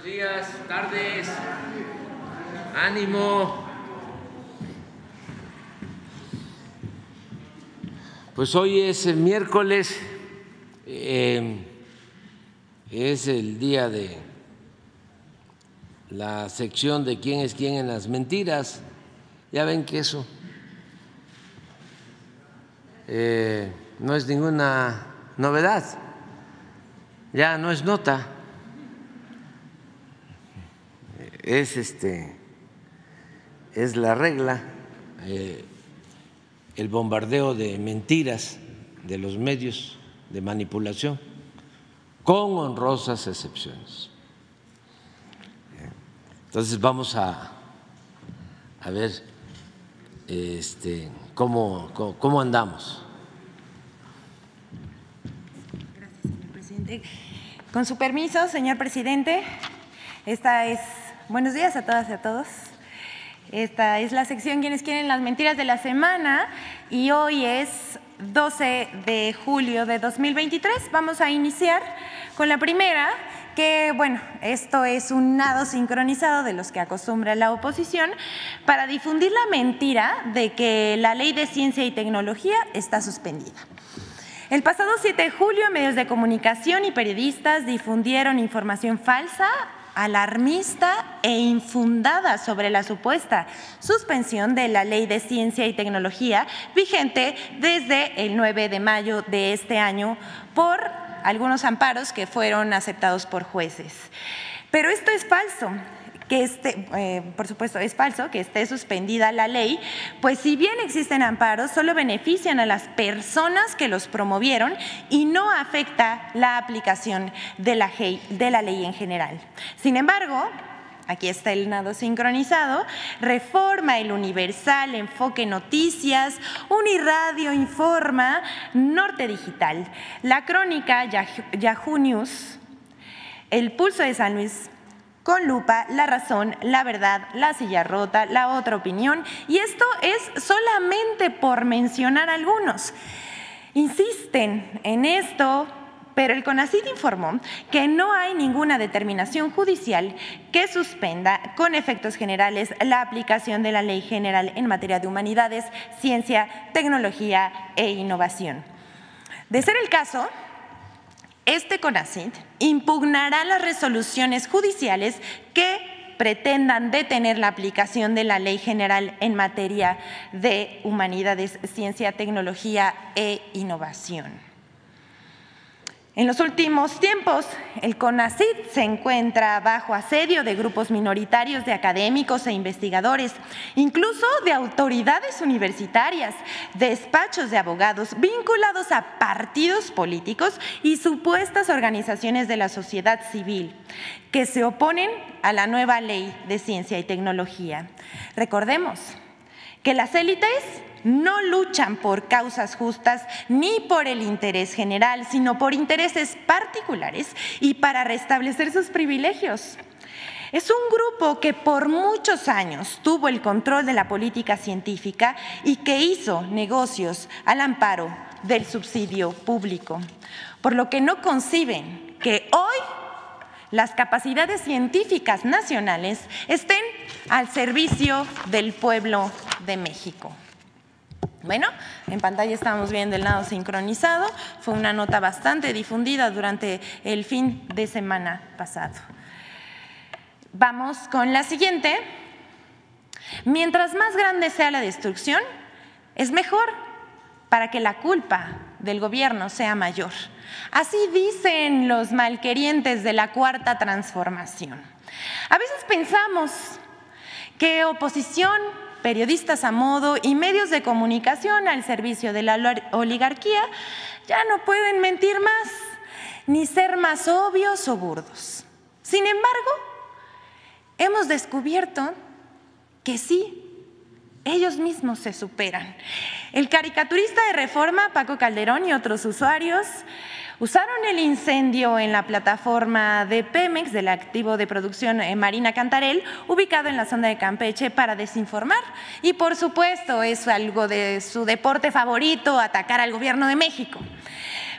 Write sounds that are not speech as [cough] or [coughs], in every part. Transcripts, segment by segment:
Buenos días, tardes. Ánimo. Pues hoy es el miércoles, eh, es el día de la sección de quién es quién en las mentiras. Ya ven que eso eh, no es ninguna novedad, ya no es nota, es este es la regla. Eh, el bombardeo de mentiras de los medios de manipulación, con honrosas excepciones. Entonces vamos a, a ver este, cómo, cómo, cómo andamos. Gracias, señor presidente. Con su permiso, señor presidente, esta es. Buenos días a todas y a todos. Esta es la sección Quienes quieren las mentiras de la semana y hoy es 12 de julio de 2023. Vamos a iniciar con la primera, que bueno, esto es un nado sincronizado de los que acostumbra la oposición para difundir la mentira de que la ley de ciencia y tecnología está suspendida. El pasado 7 de julio, medios de comunicación y periodistas difundieron información falsa alarmista e infundada sobre la supuesta suspensión de la Ley de Ciencia y Tecnología vigente desde el 9 de mayo de este año por algunos amparos que fueron aceptados por jueces. Pero esto es falso que esté, eh, por supuesto, es falso que esté suspendida la ley, pues si bien existen amparos, solo benefician a las personas que los promovieron y no afecta la aplicación de la, de la ley en general. Sin embargo, aquí está el nado sincronizado, Reforma, El Universal, Enfoque Noticias, Uniradio Informa, Norte Digital, La Crónica, Yahoo News, El Pulso de San Luis, con lupa la razón, la verdad, la silla rota, la otra opinión, y esto es solamente por mencionar algunos. Insisten en esto, pero el CONACID informó que no hay ninguna determinación judicial que suspenda con efectos generales la aplicación de la Ley General en materia de humanidades, ciencia, tecnología e innovación. De ser el caso, este CONACYT impugnará las resoluciones judiciales que pretendan detener la aplicación de la Ley General en materia de humanidades, ciencia, tecnología e innovación. En los últimos tiempos, el CONACID se encuentra bajo asedio de grupos minoritarios de académicos e investigadores, incluso de autoridades universitarias, despachos de abogados vinculados a partidos políticos y supuestas organizaciones de la sociedad civil que se oponen a la nueva ley de ciencia y tecnología. Recordemos que las élites no luchan por causas justas ni por el interés general, sino por intereses particulares y para restablecer sus privilegios. Es un grupo que por muchos años tuvo el control de la política científica y que hizo negocios al amparo del subsidio público, por lo que no conciben que hoy las capacidades científicas nacionales estén al servicio del pueblo de México. Bueno, en pantalla estamos viendo el nado sincronizado. Fue una nota bastante difundida durante el fin de semana pasado. Vamos con la siguiente. Mientras más grande sea la destrucción, es mejor para que la culpa del gobierno sea mayor. Así dicen los malquerientes de la cuarta transformación. A veces pensamos que oposición periodistas a modo y medios de comunicación al servicio de la oligarquía ya no pueden mentir más, ni ser más obvios o burdos. Sin embargo, hemos descubierto que sí, ellos mismos se superan. El caricaturista de Reforma, Paco Calderón y otros usuarios usaron el incendio en la plataforma de Pemex del activo de producción eh, Marina Cantarel, ubicado en la zona de Campeche, para desinformar. Y por supuesto es algo de su deporte favorito, atacar al gobierno de México.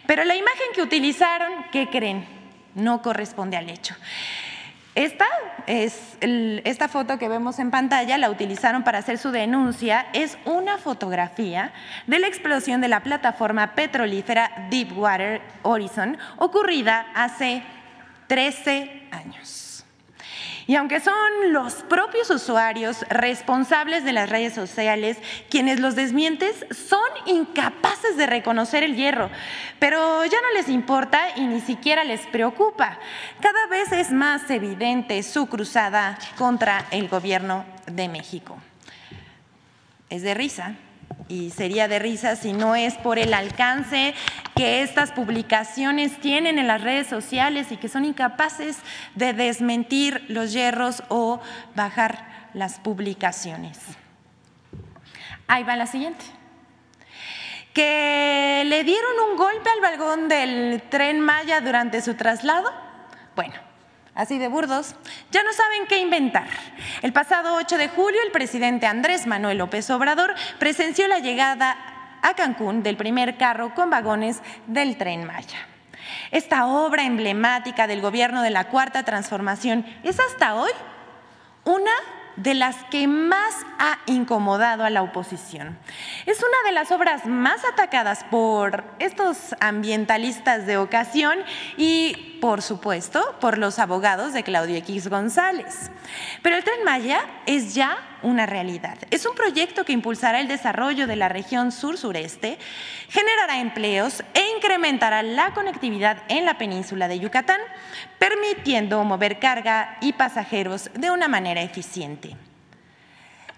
Pero la imagen que utilizaron, ¿qué creen? No corresponde al hecho. Esta es esta foto que vemos en pantalla, la utilizaron para hacer su denuncia, es una fotografía de la explosión de la plataforma petrolífera Deepwater Horizon ocurrida hace 13 años. Y aunque son los propios usuarios responsables de las redes sociales quienes los desmientes, son incapaces de reconocer el hierro, pero ya no les importa y ni siquiera les preocupa. Cada vez es más evidente su cruzada contra el gobierno de México. Es de risa, y sería de risa si no es por el alcance que estas publicaciones tienen en las redes sociales y que son incapaces de desmentir los hierros o bajar las publicaciones. Ahí va la siguiente. Que le dieron un golpe al vagón del tren Maya durante su traslado. Bueno, así de burdos, ya no saben qué inventar. El pasado 8 de julio, el presidente Andrés Manuel López Obrador presenció la llegada a Cancún del primer carro con vagones del tren Maya. Esta obra emblemática del gobierno de la Cuarta Transformación es hasta hoy una de las que más ha incomodado a la oposición. Es una de las obras más atacadas por estos ambientalistas de ocasión y, por supuesto, por los abogados de Claudio X González. Pero el tren Maya es ya una realidad. Es un proyecto que impulsará el desarrollo de la región sur-sureste, generará empleos e incrementará la conectividad en la península de Yucatán, permitiendo mover carga y pasajeros de una manera eficiente.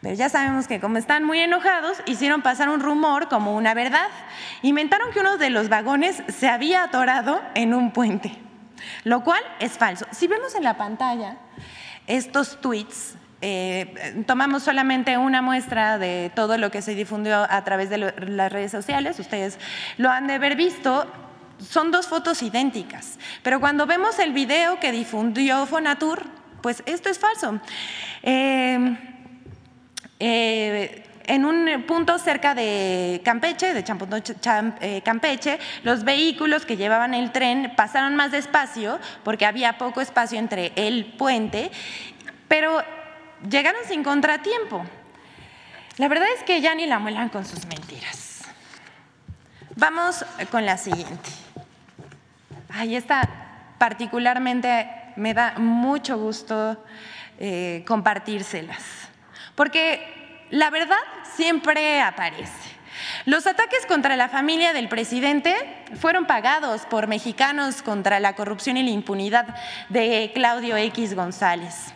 Pero ya sabemos que como están muy enojados, hicieron pasar un rumor como una verdad. Inventaron que uno de los vagones se había atorado en un puente, lo cual es falso. Si vemos en la pantalla estos tweets eh, tomamos solamente una muestra de todo lo que se difundió a través de las redes sociales, ustedes lo han de haber visto, son dos fotos idénticas, pero cuando vemos el video que difundió Fonatur, pues esto es falso. Eh, eh, en un punto cerca de Campeche, de Campeche, los vehículos que llevaban el tren pasaron más despacio porque había poco espacio entre el puente, pero llegaron sin contratiempo. La verdad es que ya ni la muelan con sus mentiras. Vamos con la siguiente. Ahí está, particularmente me da mucho gusto eh, compartírselas, porque la verdad siempre aparece. Los ataques contra la familia del presidente fueron pagados por mexicanos contra la corrupción y la impunidad de Claudio X González.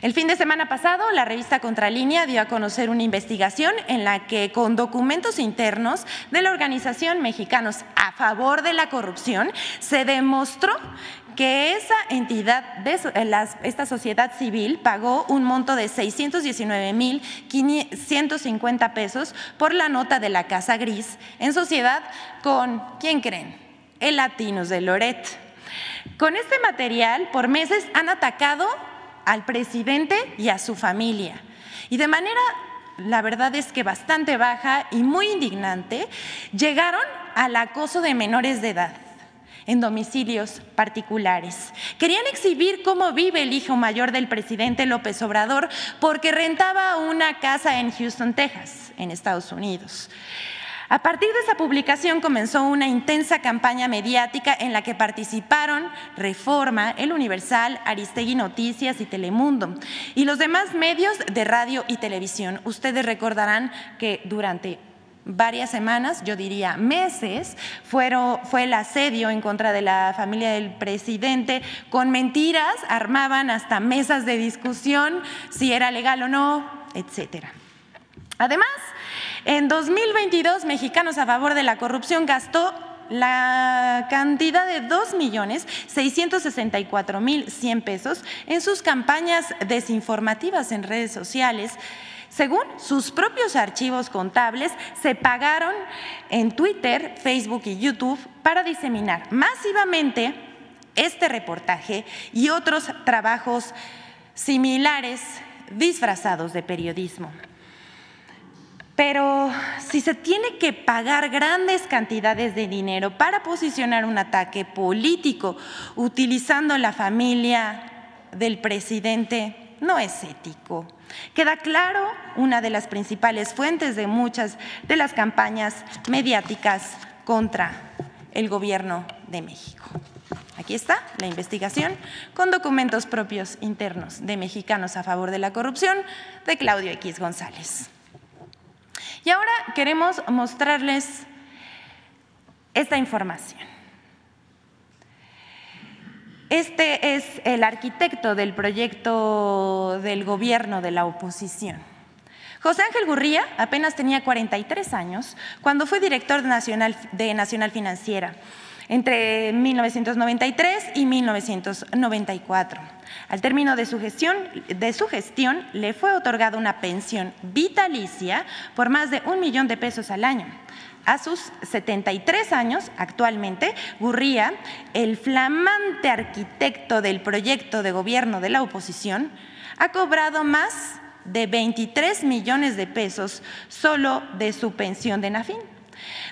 El fin de semana pasado, la revista Contralínea dio a conocer una investigación en la que, con documentos internos de la organización Mexicanos a favor de la corrupción, se demostró que esa entidad, de esta sociedad civil, pagó un monto de 619.150 pesos por la nota de la Casa Gris en sociedad con, ¿quién creen? El Latinos de Loret. Con este material, por meses han atacado al presidente y a su familia. Y de manera, la verdad es que bastante baja y muy indignante, llegaron al acoso de menores de edad en domicilios particulares. Querían exhibir cómo vive el hijo mayor del presidente López Obrador porque rentaba una casa en Houston, Texas, en Estados Unidos. A partir de esa publicación comenzó una intensa campaña mediática en la que participaron Reforma, El Universal, Aristegui Noticias y Telemundo y los demás medios de radio y televisión. Ustedes recordarán que durante varias semanas, yo diría meses, fue el asedio en contra de la familia del presidente. Con mentiras armaban hasta mesas de discusión si era legal o no, etcétera. Además, en 2022, Mexicanos a favor de la corrupción gastó la cantidad de 2.664.100 pesos en sus campañas desinformativas en redes sociales. Según sus propios archivos contables, se pagaron en Twitter, Facebook y YouTube para diseminar masivamente este reportaje y otros trabajos similares disfrazados de periodismo. Pero si se tiene que pagar grandes cantidades de dinero para posicionar un ataque político utilizando la familia del presidente no es ético. Queda claro una de las principales fuentes de muchas de las campañas mediáticas contra el gobierno de México. Aquí está la investigación con documentos propios internos de Mexicanos a favor de la corrupción de Claudio X González. Y ahora queremos mostrarles esta información. Este es el arquitecto del proyecto del gobierno de la oposición. José Ángel Gurría apenas tenía 43 años cuando fue director nacional de Nacional Financiera entre 1993 y 1994. Al término de su, gestión, de su gestión, le fue otorgada una pensión vitalicia por más de un millón de pesos al año. A sus 73 años, actualmente, Gurría, el flamante arquitecto del proyecto de gobierno de la oposición, ha cobrado más de 23 millones de pesos solo de su pensión de Nafín.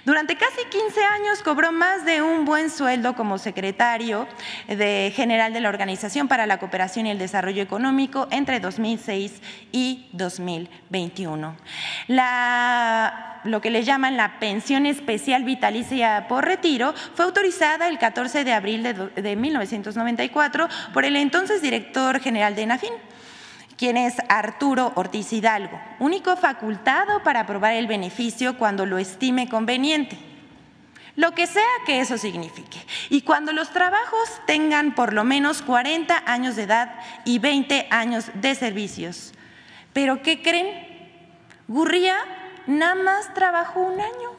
Durante casi 15 años cobró más de un buen sueldo como secretario de general de la Organización para la Cooperación y el Desarrollo Económico entre 2006 y 2021. La, lo que le llaman la pensión especial vitalicia por retiro fue autorizada el 14 de abril de, de 1994 por el entonces director general de NAFIN quien es Arturo Ortiz Hidalgo, único facultado para aprobar el beneficio cuando lo estime conveniente. Lo que sea que eso signifique. Y cuando los trabajos tengan por lo menos 40 años de edad y 20 años de servicios. Pero ¿qué creen? Gurría nada más trabajó un año.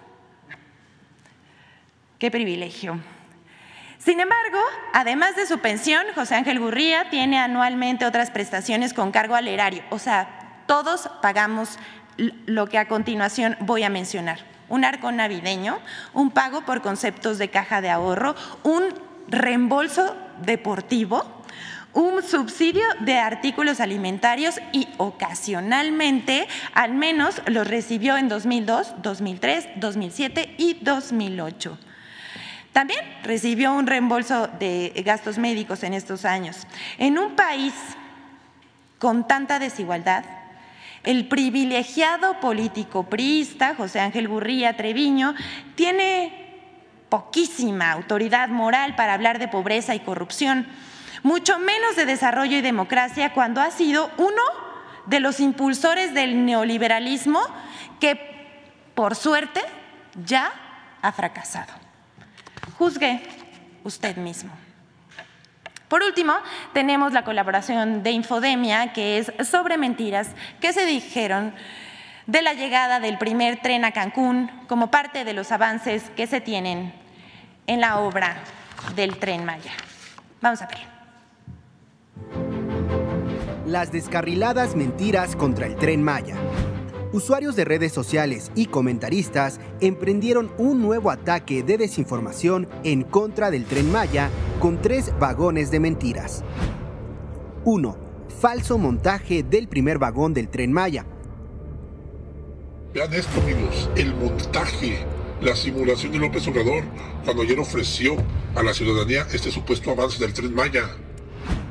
Qué privilegio. Sin embargo, además de su pensión, José Ángel Gurría tiene anualmente otras prestaciones con cargo al erario. O sea, todos pagamos lo que a continuación voy a mencionar. Un arco navideño, un pago por conceptos de caja de ahorro, un reembolso deportivo, un subsidio de artículos alimentarios y ocasionalmente al menos los recibió en 2002, 2003, 2007 y 2008. También recibió un reembolso de gastos médicos en estos años. En un país con tanta desigualdad, el privilegiado político priista, José Ángel Gurría Treviño, tiene poquísima autoridad moral para hablar de pobreza y corrupción, mucho menos de desarrollo y democracia cuando ha sido uno de los impulsores del neoliberalismo que, por suerte, ya ha fracasado. Juzgue usted mismo. Por último, tenemos la colaboración de Infodemia, que es sobre mentiras que se dijeron de la llegada del primer tren a Cancún como parte de los avances que se tienen en la obra del tren Maya. Vamos a ver. Las descarriladas mentiras contra el tren Maya usuarios de redes sociales y comentaristas emprendieron un nuevo ataque de desinformación en contra del tren Maya con tres vagones de mentiras. 1. Falso montaje del primer vagón del tren Maya. Vean esto amigos, el montaje, la simulación de López Obrador cuando ayer ofreció a la ciudadanía este supuesto avance del tren Maya.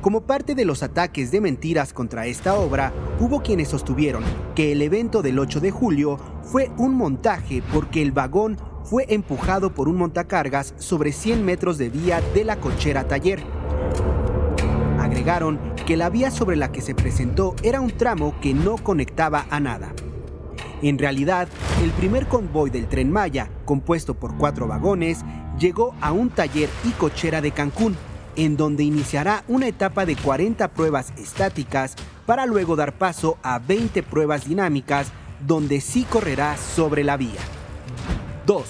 Como parte de los ataques de mentiras contra esta obra, hubo quienes sostuvieron que el evento del 8 de julio fue un montaje porque el vagón fue empujado por un montacargas sobre 100 metros de vía de la cochera taller. Agregaron que la vía sobre la que se presentó era un tramo que no conectaba a nada. En realidad, el primer convoy del tren Maya, compuesto por cuatro vagones, llegó a un taller y cochera de Cancún, en donde iniciará una etapa de 40 pruebas estáticas para luego dar paso a 20 pruebas dinámicas donde sí correrá sobre la vía. 2.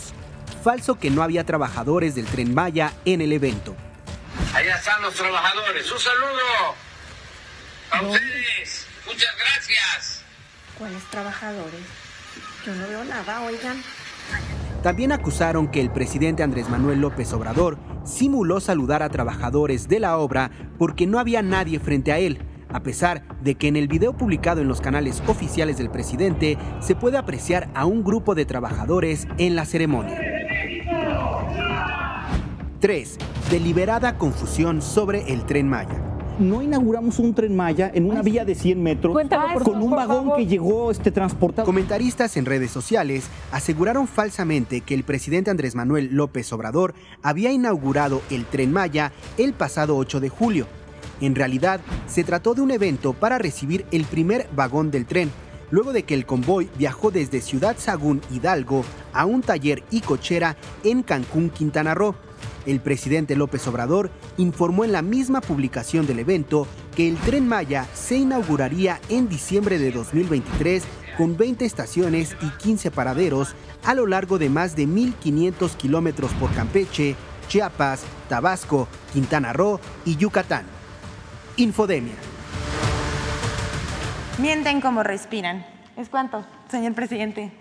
Falso que no había trabajadores del tren Maya en el evento. Allá están los trabajadores. Un saludo a ustedes. Muchas gracias. ¿Cuáles trabajadores? Yo no veo nada, oigan. También acusaron que el presidente Andrés Manuel López Obrador simuló saludar a trabajadores de la obra porque no había nadie frente a él, a pesar de que en el video publicado en los canales oficiales del presidente se puede apreciar a un grupo de trabajadores en la ceremonia. 3. Deliberada confusión sobre el tren Maya. No inauguramos un tren Maya en una vía de 100 metros con un vagón que llegó este transportado. Comentaristas en redes sociales aseguraron falsamente que el presidente Andrés Manuel López Obrador había inaugurado el tren Maya el pasado 8 de julio. En realidad, se trató de un evento para recibir el primer vagón del tren, luego de que el convoy viajó desde Ciudad Sagún, Hidalgo, a un taller y cochera en Cancún, Quintana Roo. El presidente López Obrador informó en la misma publicación del evento que el tren Maya se inauguraría en diciembre de 2023 con 20 estaciones y 15 paraderos a lo largo de más de 1.500 kilómetros por Campeche, Chiapas, Tabasco, Quintana Roo y Yucatán. Infodemia. Mienten como respiran. ¿Es cuánto, señor presidente?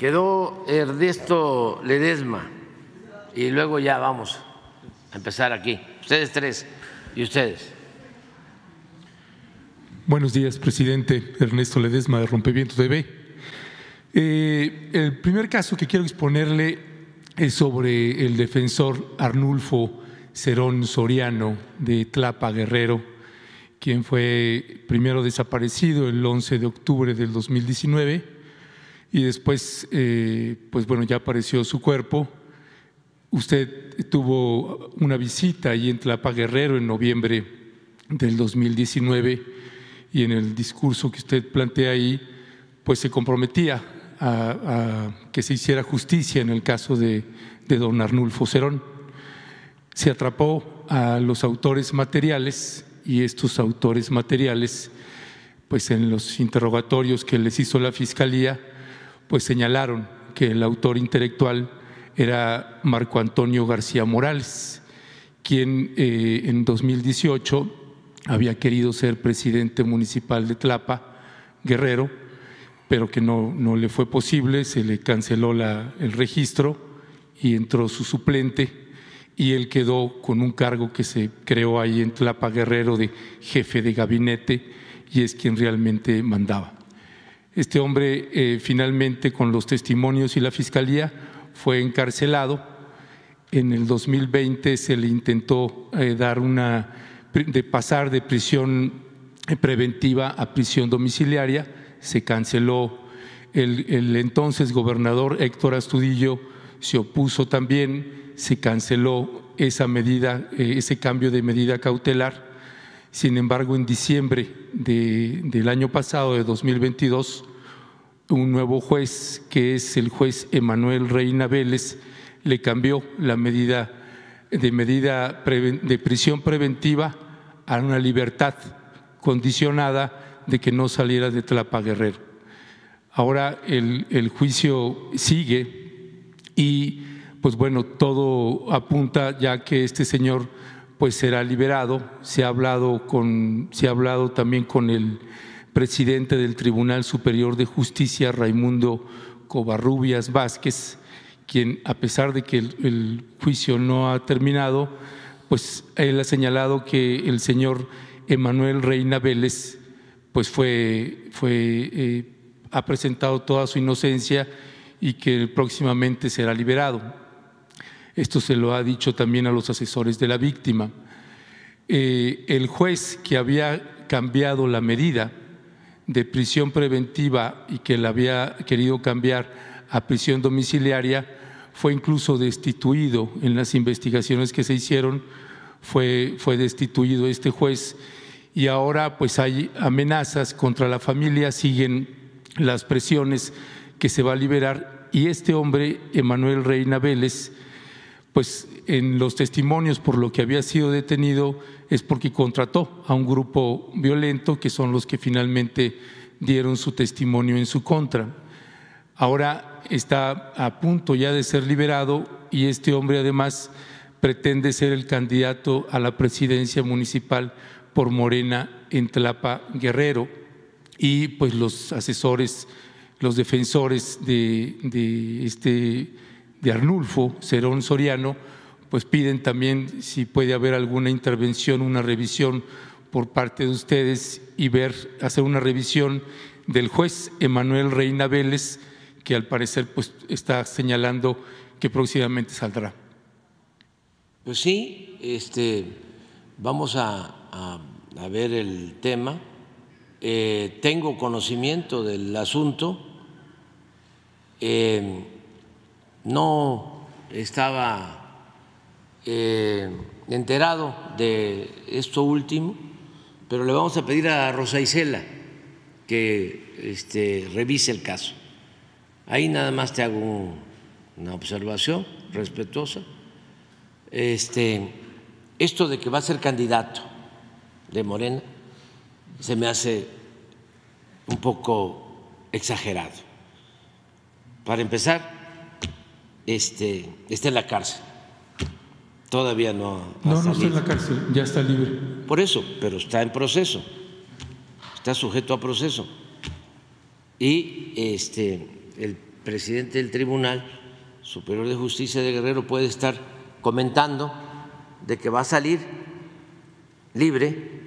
Quedó Ernesto Ledesma y luego ya vamos a empezar aquí. Ustedes tres y ustedes. Buenos días, presidente Ernesto Ledesma de Rompeviento TV. Eh, el primer caso que quiero exponerle es sobre el defensor Arnulfo Cerón Soriano de Tlapa Guerrero, quien fue primero desaparecido el 11 de octubre del 2019 y después, eh, pues bueno, ya apareció su cuerpo. Usted tuvo una visita ahí en Tlapa Guerrero en noviembre del 2019 y en el discurso que usted plantea ahí, pues se comprometía a, que se hiciera justicia en el caso de, de don Arnulfo Cerón. Se atrapó a los autores materiales y estos autores materiales, pues en los interrogatorios que les hizo la Fiscalía, pues señalaron que el autor intelectual era Marco Antonio García Morales, quien eh, en 2018 había querido ser presidente municipal de Tlapa, Guerrero, pero que no, no le fue posible, se le canceló el registro y entró su suplente y él quedó con un cargo que se creó ahí en Tlapa Guerrero de jefe de gabinete y es quien realmente mandaba. Este hombre eh, finalmente con los testimonios y la fiscalía fue encarcelado. En el 2020 se le intentó eh, dar una de pasar de prisión eh, preventiva a prisión domiciliaria, se canceló. El, el entonces gobernador Héctor Astudillo se opuso también, se canceló esa medida, ese cambio de medida cautelar sin embargo, en diciembre del año pasado, de 2022, un nuevo juez, que es el juez Emanuel Reina Vélez, le cambió la medida de medida de prisión preventiva a una libertad condicionada de que no saliera de Tlapa Guerrero. Ahora el, el juicio sigue y pues bueno, todo apunta ya que este señor pues será liberado. Se ha hablado, con, se ha hablado también con el presidente del Tribunal Superior de Justicia, Raimundo Covarrubias Vázquez, quien, a pesar de que el, juicio no ha terminado, pues él ha señalado que el señor Emanuel Reina Vélez pues fue, fue eh, ha presentado toda su inocencia y que próximamente será liberado. Esto se lo ha dicho también a los asesores de la víctima. Eh, el juez que había cambiado la medida de prisión preventiva y que la había querido cambiar a prisión domiciliaria fue incluso destituido en las investigaciones que se hicieron, fue, fue destituido este juez y ahora pues hay amenazas contra la familia, siguen las presiones que se va a liberar y este hombre, Emanuel Reina Vélez, pues en los testimonios por lo que había sido detenido es porque contrató a un grupo violento que son los que finalmente dieron su testimonio en su contra. Ahora está a punto ya de ser liberado y este hombre además pretende ser el candidato a la presidencia municipal por Morena en Tlapa Guerrero y pues los asesores, los defensores de, de este de Arnulfo Cerón Soriano, pues piden también si puede haber alguna intervención, una revisión por parte de ustedes y ver, hacer una revisión del juez Emanuel Reina Vélez, que al parecer pues está señalando que próximamente saldrá. Pues sí, este, vamos a, ver el tema. Eh, tengo conocimiento del asunto. Eh, no estaba eh, enterado de esto último, pero le vamos a pedir a Rosa Isela que este, revise el caso. Ahí nada más te hago una observación respetuosa este, esto de que va a ser candidato de Morena se me hace un poco exagerado. Para empezar, este, está en la cárcel. Todavía no. no, no está en la cárcel, ya está libre. Por eso, pero está en proceso. Está sujeto a proceso. Y este, el presidente del Tribunal Superior de Justicia de Guerrero puede estar comentando de que va a salir libre,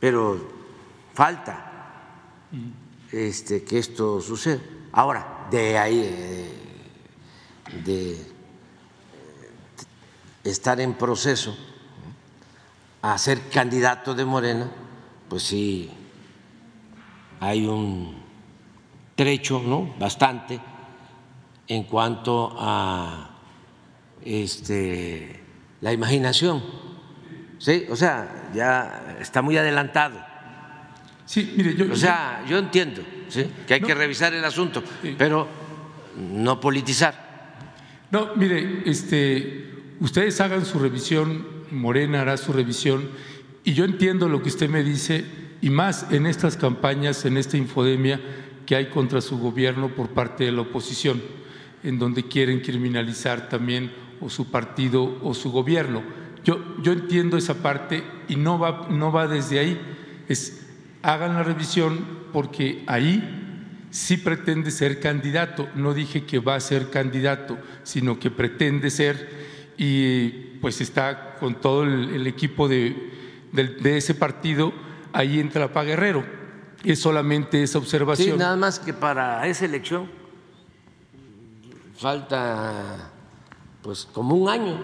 pero falta este, que esto suceda. Ahora, de ahí, eh, de estar en proceso a ser candidato de Morena, pues sí, hay un trecho, ¿no? Bastante en cuanto a este, la imaginación. ¿Sí? O sea, ya está muy adelantado. Sí, mire, yo. O sea, yo entiendo ¿sí? que hay que revisar el asunto, pero no politizar. No, mire, este, ustedes hagan su revisión, Morena hará su revisión, y yo entiendo lo que usted me dice, y más en estas campañas, en esta infodemia que hay contra su gobierno por parte de la oposición, en donde quieren criminalizar también o su partido o su gobierno. Yo, yo entiendo esa parte y no va, no va desde ahí. Es, hagan la revisión porque ahí sí pretende ser candidato. No dije que va a ser candidato, sino que pretende ser y pues está con todo el, equipo de, ese partido ahí en Tlapa Guerrero. Es solamente esa observación. Sí, nada más que para esa elección falta pues como un año.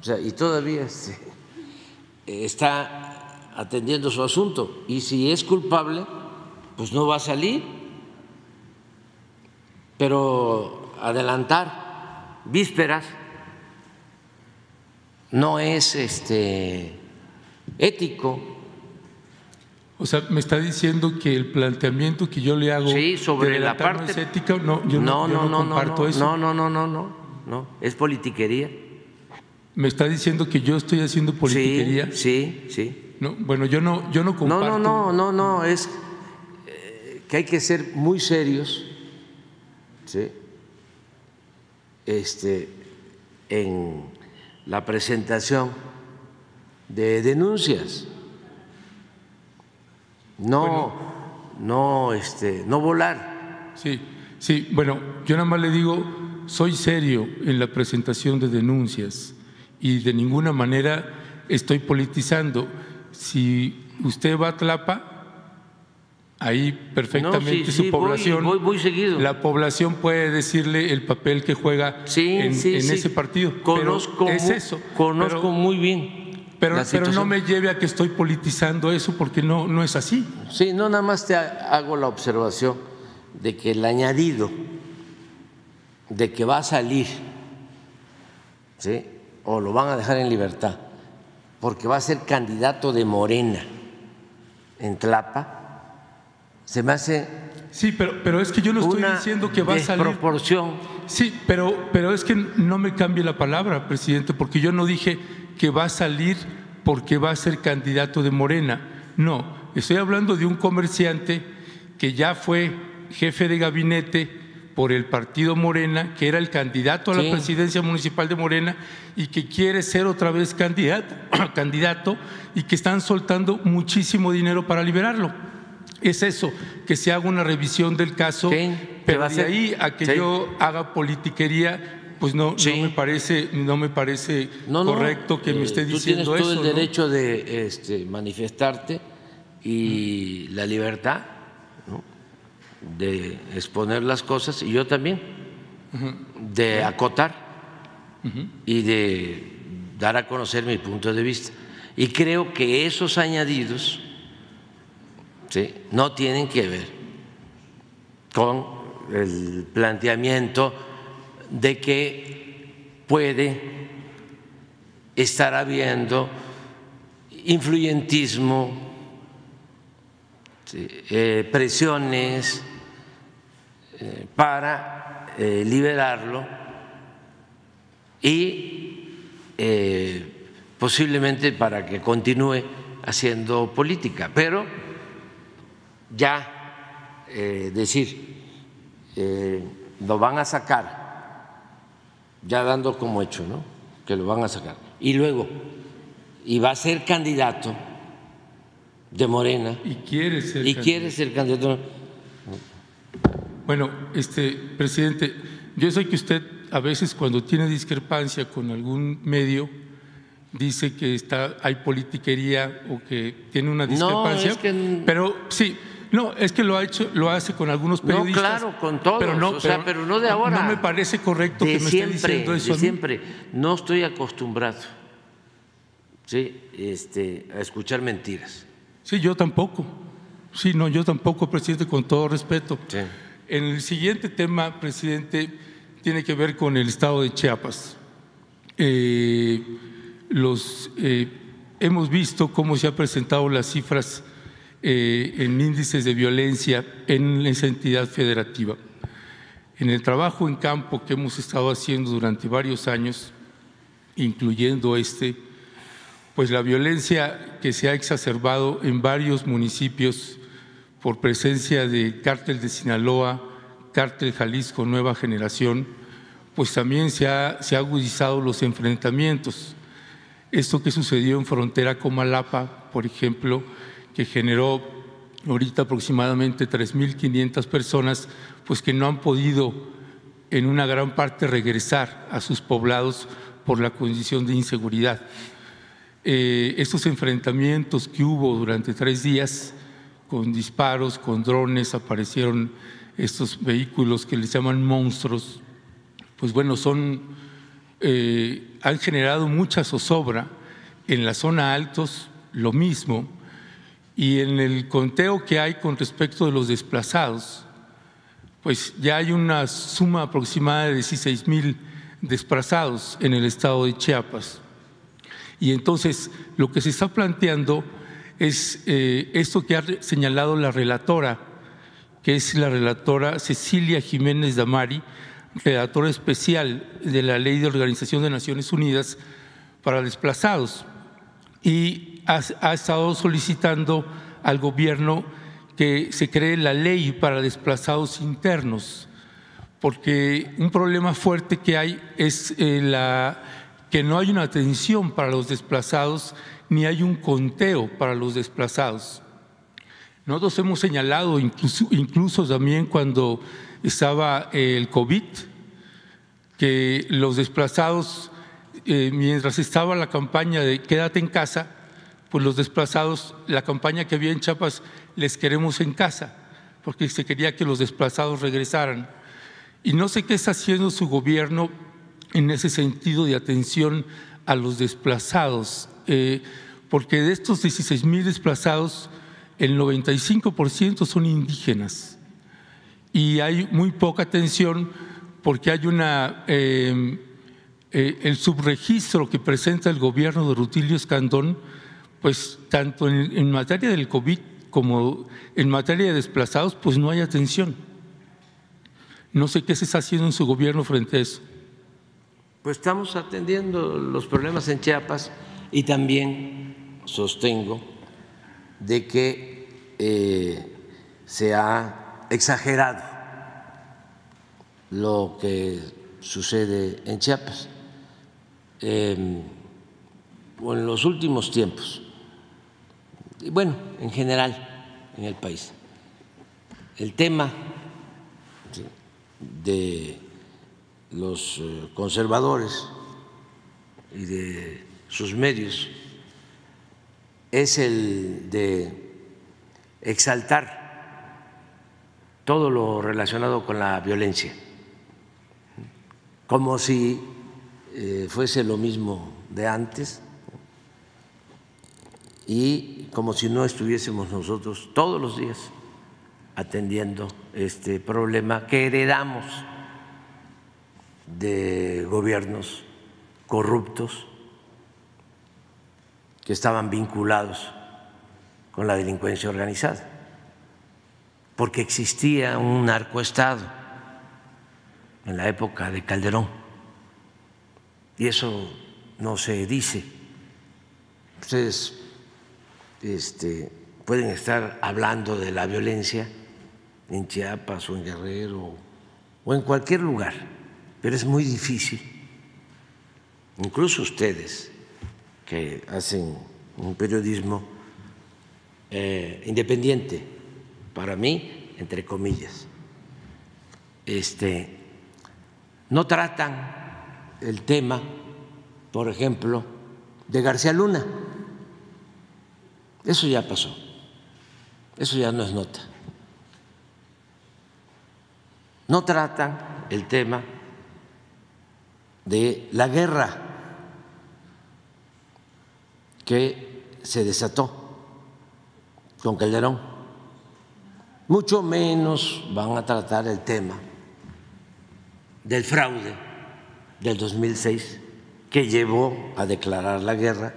O sea, y todavía este, está atendiendo su asunto. Y si es culpable, pues no va a salir. Pero adelantar vísperas no es este ético. O sea, me está diciendo que el planteamiento que yo le hago sobre la parte no ética, no, yo no, no, no, comparto eso. No, no, no, no, no, no, es politiquería. Me está diciendo que yo estoy haciendo politiquería. Sí, sí, No, bueno, yo no, yo no comparto. No, no, no, no, no, es que hay que ser muy serios, sí, este, en la presentación de denuncias no, no, este, no volar. Sí, sí, bueno, yo nada más le digo, soy serio en la presentación de denuncias y de ninguna manera estoy politizando. Si usted va a Tlapa, ahí perfectamente su población, la población puede decirle el papel que juega en, ese partido. Conozco, es eso. Conozco muy bien pero, no me lleve a que estoy politizando eso porque no, no es así. Sí, no, nada más te hago la observación de que el añadido de que va a salir, ¿sí? o lo van a dejar en libertad, porque va a ser candidato de Morena en Tlapa, se me hace. Sí, pero, pero es que yo no estoy diciendo que va a salir. proporción. Sí, pero, pero es que no me cambie la palabra, presidente, porque yo no dije que va a salir porque va a ser candidato de Morena. No, estoy hablando de un comerciante que ya fue jefe de gabinete por el partido Morena, que era el candidato a la presidencia municipal de Morena y que quiere ser otra vez candidato, [coughs] candidato y que están soltando muchísimo dinero para liberarlo. Es eso, que se haga una revisión del caso, pero de ahí a que yo haga politiquería pues no, no me parece, no me parece correcto que me esté diciendo eso. Tú tienes todo el derecho de este, manifestarte y la libertad de exponer las cosas y yo también de acotar y de dar a conocer mi punto de vista. Y creo que esos añadidos no tienen que ver con el planteamiento de que puede estar habiendo influyentismo, eh, presiones eh, para eh, liberarlo y posiblemente para que continúe haciendo política. Pero ya decir, lo van a sacar, ya dando como hecho, ¿no? Que lo van a sacar. Y luego y va a ser candidato de Morena. Y quiere ser y quiere ser candidato. Bueno, este presidente, yo sé que usted a veces cuando tiene discrepancia con algún medio dice que está hay politiquería o que tiene una discrepancia, pero sí, no, es que lo ha hecho, lo hace con algunos periodistas. No, claro, con todos, pero no, pero, no de ahora. No me parece correcto que me esté diciendo eso. De siempre, no estoy acostumbrado ¿sí? este, a escuchar mentiras. Sí, yo tampoco. Sí, no, yo tampoco, presidente, con todo respeto. En el siguiente tema, presidente, tiene que ver con el estado de Chiapas. Eh, los, eh, hemos visto cómo se han presentado las cifras eh, en índices de violencia en esa entidad federativa. En el trabajo en campo que hemos estado haciendo durante varios años, incluyendo este, pues la violencia que se ha exacerbado en varios municipios por presencia de cártel de Sinaloa, cártel Jalisco Nueva Generación, pues también se ha, se ha agudizado los enfrentamientos. Esto que sucedió en frontera con Malapa, por ejemplo, que generó ahorita aproximadamente 3.500 personas, pues que no han podido en una gran parte regresar a sus poblados por la condición de inseguridad. Eh, estos enfrentamientos que hubo durante tres días con disparos, con drones, aparecieron estos vehículos que les llaman monstruos, pues bueno, son, eh, han generado mucha zozobra. En la zona altos, lo mismo. Y en el conteo que hay con respecto de los desplazados, pues ya hay una suma aproximada de 16 mil desplazados en el estado de Chiapas. Y entonces lo que se está planteando es eh, esto que ha señalado la relatora, que es la relatora Cecilia Jiménez Damari, relatora especial de la Ley de Organización de Naciones Unidas para Desplazados, y ha, estado solicitando al gobierno que se cree la ley para desplazados internos, porque un problema fuerte que hay es eh, la que no hay una atención para los desplazados ni hay un conteo para los desplazados. Nosotros hemos señalado, incluso, también cuando estaba el COVID, que los desplazados, eh, mientras estaba la campaña de quédate en casa, pues los desplazados, la campaña que había en Chiapas, les queremos en casa, porque se quería que los desplazados regresaran. Y no sé qué está haciendo su gobierno en ese sentido de atención a los desplazados, eh, porque de estos 16 mil desplazados, el 95% son indígenas y hay muy poca atención porque hay una eh, eh, el subregistro que presenta el gobierno de Rutilio Escandón, pues tanto en, materia del COVID como en materia de desplazados, pues no hay atención. No sé qué se está haciendo en su gobierno frente a eso. Pues estamos atendiendo los problemas en Chiapas y también sostengo de que eh, se ha exagerado lo que sucede en Chiapas. Em, en los últimos tiempos, bueno, en general en el país, el tema de los eh, conservadores y de sus medios es el de exaltar todo lo relacionado con la violencia, como si eh, fuese lo mismo de antes y como si no estuviésemos nosotros todos los días atendiendo este problema que heredamos de gobiernos corruptos que estaban vinculados con la delincuencia organizada, porque existía un narcoestado en la época de Calderón, y eso no se dice. Ustedes este, pueden estar hablando de la violencia en Chiapas o en Guerrero o en cualquier lugar, pero es muy difícil, incluso ustedes que hacen un periodismo eh, independiente, para mí, entre comillas, este, no tratan el tema, por ejemplo, de García Luna. Eso ya pasó, eso ya no es nota. No tratan el tema de la guerra que se desató con Calderón. Mucho menos van a tratar el tema del fraude del 2006 que llevó a declarar la guerra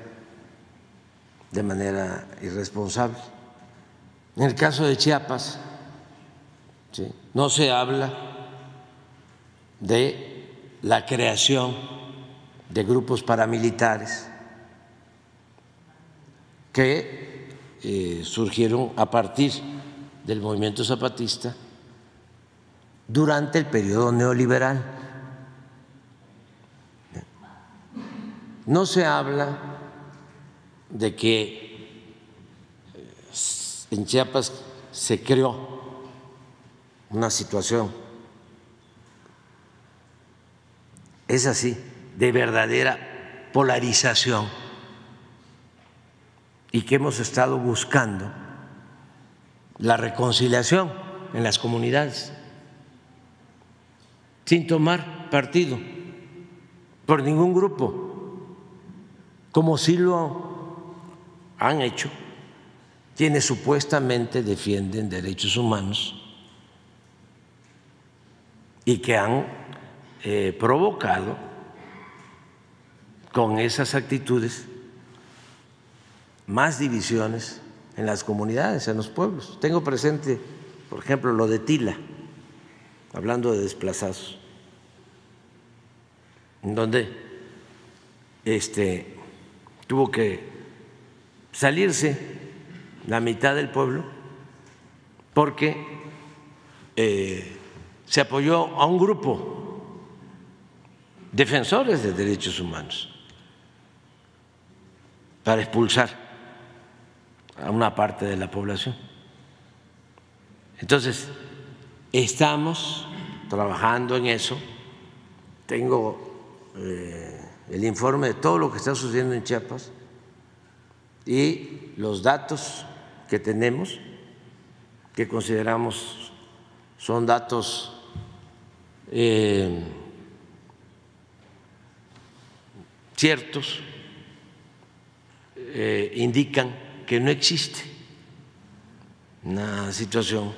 de manera irresponsable. En el caso de Chiapas, no se habla de la creación de grupos paramilitares que eh, surgieron a partir del movimiento zapatista durante el periodo neoliberal. No se habla de que en Chiapas se creó una situación, es así, de verdadera polarización. Y que hemos estado buscando la reconciliación en las comunidades sin tomar partido por ningún grupo, como si lo han hecho quienes supuestamente defienden derechos humanos y que han eh, provocado con esas actitudes más divisiones en las comunidades, en los pueblos. Tengo presente, por ejemplo, lo de Tila, hablando de desplazados, en donde este, tuvo que salirse la mitad del pueblo porque eh, se apoyó a un grupo defensores de derechos humanos para expulsar a una parte de la población. Entonces, estamos trabajando en eso. Tengo eh, el informe de todo lo que está sucediendo en Chiapas y los datos que tenemos, que consideramos son datos eh, ciertos, eh, indican que no existe una situación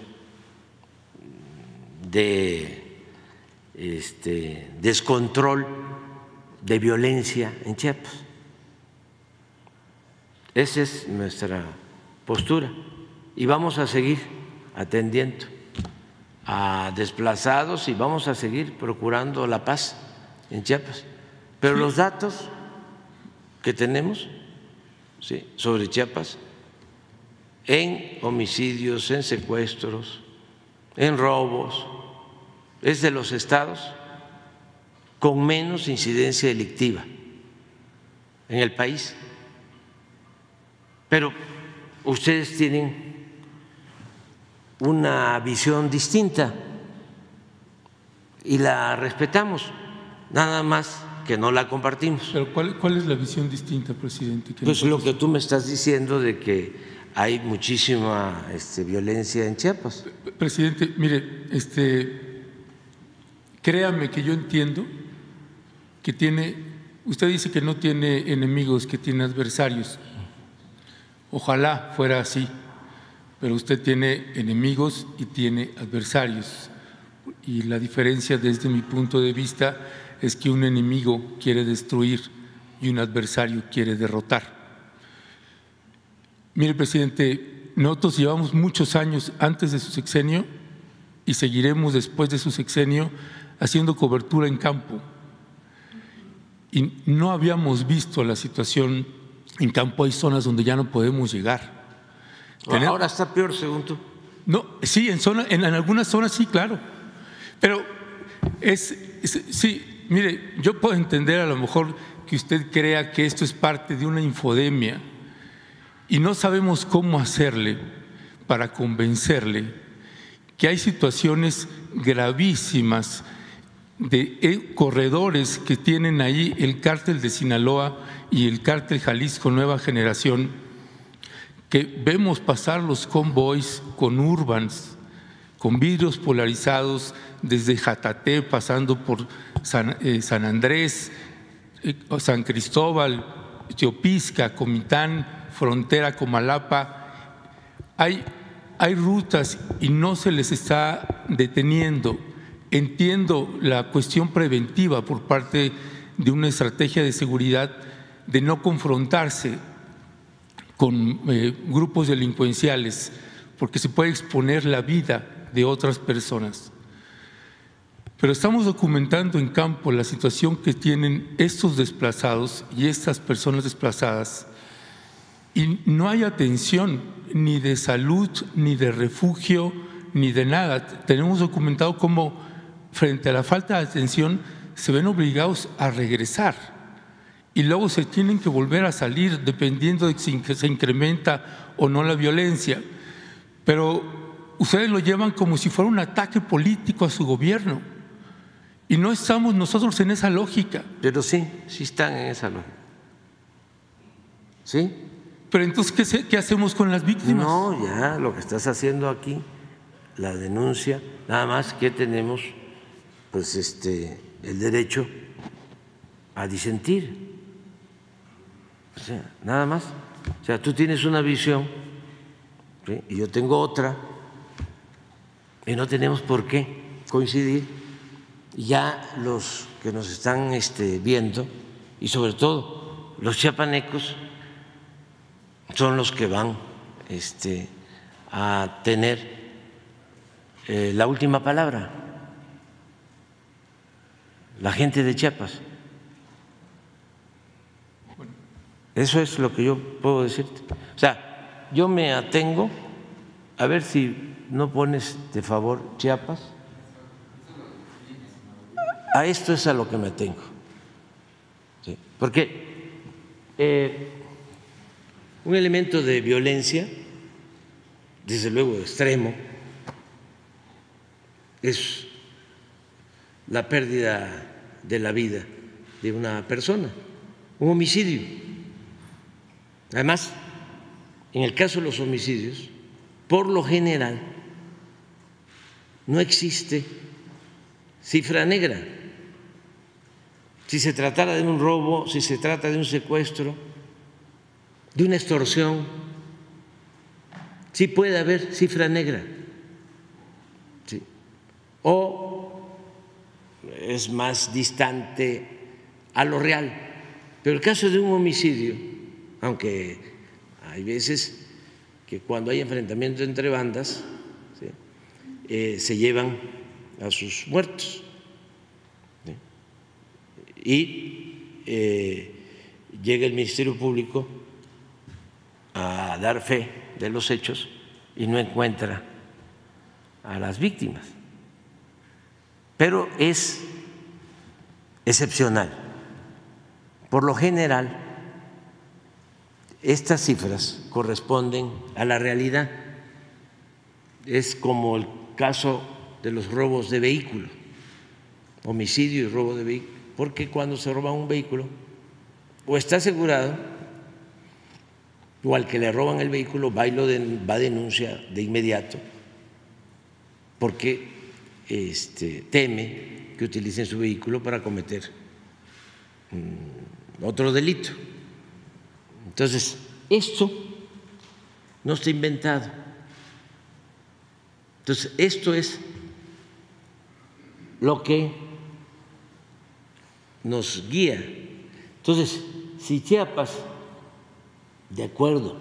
de este, descontrol, de violencia en Chiapas. Esa es nuestra postura y vamos a seguir atendiendo a desplazados y vamos a seguir procurando la paz en Chiapas. Pero los datos que tenemos sobre Chiapas en homicidios, en secuestros, en robos, es de los estados con menos incidencia delictiva en el país. Pero ustedes tienen una visión distinta y la respetamos, nada más que no la compartimos. Pero ¿cuál, es la visión distinta, presidente? Pues lo que tú me estás diciendo de que hay muchísima este, violencia en Chiapas. Presidente, mire, este, créame que yo entiendo que tiene, usted dice que no tiene enemigos, que tiene adversarios. Ojalá fuera así, pero usted tiene enemigos y tiene adversarios. Y la diferencia desde mi punto de vista es que un enemigo quiere destruir y un adversario quiere derrotar. Mire, presidente, nosotros llevamos muchos años antes de su sexenio y seguiremos después de su sexenio haciendo cobertura en campo. Y no habíamos visto la situación en campo, hay zonas donde ya no podemos llegar. Ahora está peor, según tú. No, sí, en, zona, en, algunas zonas sí, claro. Pero es, sí, mire, yo puedo entender a lo mejor que usted crea que esto es parte de una infodemia y no sabemos cómo hacerle para convencerle que hay situaciones gravísimas de eh, corredores que tienen ahí el cártel de Sinaloa y el cártel Jalisco Nueva Generación, que vemos pasar los convoys con urbans, con vidrios polarizados desde Jataté, pasando por San, eh, Andrés, eh, San Cristóbal, Teopisca, Comitán, frontera Comalapa. Hay, hay rutas y no se les está deteniendo Entiendo la cuestión preventiva por parte de una estrategia de seguridad de no confrontarse con eh, grupos delincuenciales, porque se puede exponer la vida de otras personas. Pero estamos documentando en campo la situación que tienen estos desplazados y estas personas desplazadas y no hay atención ni de salud, ni de refugio, ni de nada. Tenemos documentado cómo frente a la falta de atención, se ven obligados a regresar y luego se tienen que volver a salir dependiendo de si se incrementa o no la violencia. Pero ustedes lo llevan como si fuera un ataque político a su gobierno. Y no estamos nosotros en esa lógica. Pero sí, sí están en esa lógica. ¿Sí? Pero entonces, ¿qué, ¿qué, hacemos con las víctimas? No, ya, lo que estás haciendo aquí, la denuncia, nada más que tenemos pues este el derecho a disentir. O sea, nada más. O sea, tú tienes una visión y yo tengo otra y no tenemos por qué coincidir. Ya los que nos están este, viendo y sobre todo los chiapanecos son los que van este, a tener eh, la última palabra la gente de Chiapas. Eso es lo que yo puedo decirte. O sea, yo me atengo, a ver si no pones de favor Chiapas. A esto es a lo que me atengo. Porque eh, un elemento de violencia, desde luego extremo, es la pérdida de la vida de una persona, un homicidio. Además, en el caso de los homicidios, por lo general, no existe cifra negra. Si se tratara de un robo, si se trata de un secuestro, de una extorsión, sí puede haber cifra negra. O es más distante a lo real. Pero el caso de un homicidio, aunque hay veces que cuando hay enfrentamiento entre bandas, eh, se llevan a sus muertos. Y eh, llega el Ministerio Público a dar fe de los hechos y no encuentra a las víctimas pero es excepcional. Por lo general, estas cifras corresponden a la realidad. Es como el caso de los robos de vehículo, homicidio y robo de vehículo, porque cuando se roba un vehículo, o está asegurado, o al que le roban el vehículo va, a denuncia de inmediato, porque este, teme que utilicen su vehículo para cometer mm, otro delito. Entonces, esto no está inventado. Entonces, esto es lo que nos guía. Entonces, si Chiapas, de acuerdo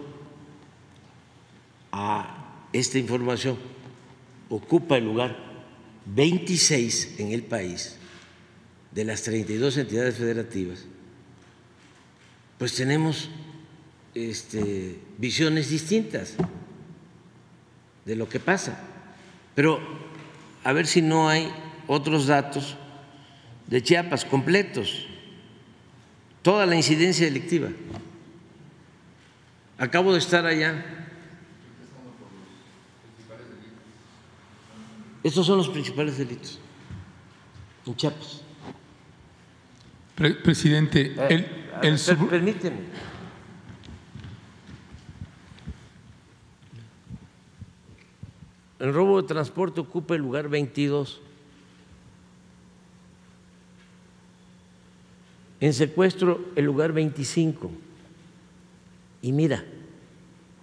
a esta información, ocupa el lugar 26 en el país de las 32 entidades federativas, pues tenemos este, visiones distintas de lo que pasa. Pero a ver si no hay otros datos de Chiapas completos, toda la incidencia delictiva. Acabo de estar allá. Estos son los principales delitos en Chiapas. presidente, eh, el, permíteme. El robo de transporte ocupa el lugar 22. En secuestro el lugar 25. Y mira,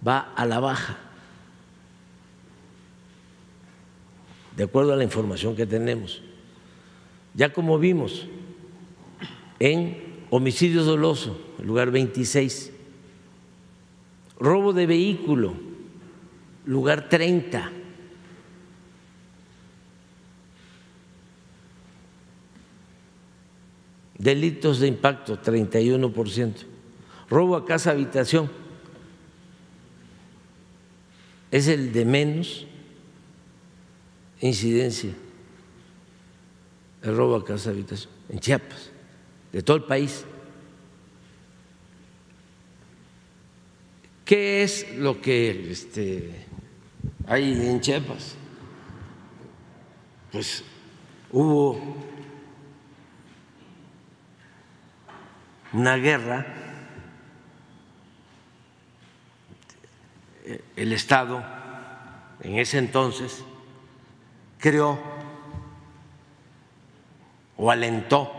va a la baja. De acuerdo a la información que tenemos. Ya como vimos en homicidio doloso, el lugar 26. Robo de vehículo, lugar 30 Delitos de impacto, 31%. Robo a casa habitación es el de menos incidencia. El robo a casa habitación en Chiapas, de todo el país. ¿Qué es lo que este, hay en Chiapas? Pues hubo una guerra, el Estado en ese entonces creó o alentó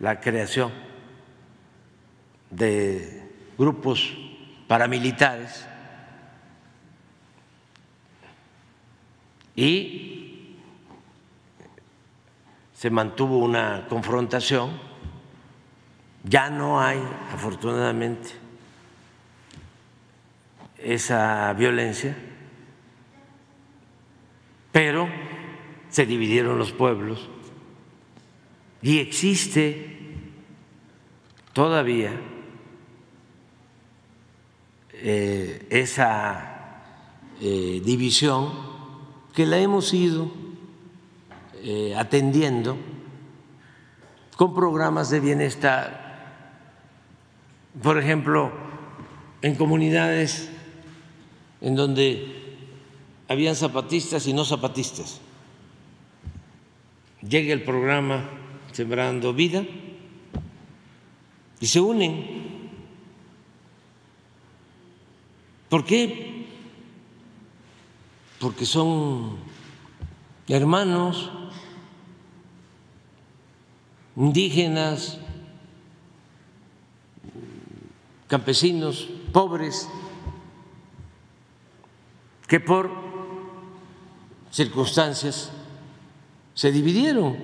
la creación de grupos paramilitares y se mantuvo una confrontación ya no hay, afortunadamente, esa violencia, pero se dividieron los pueblos y existe todavía eh, esa eh, división que la hemos ido eh, atendiendo con programas de bienestar por ejemplo, en comunidades en donde habían zapatistas y no zapatistas. Llega el programa Sembrando Vida y se unen. ¿Por qué? Porque son hermanos indígenas, campesinos pobres que por circunstancias se dividieron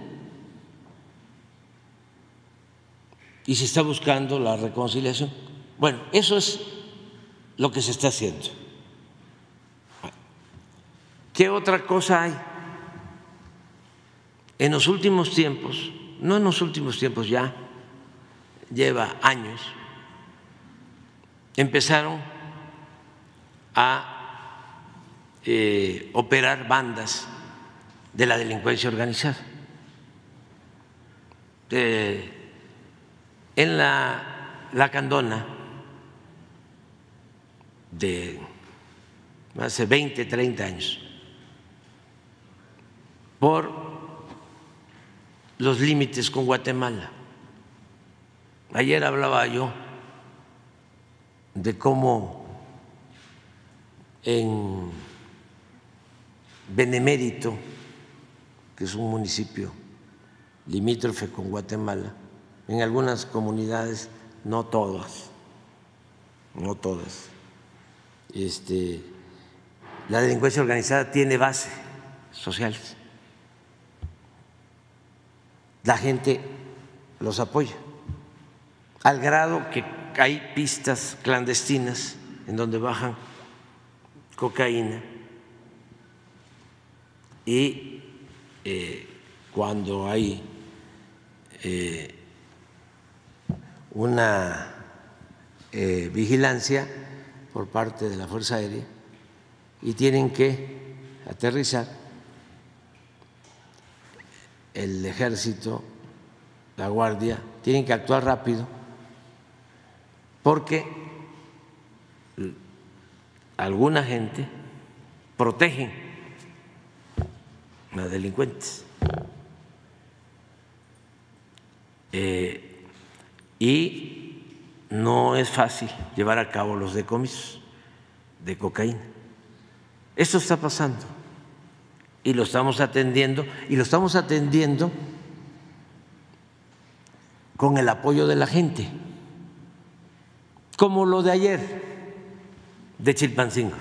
y se está buscando la reconciliación. Bueno, eso es lo que se está haciendo. ¿Qué otra cosa hay? En los últimos tiempos, no en los últimos tiempos ya, lleva años, empezaron a eh, operar bandas de la delincuencia organizada. en la, la Candona de hace 20, 30 años, por los límites con Guatemala. Ayer hablaba yo de cómo en Benemérito, que es un municipio limítrofe con Guatemala, en algunas comunidades, no todas, no todas. Este, la delincuencia organizada tiene base sociales. La gente los apoya, al grado que hay pistas clandestinas en donde bajan cocaína y eh, cuando hay eh, una eh, vigilancia por parte de la Fuerza Aérea y tienen que aterrizar el ejército, la guardia, tienen que actuar rápido porque alguna gente protege a delincuentes. Eh, y no es fácil llevar a cabo los decomisos de cocaína. Esto está pasando y lo estamos atendiendo y lo estamos atendiendo con el apoyo de la gente, como lo de ayer de Chilpancingo,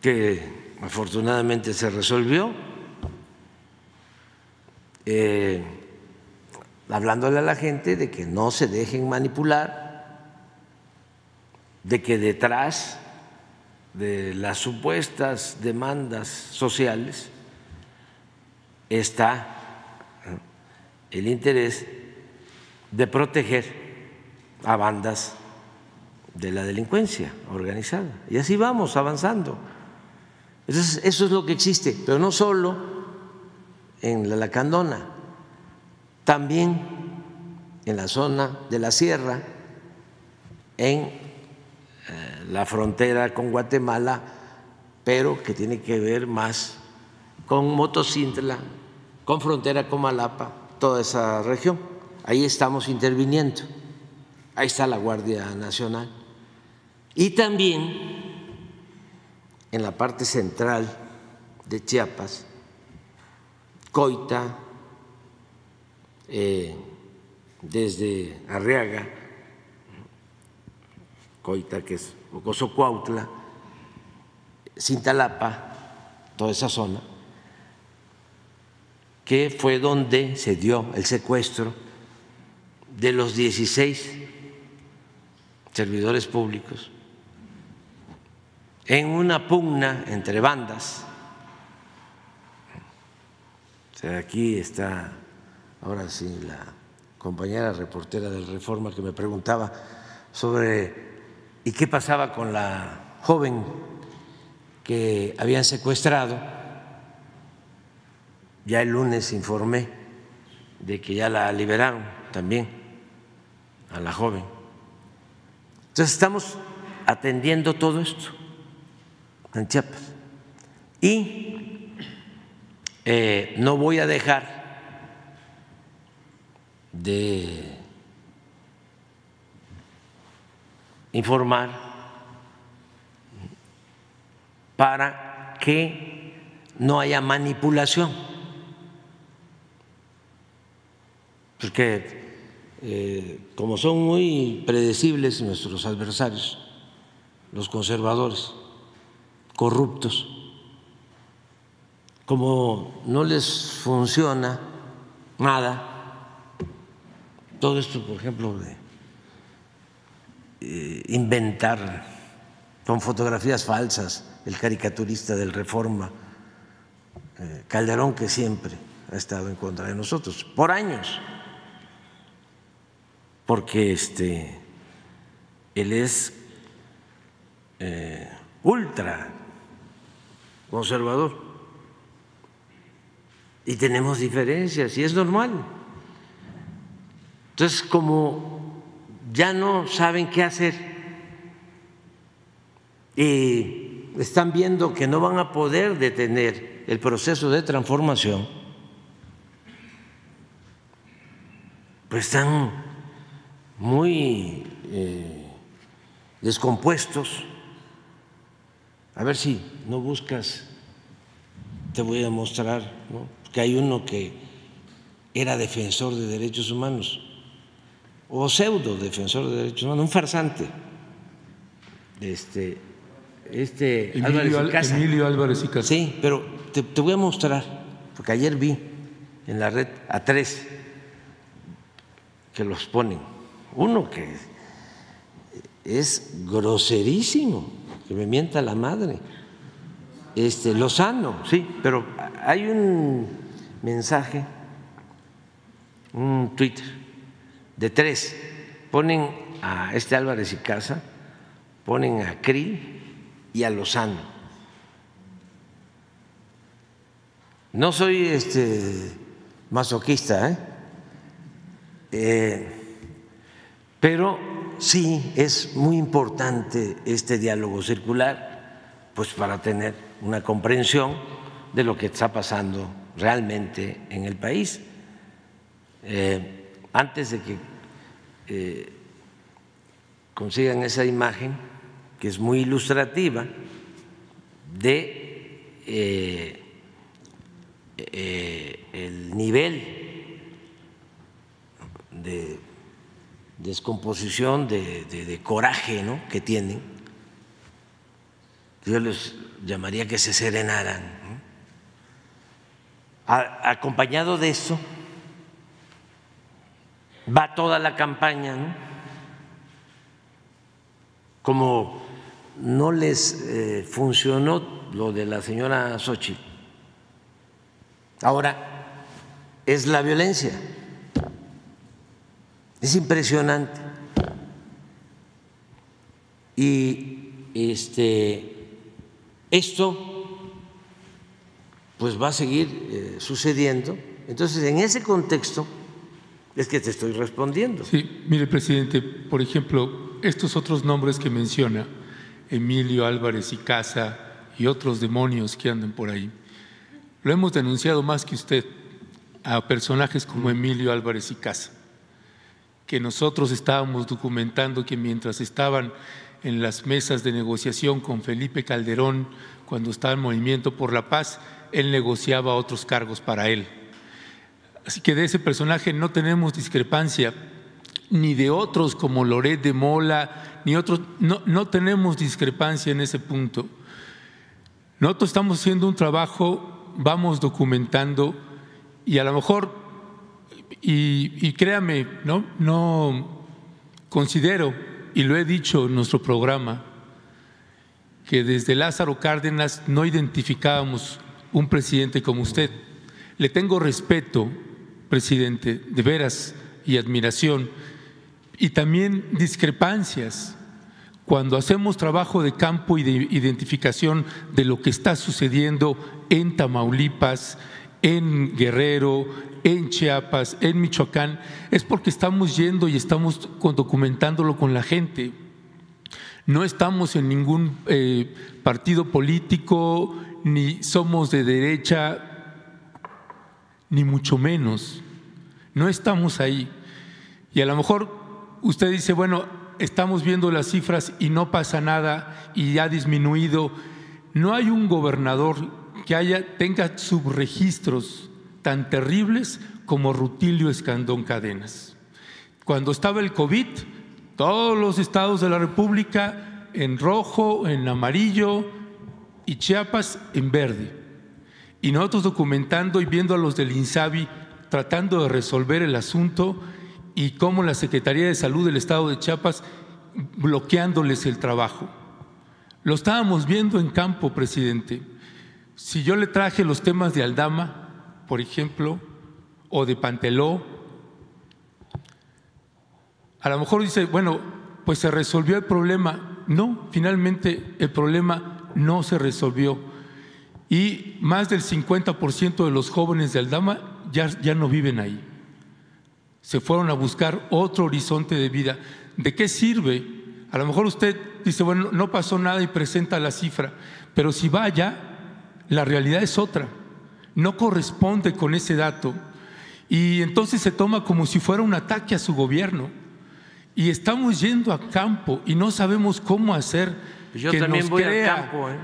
que afortunadamente se resolvió, eh, hablándole a la gente de que no se dejen manipular, de que detrás de las supuestas demandas sociales está el interés de proteger a bandas de la delincuencia organizada. Y así vamos avanzando. Entonces, eso es lo que existe, pero no solo en la Lacandona, también en la zona de la sierra, en eh, la frontera con Guatemala, pero que tiene que ver más con Motocintla, con frontera con Malapa, toda esa región. Ahí estamos interviniendo. Ahí está la Guardia Nacional. Y también en la parte central de Chiapas, Coita, eh, desde Arriaga, Coita, que es Ocoso Cuautla, Cintalapa, toda esa zona, que fue donde se dio el secuestro de los 16 servidores públicos en una pugna entre bandas. aquí está ahora sí la compañera reportera del Reforma que me preguntaba sobre y qué pasaba con la joven que habían secuestrado. Ya el lunes informé de que ya la liberaron también a la joven. Entonces estamos atendiendo todo esto en Chiapas. Y eh, no voy a dejar de informar para que no haya manipulación, porque eh, como son muy predecibles nuestros adversarios, los conservadores, corruptos. Como no les funciona nada, todo esto, por ejemplo, de eh, inventar con fotografías falsas, el caricaturista del Reforma, eh, Calderón, que siempre ha estado en contra de nosotros, por años, porque este, él es eh, ultra conservador. Y tenemos diferencias y es normal. Entonces, como ya no saben qué hacer y están viendo que no van a poder detener el proceso de transformación, pues están muy eh, descompuestos a ver si no buscas, te voy a mostrar, que hay uno que era defensor de derechos humanos o pseudo defensor de derechos humanos, un farsante. Este, este Emilio Álvarez, Emilio Álvarez y Casa. Sí, pero te, te voy a mostrar, porque ayer vi en la red a tres que los ponen. Uno que es groserísimo, que me mienta la madre. Este, Lozano, sí, pero hay un mensaje, un Twitter de tres. Ponen a este Álvarez y Casa, ponen a Krill y a Lozano. No soy este masoquista, ¿eh? Eh, pero sí es muy importante este diálogo circular, pues para tener una comprensión de lo que está pasando realmente en el país. Eh, antes de que eh, consigan esa imagen, que es muy ilustrativa, de el nivel de descomposición, de, coraje ¿no? que tienen, yo les llamaría que se serenaran. acompañado de eso, va toda la campaña, ¿no? como no les eh, funcionó lo de la señora Sochi, ahora es la violencia. Es impresionante. Y este, esto pues va a seguir eh, sucediendo. Entonces, en ese contexto es que te estoy respondiendo. Sí, mire, presidente, por ejemplo, estos otros nombres que menciona, Emilio Álvarez y Casa y otros demonios que andan por ahí, lo hemos denunciado más que usted a personajes como Emilio Álvarez y Casa que nosotros estábamos documentando que mientras estaban en las mesas de negociación con Felipe Calderón, cuando estaba en Movimiento por la Paz, él negociaba otros cargos para él. Así que de ese personaje no tenemos discrepancia, ni de otros como Loret de Mola, ni otros, no, no tenemos discrepancia en ese punto. Nosotros estamos haciendo un trabajo, vamos documentando y a lo mejor y, créame, ¿no? no considero, y lo he dicho en nuestro programa, que desde Lázaro Cárdenas no identificábamos un presidente como usted. Le tengo respeto, presidente, de veras, y admiración, y también discrepancias cuando hacemos trabajo de campo y de identificación de lo que está sucediendo en Tamaulipas, en Guerrero, en Chiapas, en Michoacán, es porque estamos yendo y estamos documentándolo con la gente. No estamos en ningún eh, partido político, ni somos de derecha, ni mucho menos. No estamos ahí. Y a lo mejor usted dice, bueno, estamos viendo las cifras y no pasa nada y ha disminuido. No hay un gobernador que haya, tenga subregistros tan terribles como Rutilio Escandón Cadenas. Cuando estaba el COVID, todos los estados de la República en rojo, en amarillo y Chiapas en verde. Y nosotros documentando y viendo a los del INSABI tratando de resolver el asunto y cómo la Secretaría de Salud del Estado de Chiapas bloqueándoles el trabajo. Lo estábamos viendo en campo, presidente. Si yo le traje los temas de Aldama, por ejemplo, o de Panteló, a lo mejor dice, bueno, pues se resolvió el problema. No, finalmente el problema no se resolvió. Y más del 50% de los jóvenes de Aldama ya, ya no viven ahí. Se fueron a buscar otro horizonte de vida. ¿De qué sirve? A lo mejor usted dice, bueno, no pasó nada y presenta la cifra, pero si vaya, la realidad es otra no corresponde con ese dato y entonces se toma como si fuera un ataque a su gobierno. Y estamos yendo a campo y no sabemos cómo hacer. Yo también voy a campo. ¿eh?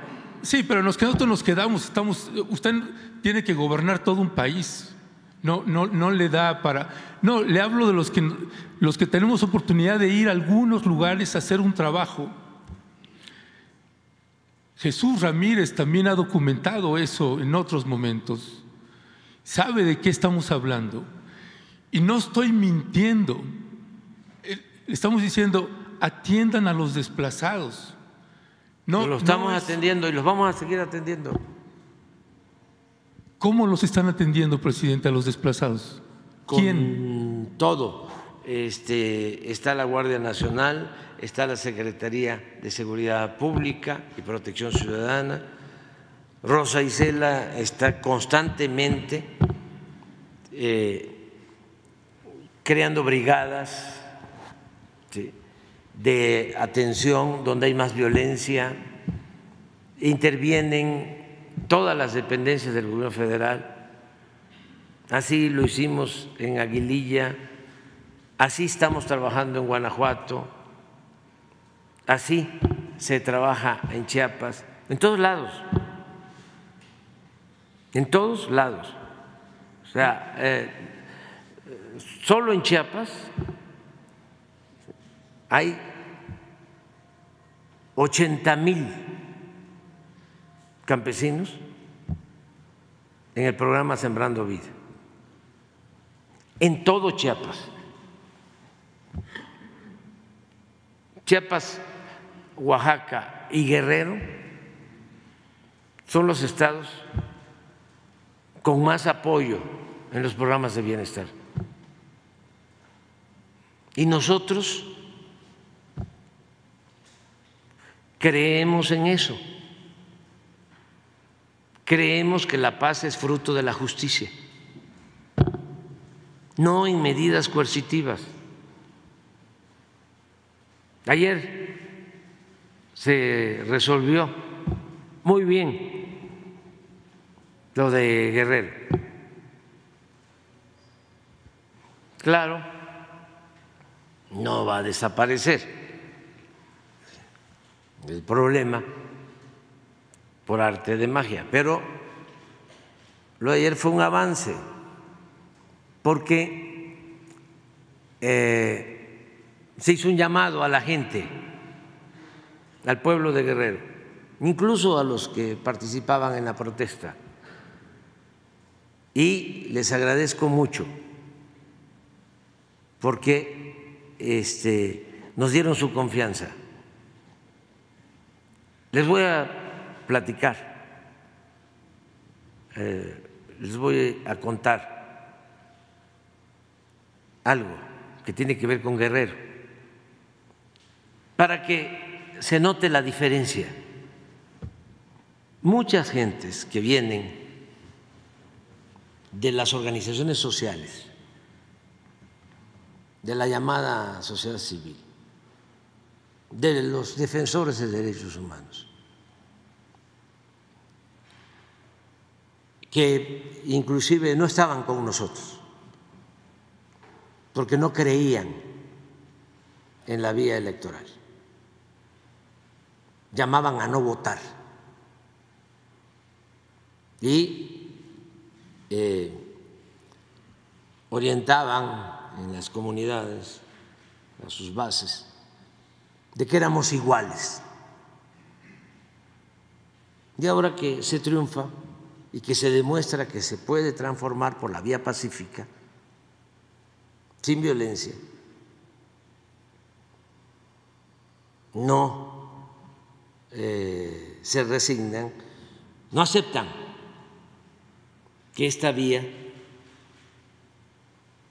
Sí, pero nosotros nos quedamos, estamos, usted tiene que gobernar todo un país. No, no, no le da para. No, le hablo de los que, los que tenemos oportunidad de ir a algunos lugares a hacer un trabajo. Jesús Ramírez también ha documentado eso en otros momentos. Sabe de qué estamos hablando. Y no estoy mintiendo. Eh, estamos diciendo, atiendan a los desplazados. No, los estamos atendiendo y los vamos a seguir atendiendo. ¿Cómo los están atendiendo, presidente, a los desplazados? ¿Quién? todo. Este, está la Guardia Nacional, está la Secretaría de Seguridad Pública y Protección Ciudadana. Rosa Isela está constantemente eh, creando brigadas de atención donde hay más violencia, intervienen todas las dependencias del gobierno federal. Así lo hicimos en Aguililla, así estamos trabajando en Guanajuato, así se trabaja en Chiapas, en todos lados, en todos lados. O sea, eh, solo en Chiapas hay 80 mil campesinos en el programa Sembrando Vida, en todo Chiapas. Chiapas, Oaxaca y Guerrero son los estados con más apoyo en los programas de bienestar. Y nosotros creemos en eso. Creemos que la paz es fruto de la justicia, no en medidas coercitivas. Ayer se resolvió muy bien lo de Guerrero. Claro, no va a desaparecer el problema por arte de magia. Pero lo de ayer fue un avance, porque eh, se hizo un llamado a la gente, al pueblo de Guerrero, incluso a los que participaban en la protesta. Y les agradezco mucho, porque este, nos dieron su confianza. Les voy a platicar, eh, les voy a contar algo que tiene que ver con Guerrero, para que se note la diferencia. Muchas gentes que vienen de las organizaciones sociales, de la llamada sociedad civil, de los defensores de derechos humanos, que inclusive no estaban con nosotros, porque no creían en la vía electoral. Llamaban a no votar. Y eh, orientaban en las comunidades, a sus bases, de que éramos iguales. Y ahora que se triunfa, y que se demuestra que se puede transformar por la vía pacífica, sin violencia, no eh, se resignan, no aceptan que esta vía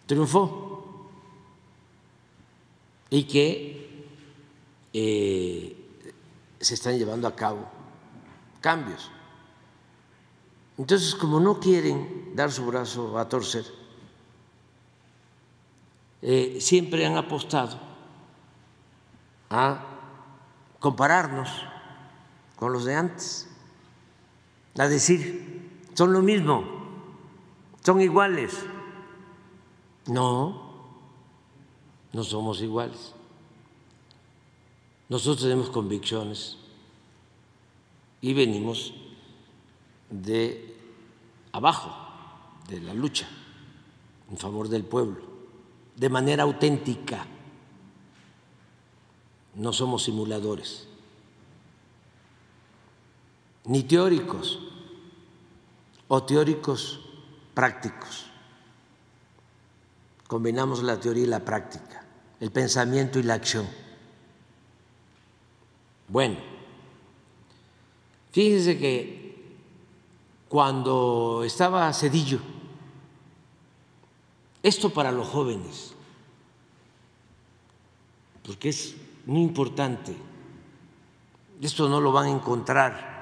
triunfó y que eh, se están llevando a cabo cambios. Entonces, como no quieren dar su brazo a torcer, eh, siempre han apostado a compararnos con los de antes, a decir, son lo mismo, son iguales. No, no somos iguales. Nosotros tenemos convicciones y venimos de abajo de la lucha en favor del pueblo, de manera auténtica. No somos simuladores, ni teóricos o teóricos prácticos. Combinamos la teoría y la práctica, el pensamiento y la acción. Bueno, fíjense que cuando estaba Cedillo, esto para los jóvenes, porque es muy importante, esto no lo van a encontrar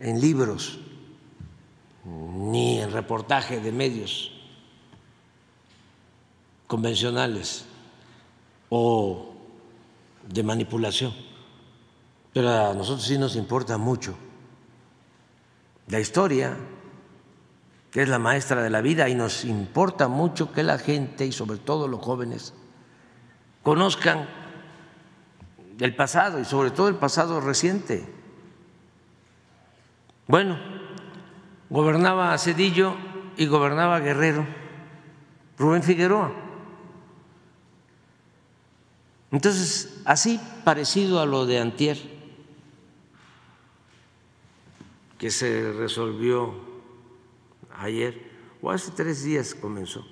en libros ni en reportaje de medios convencionales o de manipulación. Pero a nosotros sí nos importa mucho la historia, que es la maestra de la vida, y nos importa mucho que la gente, y sobre todo los jóvenes, conozcan el pasado y sobre todo el pasado reciente. Bueno, gobernaba Cedillo y gobernaba Guerrero, Rubén Figueroa. Entonces, así parecido a lo de Antier, que se resolvió ayer, o hace tres días comenzó,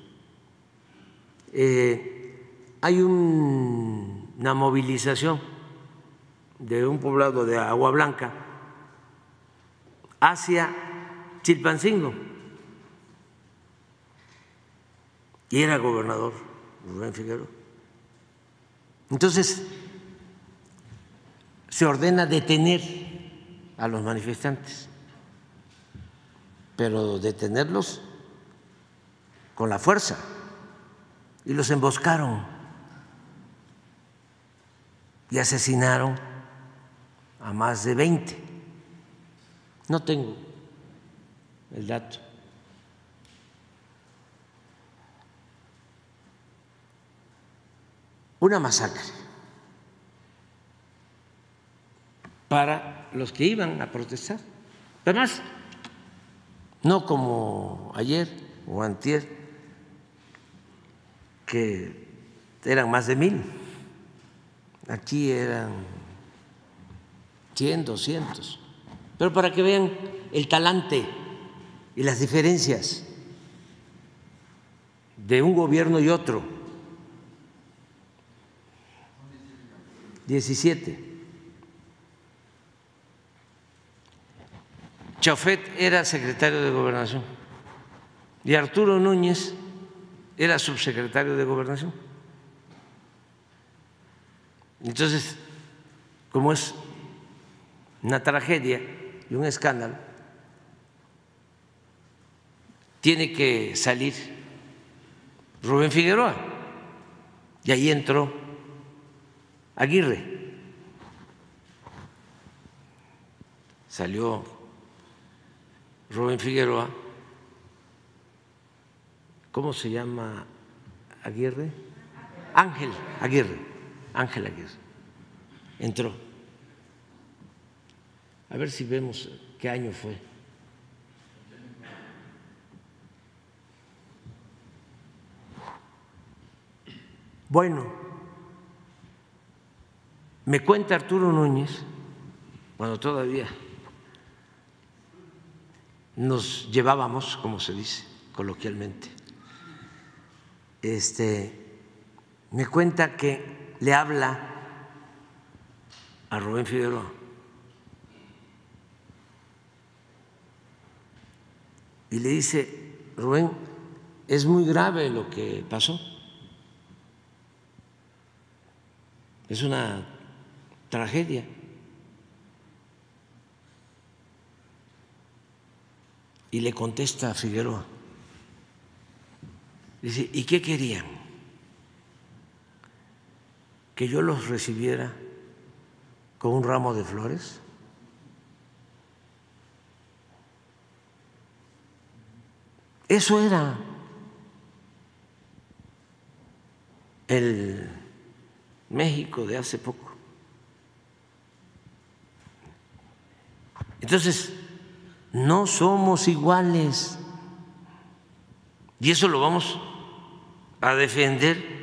eh, hay una movilización de un poblado de Agua Blanca hacia Chilpancingo. Y era gobernador Rubén Figueroa. Entonces, se ordena detener a los manifestantes, pero detenerlos con la fuerza. Y los emboscaron y asesinaron a más de 20. No tengo el dato. Una masacre para los que iban a protestar. Además, no como ayer o antier, que eran más de mil. Aquí eran 100, 200. Pero para que vean el talante y las diferencias de un gobierno y otro. 17. Chauffet era secretario de gobernación y Arturo Núñez era subsecretario de gobernación. Entonces, como es una tragedia y un escándalo, tiene que salir Rubén Figueroa. Y ahí entró Aguirre. Salió Rubén Figueroa. ¿Cómo se llama Aguirre? Ángel Aguirre. Ángel Aguirre. Entró a ver si vemos qué año fue. Bueno, me cuenta Arturo Núñez, cuando todavía nos llevábamos, como se dice coloquialmente, este, me cuenta que le habla a Rubén Figueroa y le dice, Rubén, es muy grave lo que pasó. Es una tragedia. Y le contesta Figueroa. Dice, ¿y qué querían? ¿Que yo los recibiera con un ramo de flores? Eso era el México de hace poco. Entonces, no somos iguales. Y eso lo vamos a defender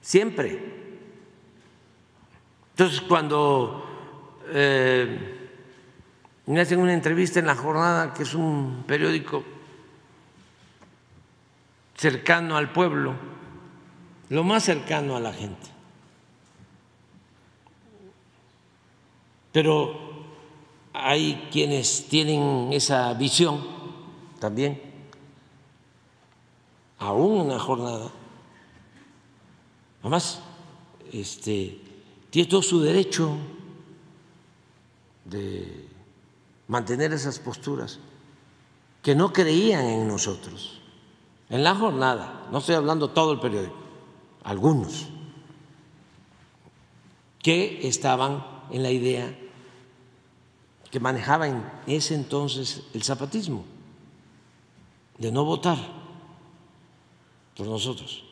siempre. Entonces, cuando eh, me hacen una entrevista en La Jornada, que es un periódico cercano al pueblo, lo más cercano a la gente. Pero hay quienes tienen esa visión también, aún en la jornada. Además, este, tiene todo su derecho de mantener esas posturas que no creían en nosotros. En la jornada, no estoy hablando todo el periódico, algunos que estaban en la idea que manejaba en ese entonces el zapatismo, de no votar por nosotros.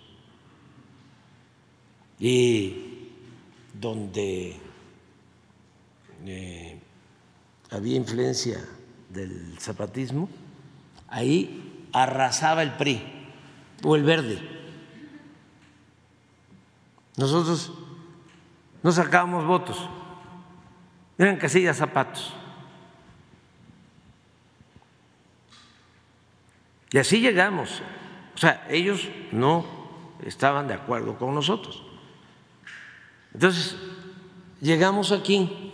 Y donde eh, había influencia del zapatismo, ahí arrasaba el PRI o el verde. Nosotros no sacábamos votos, eran casillas zapatos. Y así llegamos. O sea, ellos no estaban de acuerdo con nosotros. Entonces, llegamos aquí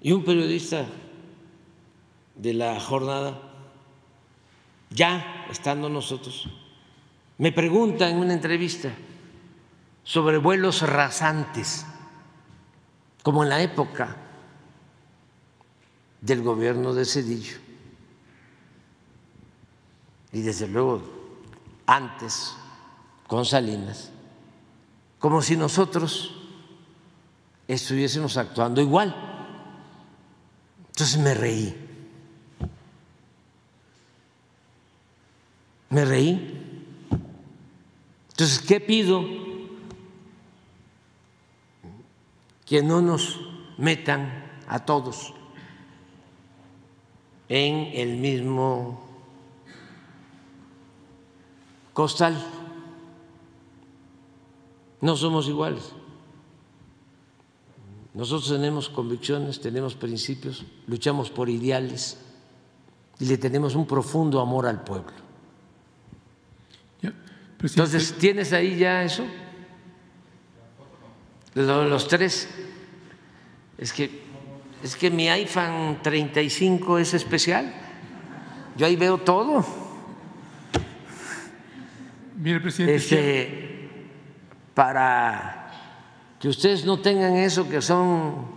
y un periodista de la jornada, ya estando nosotros, me pregunta en una entrevista sobre vuelos rasantes, como en la época del gobierno de Cedillo y desde luego antes con Salinas, como si nosotros estuviésemos actuando igual. Entonces me reí. Me reí. Entonces, ¿qué pido? Que no nos metan a todos en el mismo costal. No somos iguales. Nosotros tenemos convicciones, tenemos principios, luchamos por ideales y le tenemos un profundo amor al pueblo. Entonces, ¿tienes ahí ya eso? Los tres. Es que, es que mi iPhone 35 es especial. Yo ahí veo todo. Mire, presidente. Este, para que ustedes no tengan eso, que son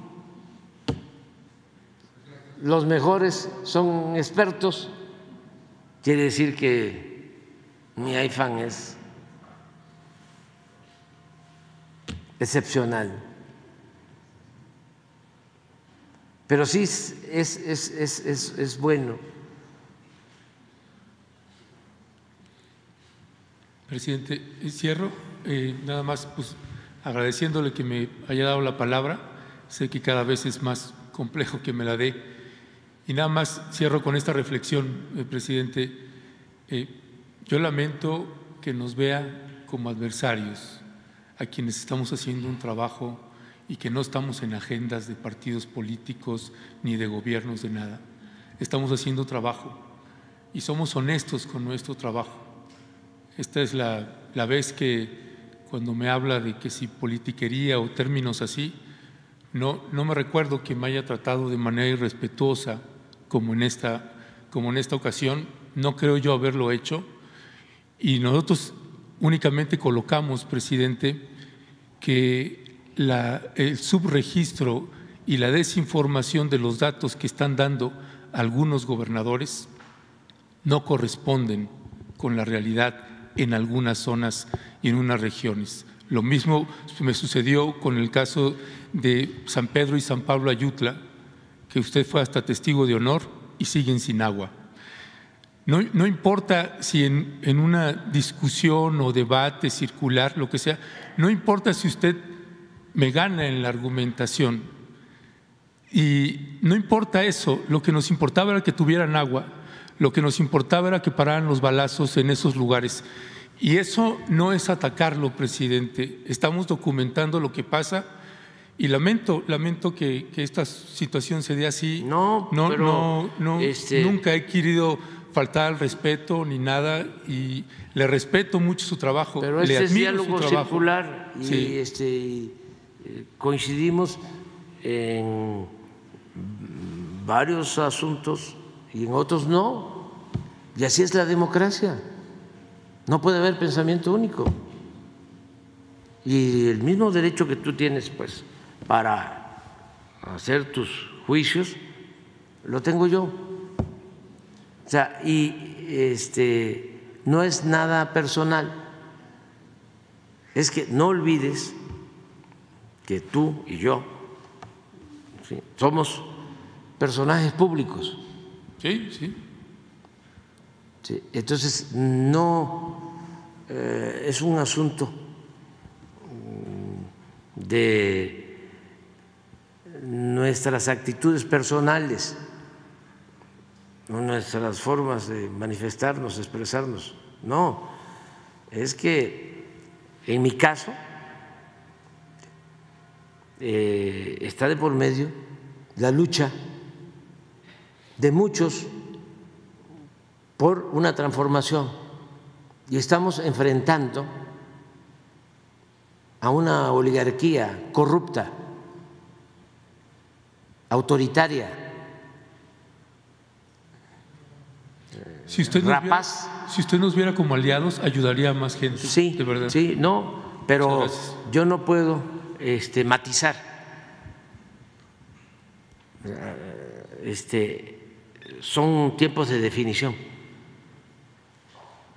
los mejores, son expertos, quiere decir que mi iPhone es excepcional. Pero sí es, es, es, es bueno. Presidente, cierro. Eh, nada más, pues agradeciéndole que me haya dado la palabra. Sé que cada vez es más complejo que me la dé. Y nada más cierro con esta reflexión, eh, presidente. Eh, yo lamento que nos vea como adversarios a quienes estamos haciendo un trabajo y que no estamos en agendas de partidos políticos ni de gobiernos de nada. Estamos haciendo trabajo y somos honestos con nuestro trabajo. Esta es la, la vez que cuando me habla de que si politiquería o términos así, no, no me recuerdo que me haya tratado de manera irrespetuosa como en, esta, como en esta ocasión, no creo yo haberlo hecho. Y nosotros únicamente colocamos, presidente, que el subregistro y la desinformación de los datos que están dando algunos gobernadores no corresponden con la realidad en algunas zonas y en unas regiones. Lo mismo me sucedió con el caso de San Pedro y San Pablo Ayutla, que usted fue hasta testigo de honor y siguen sin agua. No, no importa si en, en, una discusión o debate circular, lo que sea, no importa si usted me gana en la argumentación. Y no importa eso, lo que nos importaba era que tuvieran agua Lo que nos importaba era que pararan los balazos en esos lugares. Y eso no es atacarlo, presidente. Estamos documentando lo que pasa y lamento, lamento que, esta situación se dé así. No, no, no, no este nunca he querido faltar al respeto ni nada y le respeto mucho su trabajo. Pero este es diálogo circular y este, coincidimos en varios asuntos y en otros no. Y así es la democracia. No puede haber pensamiento único. Y el mismo derecho que tú tienes, pues, para hacer tus juicios, lo tengo yo. O sea, y este no es nada personal. Es que no olvides que tú y yo somos personajes públicos. Sí, sí. entonces, no eh, es un asunto mm, de nuestras actitudes personales, nuestras formas de manifestarnos, expresarnos. No, es que en mi caso eh, está de por medio la lucha de muchos por una transformación y estamos enfrentando a una oligarquía corrupta, autoritaria, si usted rapaz. si usted nos viera como aliados, ayudaría a más gente. Sí, de verdad. Sí, no, pero yo no puedo este, matizar. Este, son tiempos de definición.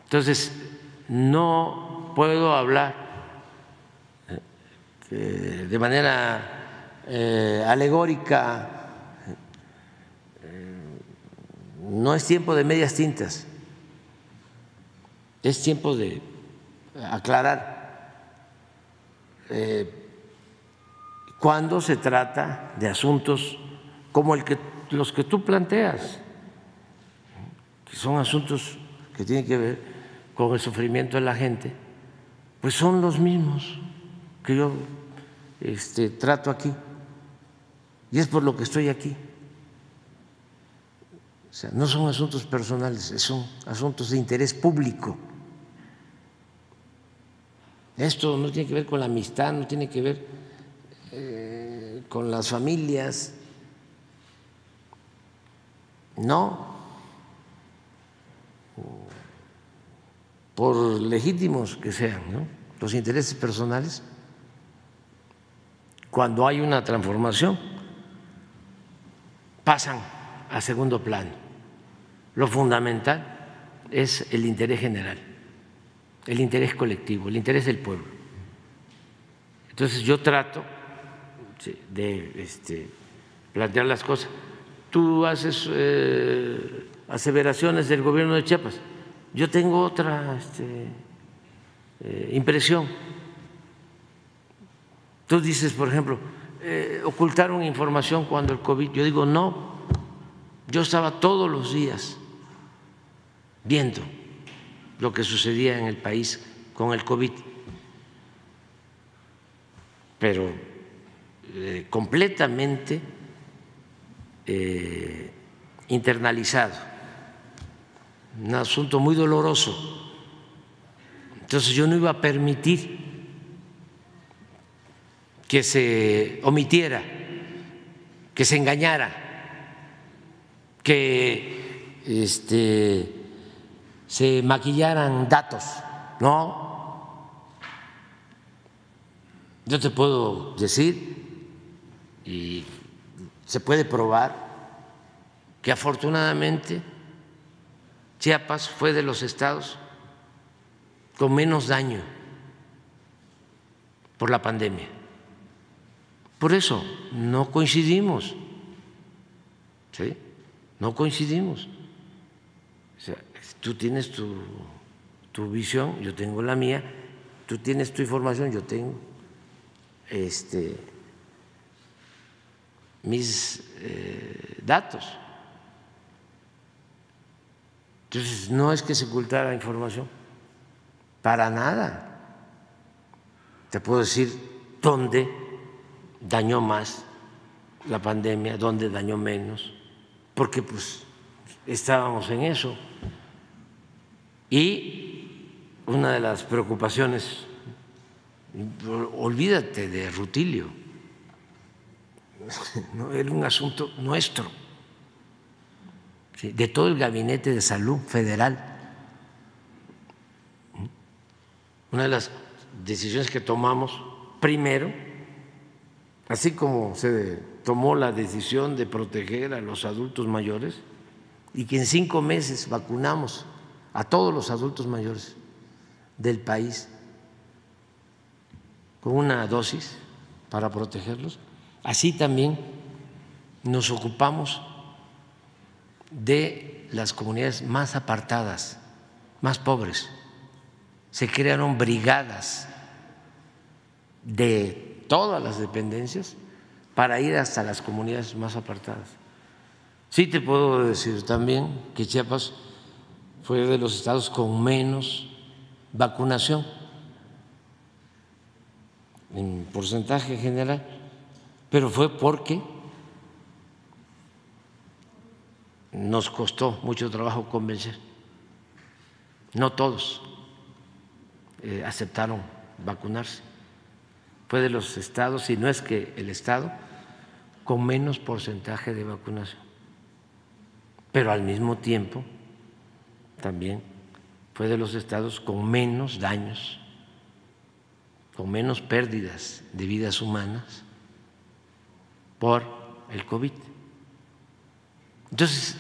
Entonces, no puedo hablar eh, de manera eh, alegórica, no es tiempo de medias tintas, es tiempo de aclarar eh, cuando se trata de asuntos como los que tú planteas que son asuntos que tienen que ver con el sufrimiento de la gente, pues son los mismos que yo este, trato aquí. Y es por lo que estoy aquí. O sea, no son asuntos personales, son asuntos de interés público. Esto no tiene que ver con la amistad, no tiene que ver eh, con las familias. No, por legítimos que sean, los intereses personales, cuando hay una transformación, pasan a segundo plano. Lo fundamental es el interés general, el interés colectivo, el interés del pueblo. Entonces yo trato de este, plantear las cosas. Tú haces eh, aseveraciones del gobierno de Chiapas yo tengo otra este, eh, impresión. Tú dices, por ejemplo, eh, ocultaron información cuando el COVID. Yo digo, no, yo estaba todos los días viendo lo que sucedía en el país con el COVID, pero eh, completamente internalizado un asunto muy doloroso. Entonces yo no iba a permitir que se omitiera, que se engañara, que este, se maquillaran datos. No. Yo te puedo decir, y se puede probar, que afortunadamente Chiapas fue de los estados con menos daño por la pandemia. Por eso no coincidimos, ¿sí? No coincidimos. Tú tienes tu, tu visión, yo tengo la mía, tú tienes tu información, yo tengo este, mis eh, datos. Entonces, no es que se ocultara información, para nada. Te puedo decir dónde dañó más la pandemia, dónde dañó menos, porque pues estábamos en eso. Y una de las preocupaciones, olvídate de Rutilio, [laughs] no, era un asunto nuestro, de todo el gabinete de salud federal. Una de las decisiones que tomamos primero, así como se tomó la decisión de proteger a los adultos mayores y que en cinco meses vacunamos a todos los adultos mayores del país con una dosis para protegerlos, así también nos ocupamos de las comunidades más apartadas, más pobres. Se crearon brigadas de todas las dependencias para ir hasta las comunidades más apartadas. Sí te puedo decir también que Chiapas fue de los estados con menos vacunación en porcentaje general, pero fue porque nos costó mucho trabajo convencer. No todos eh, aceptaron vacunarse fue de los estados, si no es que el estado, con menos porcentaje de vacunación. Pero al mismo tiempo, también fue de los estados con menos daños, con menos pérdidas de vidas humanas por el COVID. Entonces,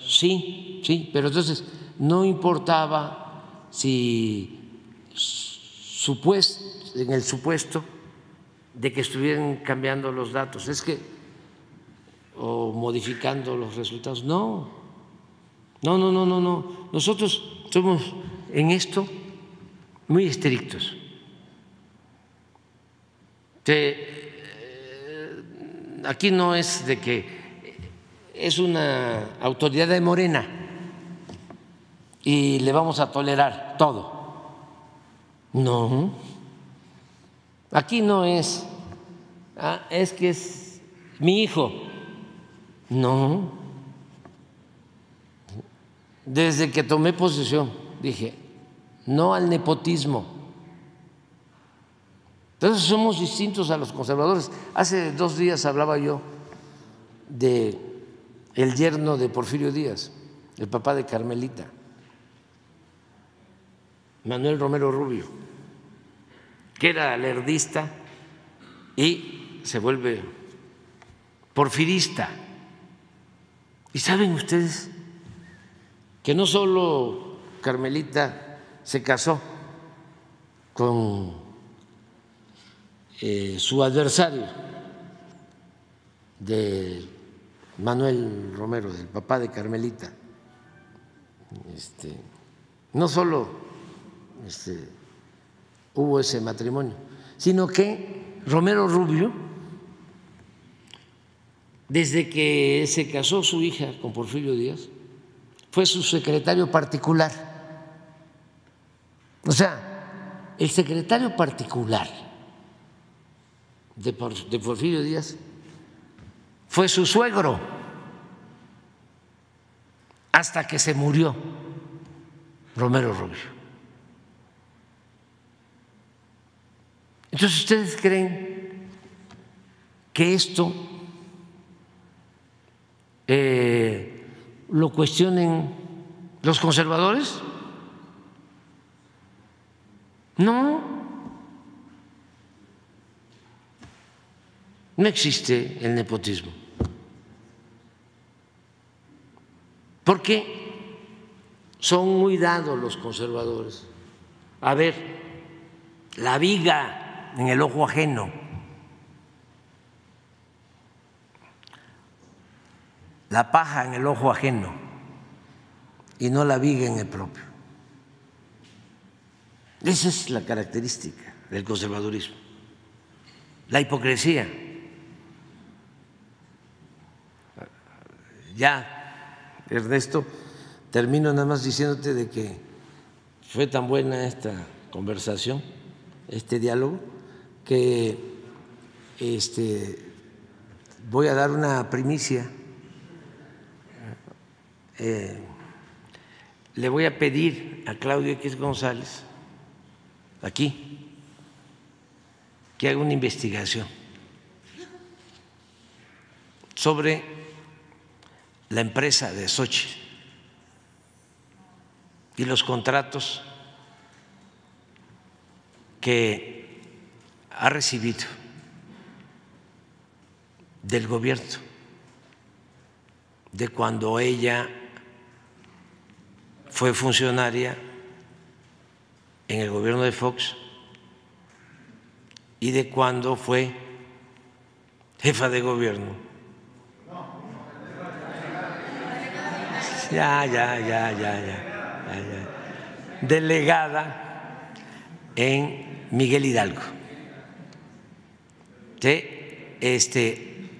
sí, sí, pero entonces no importaba si en el supuesto de que estuvieran cambiando los datos, es que o modificando los resultados. No, no, no, no, no, no. Nosotros somos en esto muy estrictos. Eh, aquí no es de que es una autoridad de Morena y le vamos a tolerar todo. No, aquí no es, ah, es que es mi hijo. No, desde que tomé posesión dije, no al nepotismo. Entonces somos distintos a los conservadores. Hace dos días hablaba yo de el yerno de Porfirio Díaz, el papá de Carmelita. Manuel Romero Rubio, que era lerdista y se vuelve porfirista. Y saben ustedes que no solo Carmelita se casó con eh, su adversario de Manuel Romero, del papá de Carmelita, este, no solo este, hubo ese matrimonio, sino que Romero Rubio, desde que se casó su hija con Porfirio Díaz, fue su secretario particular. O sea, el secretario particular de, Porfirio Díaz fue su suegro hasta que se murió Romero Rubio. Entonces, ¿ustedes creen que esto eh, lo cuestionen los conservadores? No, no existe el nepotismo. Porque son muy dados los conservadores. A ver, la viga en el ojo ajeno. La paja en el ojo ajeno y no la viga en el propio. Esa es la característica del conservadurismo, la hipocresía. ya, Ernesto, termino nada más diciéndote de que fue tan buena esta conversación, este diálogo, que este, voy a dar una primicia. Eh, le voy a pedir a Claudio X González, aquí, que haga una investigación sobre la empresa de Sochi y los contratos que ha recibido del gobierno de cuando ella fue funcionaria en el gobierno de Fox y de cuando fue jefa de gobierno. Ya, ya, ya, ya, ya, ya, Delegada en Miguel Hidalgo. Este,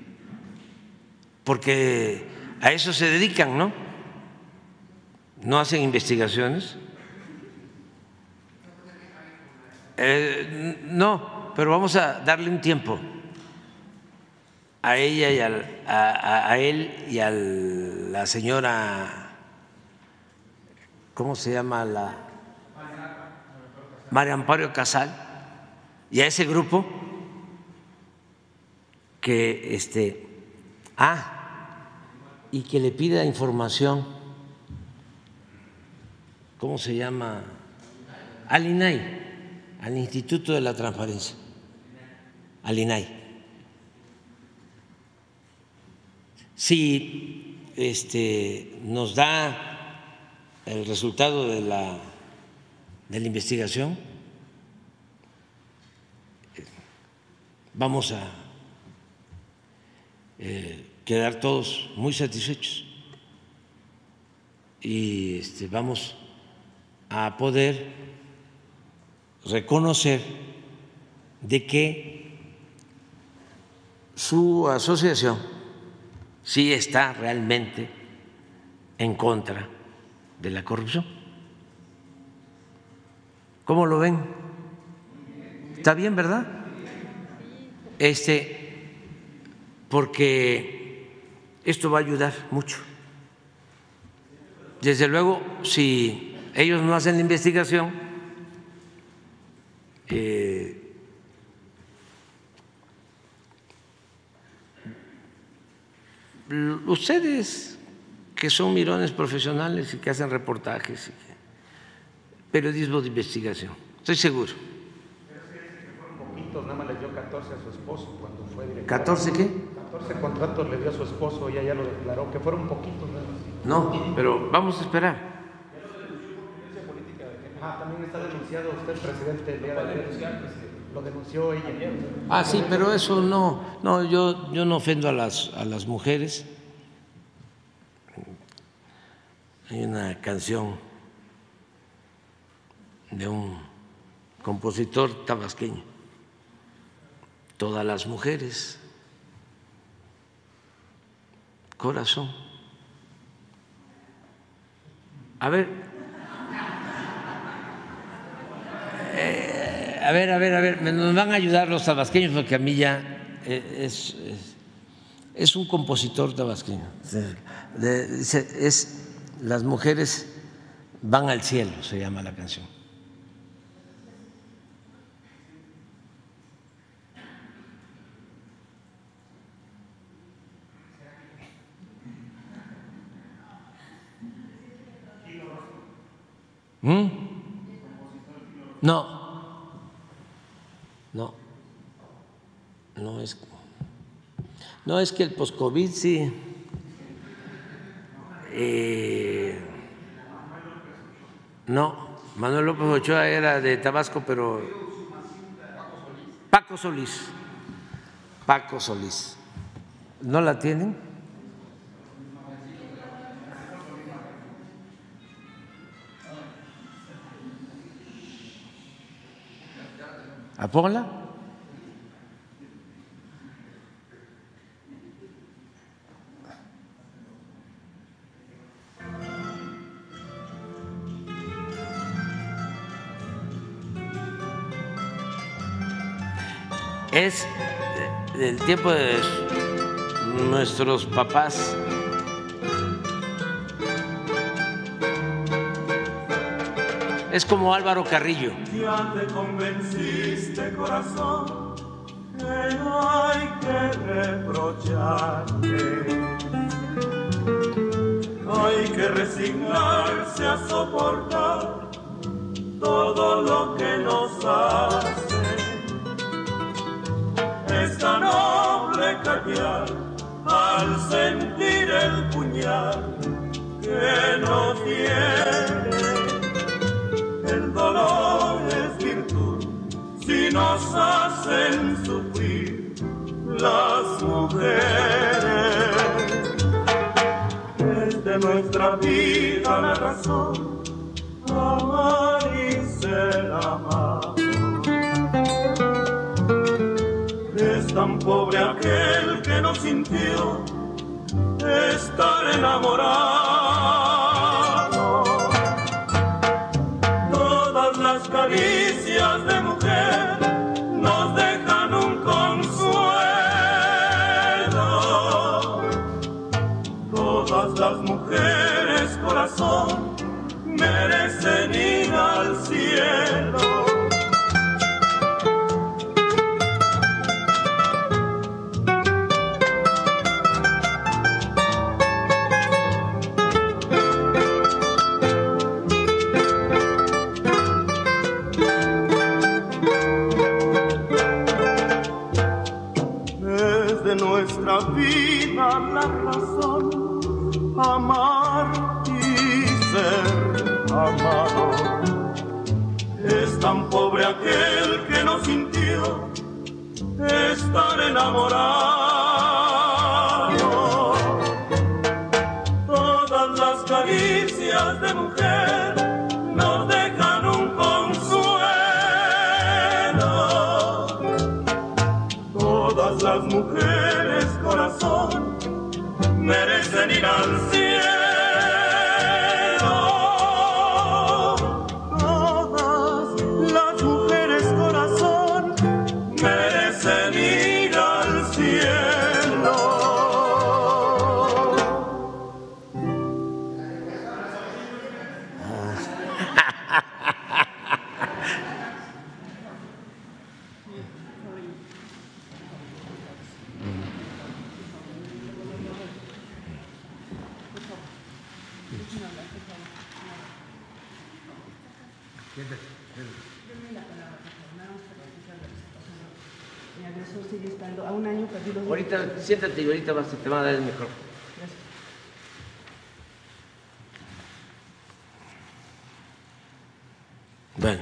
porque a eso se dedican, ¿no? No hacen investigaciones. Eh, no, pero vamos a darle un tiempo a ella y a, él y a la señora, ¿cómo se llama la? María Amparo Casal y a ese grupo que este ah y que le pida información ¿cómo se llama? al INAI al Instituto de la Transparencia. Al INAI. Si este nos da el resultado de la de la investigación. Vamos a eh, quedar todos muy satisfechos. Y este, vamos a poder reconocer de que su asociación sí está realmente en contra de la corrupción. ¿Cómo lo ven? ¿Está bien, verdad? Este porque esto va a ayudar mucho. Desde luego, si ellos no hacen la investigación, eh, ustedes que son mirones profesionales y que hacen reportajes, periodismo de investigación, estoy seguro. Pero nada más le dio 14 a su esposo cuando fue ¿14 qué? 14 contratos le dio a su esposo y ella lo declaró, que fueron poquitos. No, pero vamos a esperar. Ah, también está denunciado usted, presidente, el día de ayer. Lo denunció ella. Ah, sí, pero eso no, no, yo, yo no ofendo a las, a las mujeres. Hay una canción de un compositor tabasqueño, todas las mujeres corazón. A ver, eh, a ver, a ver, a ver, nos van a ayudar los tabasqueños porque a mí ya eh, es, es, un compositor tabasqueño. es Las mujeres van al cielo, se llama la canción. ¿Mm? No, no, no es, no es que el post-COVID sí. Eh, no, Manuel López Ochoa era de Tabasco, pero Paco Solís, Paco Solís, ¿no la tienen? ¿A Es eh, del tiempo de nuestros papás. Es como Álvaro Carrillo. Ya te convenciste, corazón, que no hay que reprocharte. Hay que resignarse a soportar todo lo que nos hace. Es tan noble callar al sentir el puñal que nos tiene. Dolor es virtud si nos hacen sufrir las mujeres. Es de nuestra vida la razón amar y ser amado. Es tan pobre aquel que no sintió estar enamorado. Aquel que no sintió estar enamorado. Siéntate y ahorita vas, te van a dar micrófono. Bueno.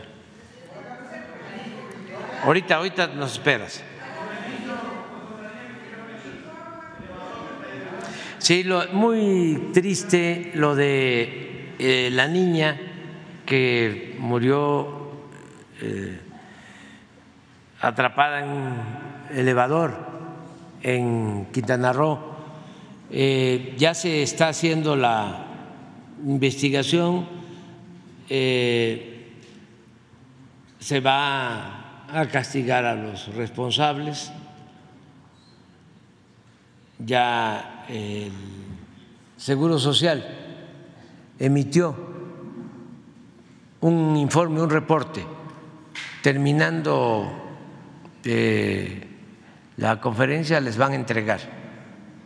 Ahorita, ahorita nos esperas. Sí, lo, muy triste lo de eh, la niña que murió eh, atrapada en un elevador en Quintana Roo. Eh, ya se está haciendo la investigación, eh, se va a castigar a los responsables. Ya el Seguro Social emitió un informe, un reporte, terminando eh, la conferencia les van a entregar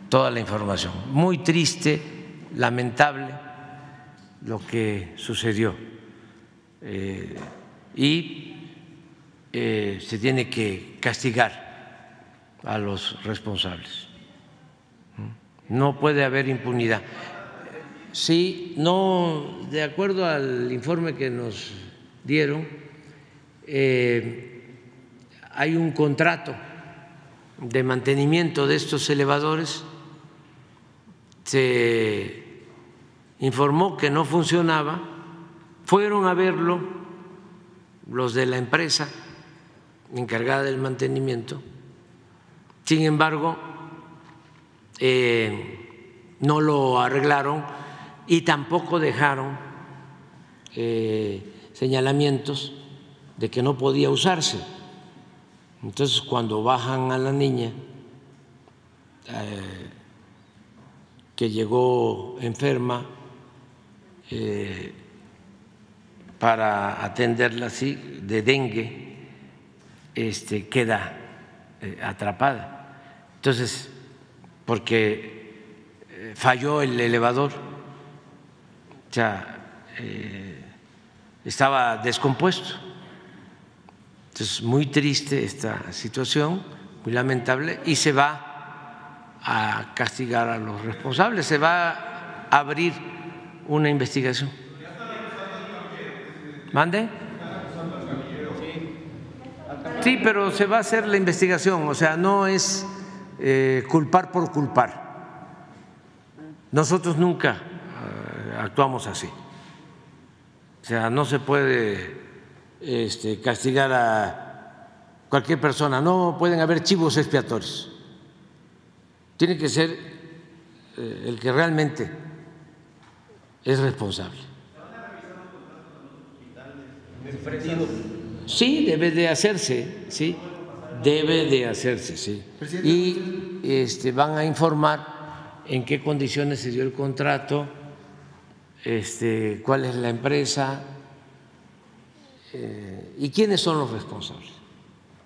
toda la información. Muy triste, lamentable lo que sucedió eh, y eh, se tiene que castigar a los responsables. No puede haber impunidad. Sí, no, de acuerdo al informe que nos dieron, eh, hay un contrato de mantenimiento de estos elevadores, se informó que no funcionaba, fueron a verlo los de la empresa encargada del mantenimiento, sin embargo, eh, no lo arreglaron y tampoco dejaron eh, señalamientos de que no podía usarse. Entonces, cuando bajan a la niña, eh, que llegó enferma, eh, para atenderla así, de dengue, este, queda eh, atrapada. Entonces, porque falló el elevador, o sea, estaba descompuesto. Entonces, muy triste esta situación, muy lamentable, y se va a castigar a los responsables, se va a abrir una investigación. ¿Mande? Sí, pero se va a hacer la investigación, o sea, no es eh, culpar por culpar. Nosotros nunca eh, actuamos así. O sea, no se puede este, castigar a cualquier persona, no pueden haber chivos expiatorios. Tiene que ser eh, el que realmente es responsable. Sí, debe de hacerse, sí, debe de hacerse, sí. Y este, van a informar en qué condiciones se dio el contrato, este, cuál es la empresa, eh, y quiénes son los responsables.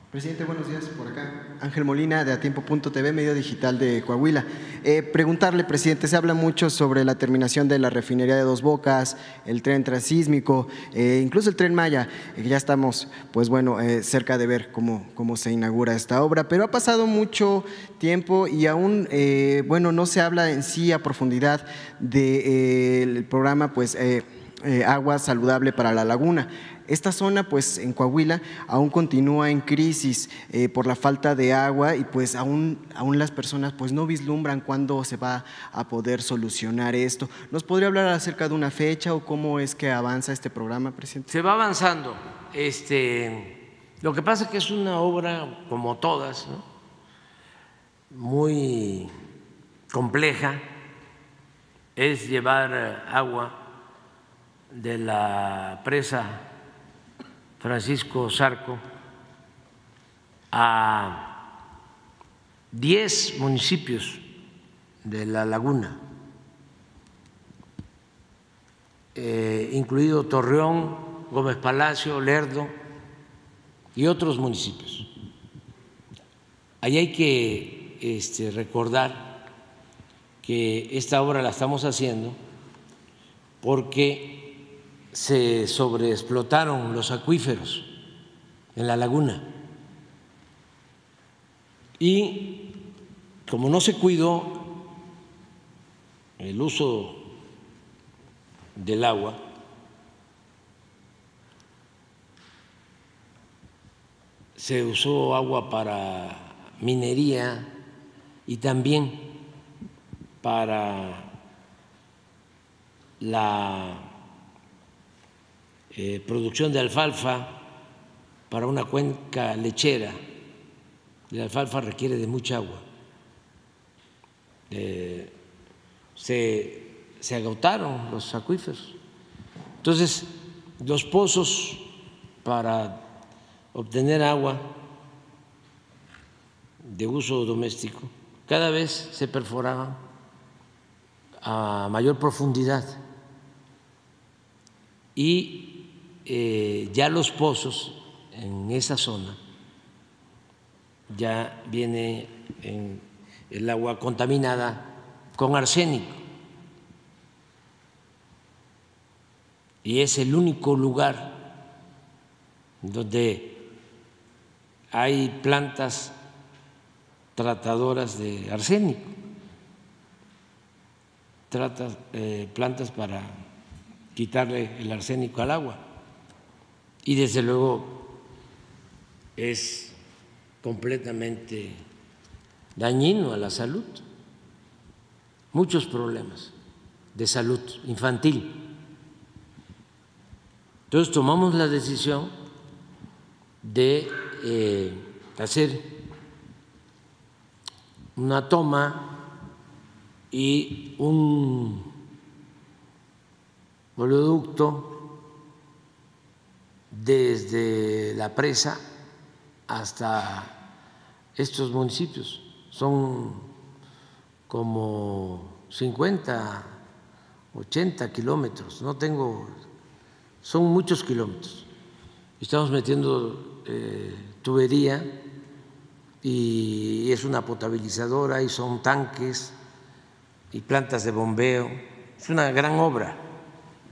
Presidente, buenos días por acá. Ángel Molina de Atiempo.tv, medio digital de Coahuila. Eh, preguntarle, presidente, se habla mucho sobre la terminación de la refinería de Dos Bocas, el tren transísmico, eh, incluso el tren Maya, que ya estamos, pues bueno, cerca de ver cómo, cómo se inaugura esta obra, pero ha pasado mucho tiempo y aún, bueno, no se habla en sí a profundidad del programa, pues, Agua Saludable para la Laguna. Esta zona, pues en Coahuila, aún continúa en crisis eh, por la falta de agua y pues aún, aún las personas pues no vislumbran cuándo se va a poder solucionar esto. ¿Nos podría hablar acerca de una fecha o cómo es que avanza este programa, presidente? Se va avanzando. Este, lo que pasa es que es una obra, como todas, muy compleja. Es llevar agua de la presa Francisco Zarco a 10 municipios de la laguna, eh, incluido Torreón, Gómez Palacio, Lerdo y otros municipios. Ahí hay que este, recordar que esta obra la estamos haciendo porque se sobreexplotaron los acuíferos en la laguna. Y como no se cuidó el uso del agua, se usó agua para minería y también para la eh, producción de alfalfa para una cuenca lechera. La alfalfa requiere de mucha agua. Eh, se, se agotaron los acuíferos. Entonces, los pozos para obtener agua de uso doméstico cada vez se perforaban a mayor profundidad y eh, ya los pozos en esa zona ya viene en el agua contaminada con arsénico. Y es el único lugar donde hay plantas tratadoras de arsénico, trata, eh, plantas para quitarle el arsénico al agua y desde luego es completamente dañino a la salud, muchos problemas de salud infantil. Entonces tomamos la decisión de eh, hacer una toma y un oleoducto desde la presa hasta estos municipios. Son como 50, 80 kilómetros, no tengo, son muchos kilómetros. Estamos metiendo eh, tubería y es una potabilizadora y son tanques y plantas de bombeo. Es una gran obra,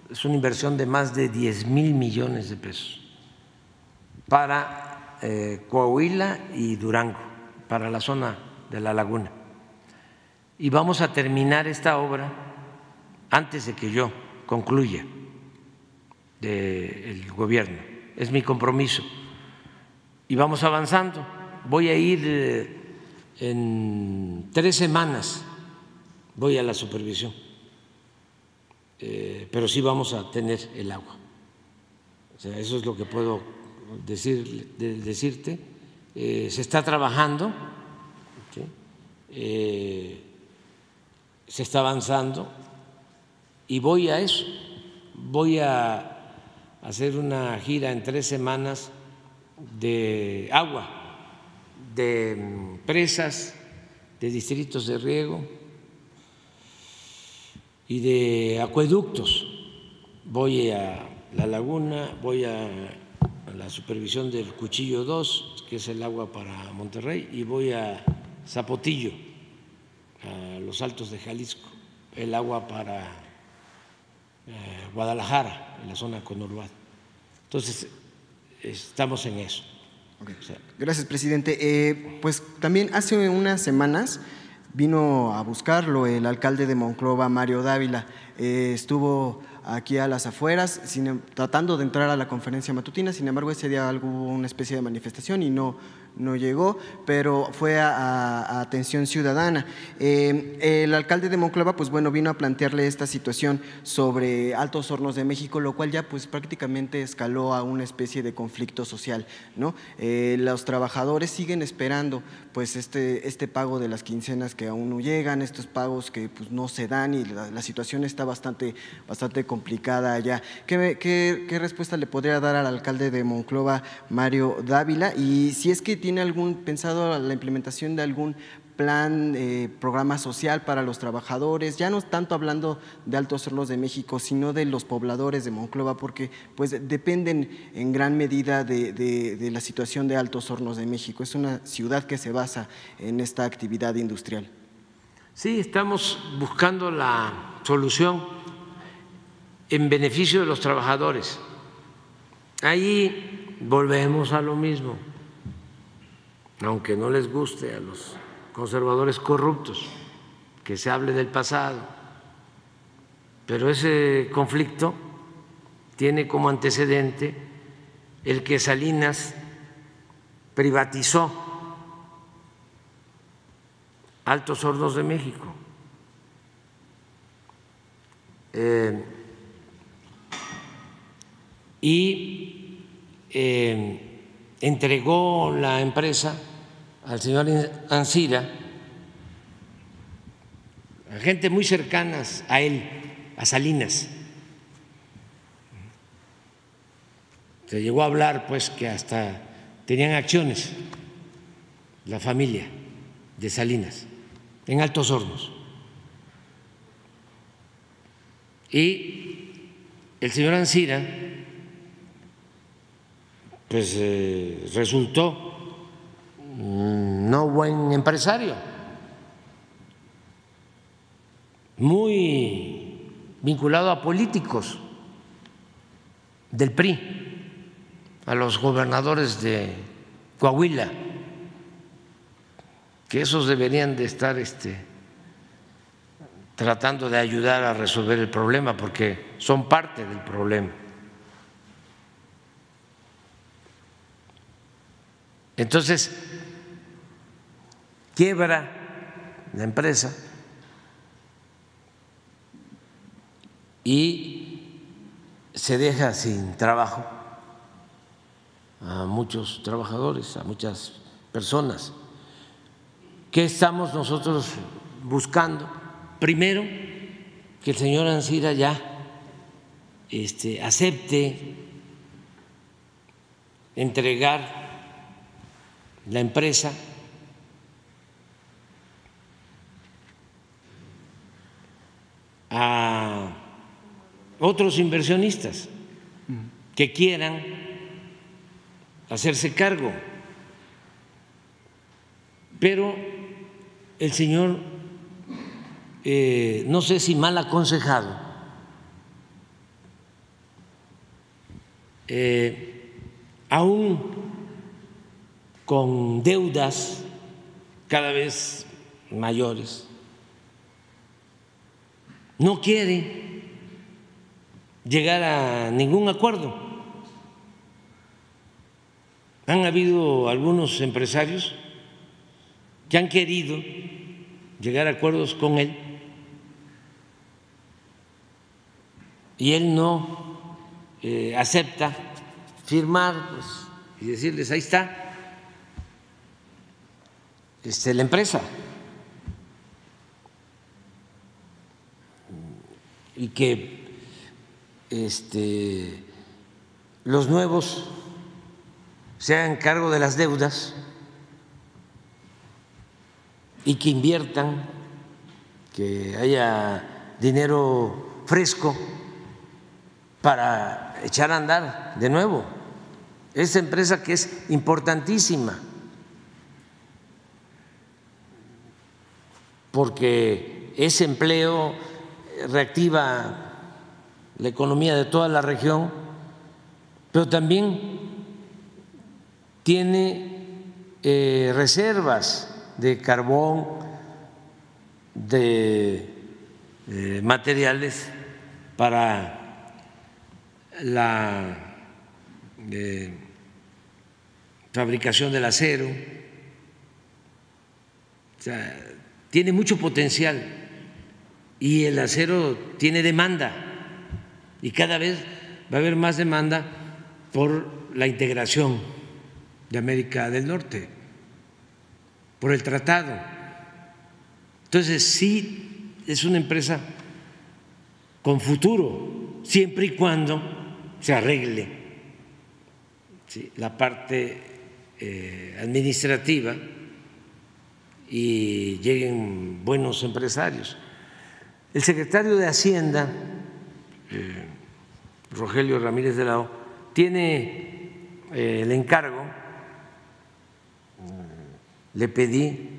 es una inversión de más de 10 mil millones de pesos para eh, Coahuila y Durango, para la zona de la laguna. Y vamos a terminar esta obra antes de que yo concluya del gobierno. Es mi compromiso. Y vamos avanzando. Voy a ir eh, en tres semanas, voy a la supervisión, eh, pero sí vamos a tener el agua. O sea, eso es lo que puedo decir, decirte. Eh, se está trabajando, se está avanzando y voy a eso, voy a hacer una gira en tres semanas de agua, de mm, presas, de distritos de riego y de acueductos. Voy a la laguna, voy a, la supervisión del Cuchillo 2, que es el agua para Monterrey, y voy a Zapotillo, a los Altos de Jalisco, el agua para eh, Guadalajara, en la zona conurbada. Entonces, estamos en eso. Gracias, presidente. Eh, pues también hace unas semanas vino a buscarlo el alcalde de Monclova, Mario Dávila. Eh, estuvo aquí a las afueras, tratando de entrar a la conferencia matutina, sin embargo ese día hubo una especie de manifestación y no, no llegó, pero fue a, atención ciudadana. Eh, el alcalde de Monclova, pues bueno, vino a plantearle esta situación sobre Altos Hornos de México, lo cual ya pues prácticamente escaló a una especie de conflicto social, ¿no? Eh, los trabajadores siguen esperando pues este, este pago de las quincenas que aún no llegan, estos pagos que pues no se dan y la, situación está bastante, bastante complicada allá. ¿Qué, qué, qué respuesta le podría dar al alcalde de Monclova, Mario Dávila? Y si es que tiene algún pensado la implementación de algún plan, eh, programa social para los trabajadores, ya no tanto hablando de Altos Hornos de México, sino de los pobladores de Monclova, porque pues dependen en gran medida de, de, la situación de Altos Hornos de México. Es una ciudad que se basa en esta actividad industrial. Sí, estamos buscando la solución en beneficio de los trabajadores. Ahí volvemos a lo mismo aunque no les guste a los conservadores corruptos que se hable del pasado, pero ese conflicto tiene como antecedente el que Salinas privatizó Altos Hornos de México. Eh, y eh, entregó la empresa al señor Ansira, a gente muy cercanas a él, a Salinas. Se llegó a hablar pues que hasta tenían acciones la familia de Salinas en Altos Hornos. Y el señor Ansira pues resultó no buen empresario, muy vinculado a políticos del PRI, a los gobernadores de Coahuila, que esos deberían de estar este, tratando de ayudar a resolver el problema, porque son parte del problema. Entonces, quiebra la empresa y se deja sin trabajo a muchos trabajadores, a muchas personas. ¿Qué estamos nosotros buscando? Primero, que el señor Ansira ya este, acepte entregar la empresa a otros inversionistas que quieran hacerse cargo. Pero el señor, eh, no sé si mal aconsejado, eh, aún con deudas cada vez mayores, no quiere llegar a ningún acuerdo. Han habido algunos empresarios que han querido llegar a acuerdos con él y él no eh, acepta firmar pues, y decirles ahí está este, la empresa. Y que este, los nuevos se hagan cargo de las deudas y que inviertan, que haya dinero fresco para echar a andar de nuevo. Esa empresa que es importantísima, porque ese empleo reactiva la economía de toda la región, pero también tiene eh, reservas de carbón, de materiales para la eh, fabricación del acero. O sea, tiene mucho potencial y el acero tiene demanda y cada vez va a haber más demanda por la integración de América del Norte por el tratado. Entonces, sí es una empresa con futuro, siempre y cuando se arregle la parte eh, administrativa y lleguen buenos empresarios. El secretario de Hacienda, eh, Rogelio Ramírez de la O, tiene eh, el encargo le pedí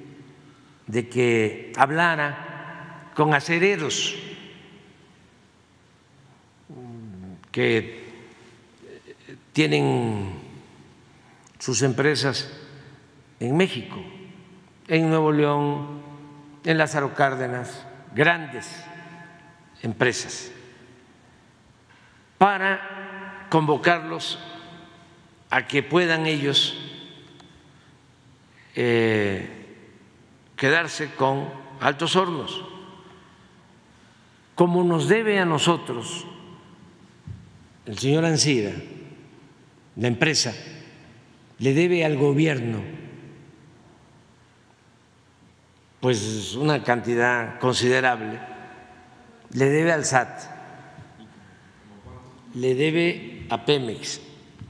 de que hablara con acereros que tienen sus empresas en México, en Nuevo León, en Lázaro Cárdenas, grandes empresas, para convocarlos a que puedan ellos eh, quedarse con altos hornos, como nos debe a nosotros el señor Ansira, la empresa, le debe al gobierno pues una cantidad considerable, le debe al SAT, le debe a Pemex,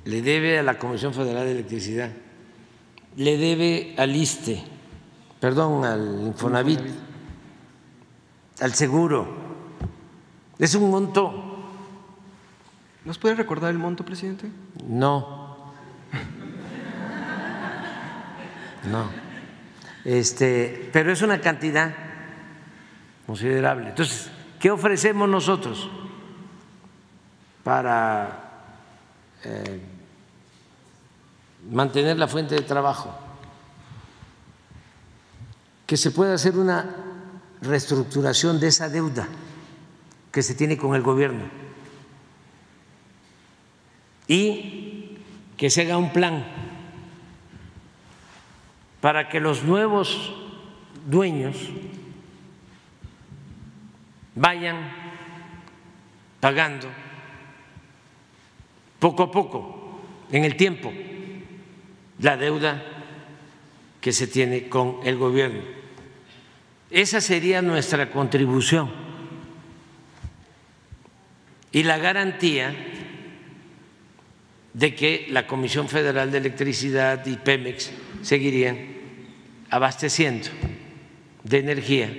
le debe a la Comisión Federal de Electricidad le debe al ISTE, perdón, al Infonavit, al seguro. Es un monto. ¿Nos puede recordar el monto, presidente? No. [laughs] No. Este, pero es una cantidad considerable. Entonces, ¿qué ofrecemos nosotros para eh, mantener la fuente de trabajo, que se pueda hacer una reestructuración de esa deuda que se tiene con el gobierno y que se haga un plan para que los nuevos dueños vayan pagando poco a poco en el tiempo la deuda que se tiene con el gobierno. Esa sería nuestra contribución y la garantía de que la Comisión Federal de Electricidad y Pemex seguirían abasteciendo de energía,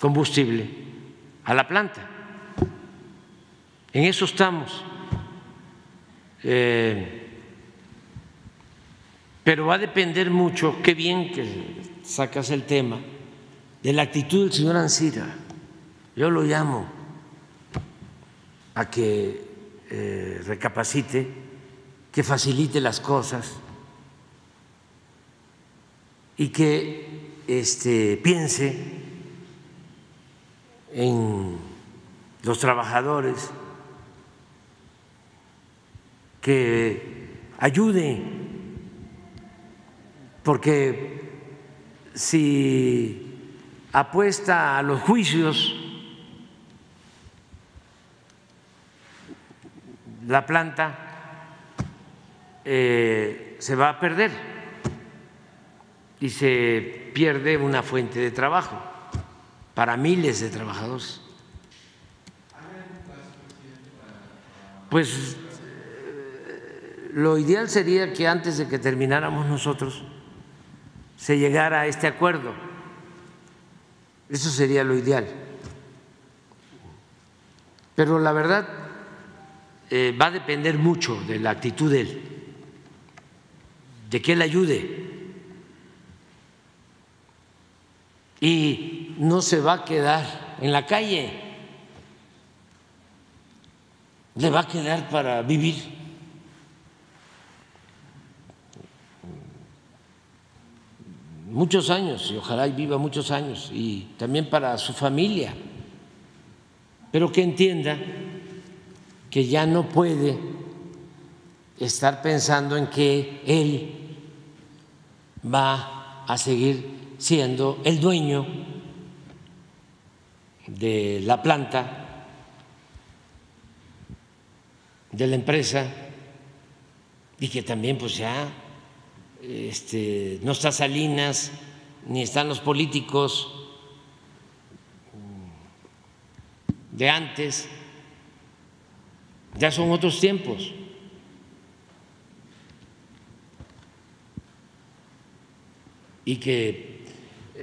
combustible a la planta. En eso estamos. Eh, pero va a depender mucho, qué bien que sacas el tema, de la actitud del señor Ansira. Yo lo llamo a que eh, recapacite, que facilite las cosas y que este, piense en los trabajadores, que ayude, porque si apuesta a los juicios, la planta eh, se va a perder y se pierde una fuente de trabajo para miles de trabajadores. Pues eh, lo ideal sería que antes de que termináramos nosotros se llegara a este acuerdo. Eso sería lo ideal. Pero la verdad eh, va a depender mucho de la actitud de él, de que él ayude. Y no se va a quedar en la calle, le va a quedar para vivir. Muchos años, y ojalá viva muchos años, y también para su familia, pero que entienda que ya no puede estar pensando en que él va a seguir siendo el dueño de la planta, de la empresa, y que también pues ya este, no está Salinas, ni están los políticos de antes ya son otros tiempos. Y que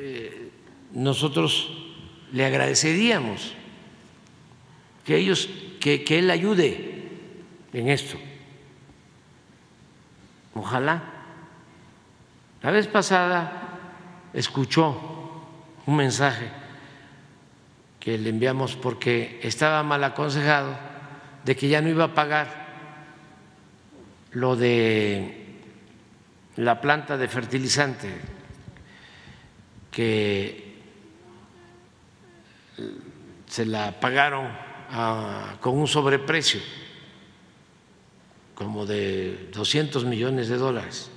eh, nosotros le agradeceríamos que ellos, que, que él ayude en esto. Ojalá. La vez pasada escuchó un mensaje que le enviamos porque estaba mal aconsejado de que ya no iba a pagar lo de la planta de fertilizante que se la pagaron con un sobreprecio como de 200 millones de dólares.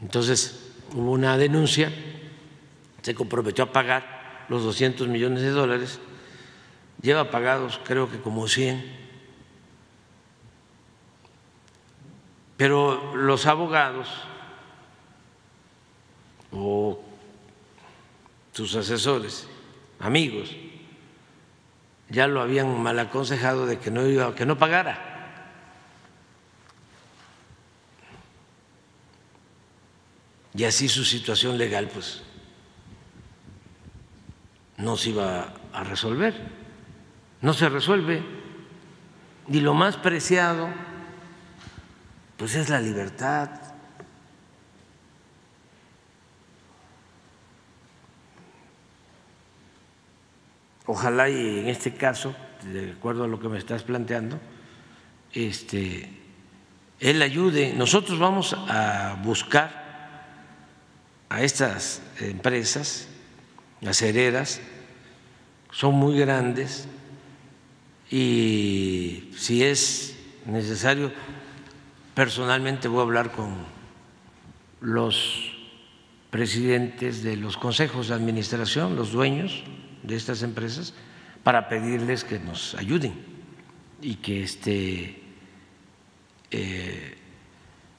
Entonces hubo una denuncia, se comprometió a pagar los 200 millones de dólares, lleva pagados creo que como 100 Pero los abogados o sus asesores, amigos, ya lo habían mal aconsejado de que no iba, que no pagara. Y así su situación legal pues no se iba a resolver. No se resuelve. Y lo más preciado pues es la libertad. Ojalá y en este caso, de acuerdo a lo que me estás planteando, este, él ayude. Nosotros vamos a buscar a estas empresas, las heredas, son muy grandes y si es necesario Personalmente voy a hablar con los presidentes de los consejos de administración, los dueños de estas empresas, para pedirles que nos ayuden y que este, eh,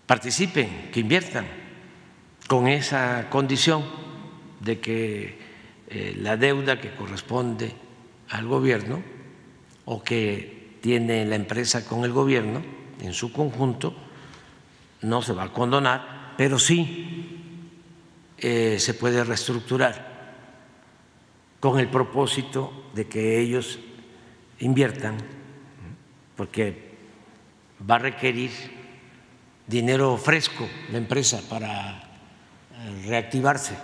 participen, que inviertan con esa condición de que eh, la deuda que corresponde al gobierno o que tiene la empresa con el gobierno en su conjunto no se va a condonar pero sí eh, se puede reestructurar con el propósito de que ellos inviertan, porque va a requerir dinero fresco la empresa para eh, reactivarse.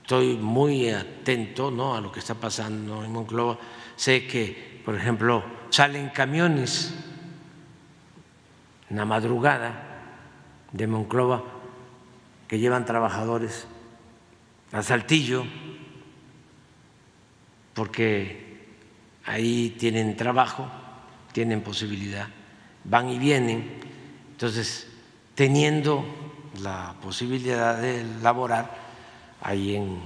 Estoy muy atento ¿no? a lo que está pasando en Monclova. Sé que, por ejemplo, salen camiones en la madrugada de Monclova que llevan trabajadores a Saltillo porque ahí tienen trabajo, tienen posibilidad, van y vienen. Entonces, teniendo la posibilidad de laborar ahí en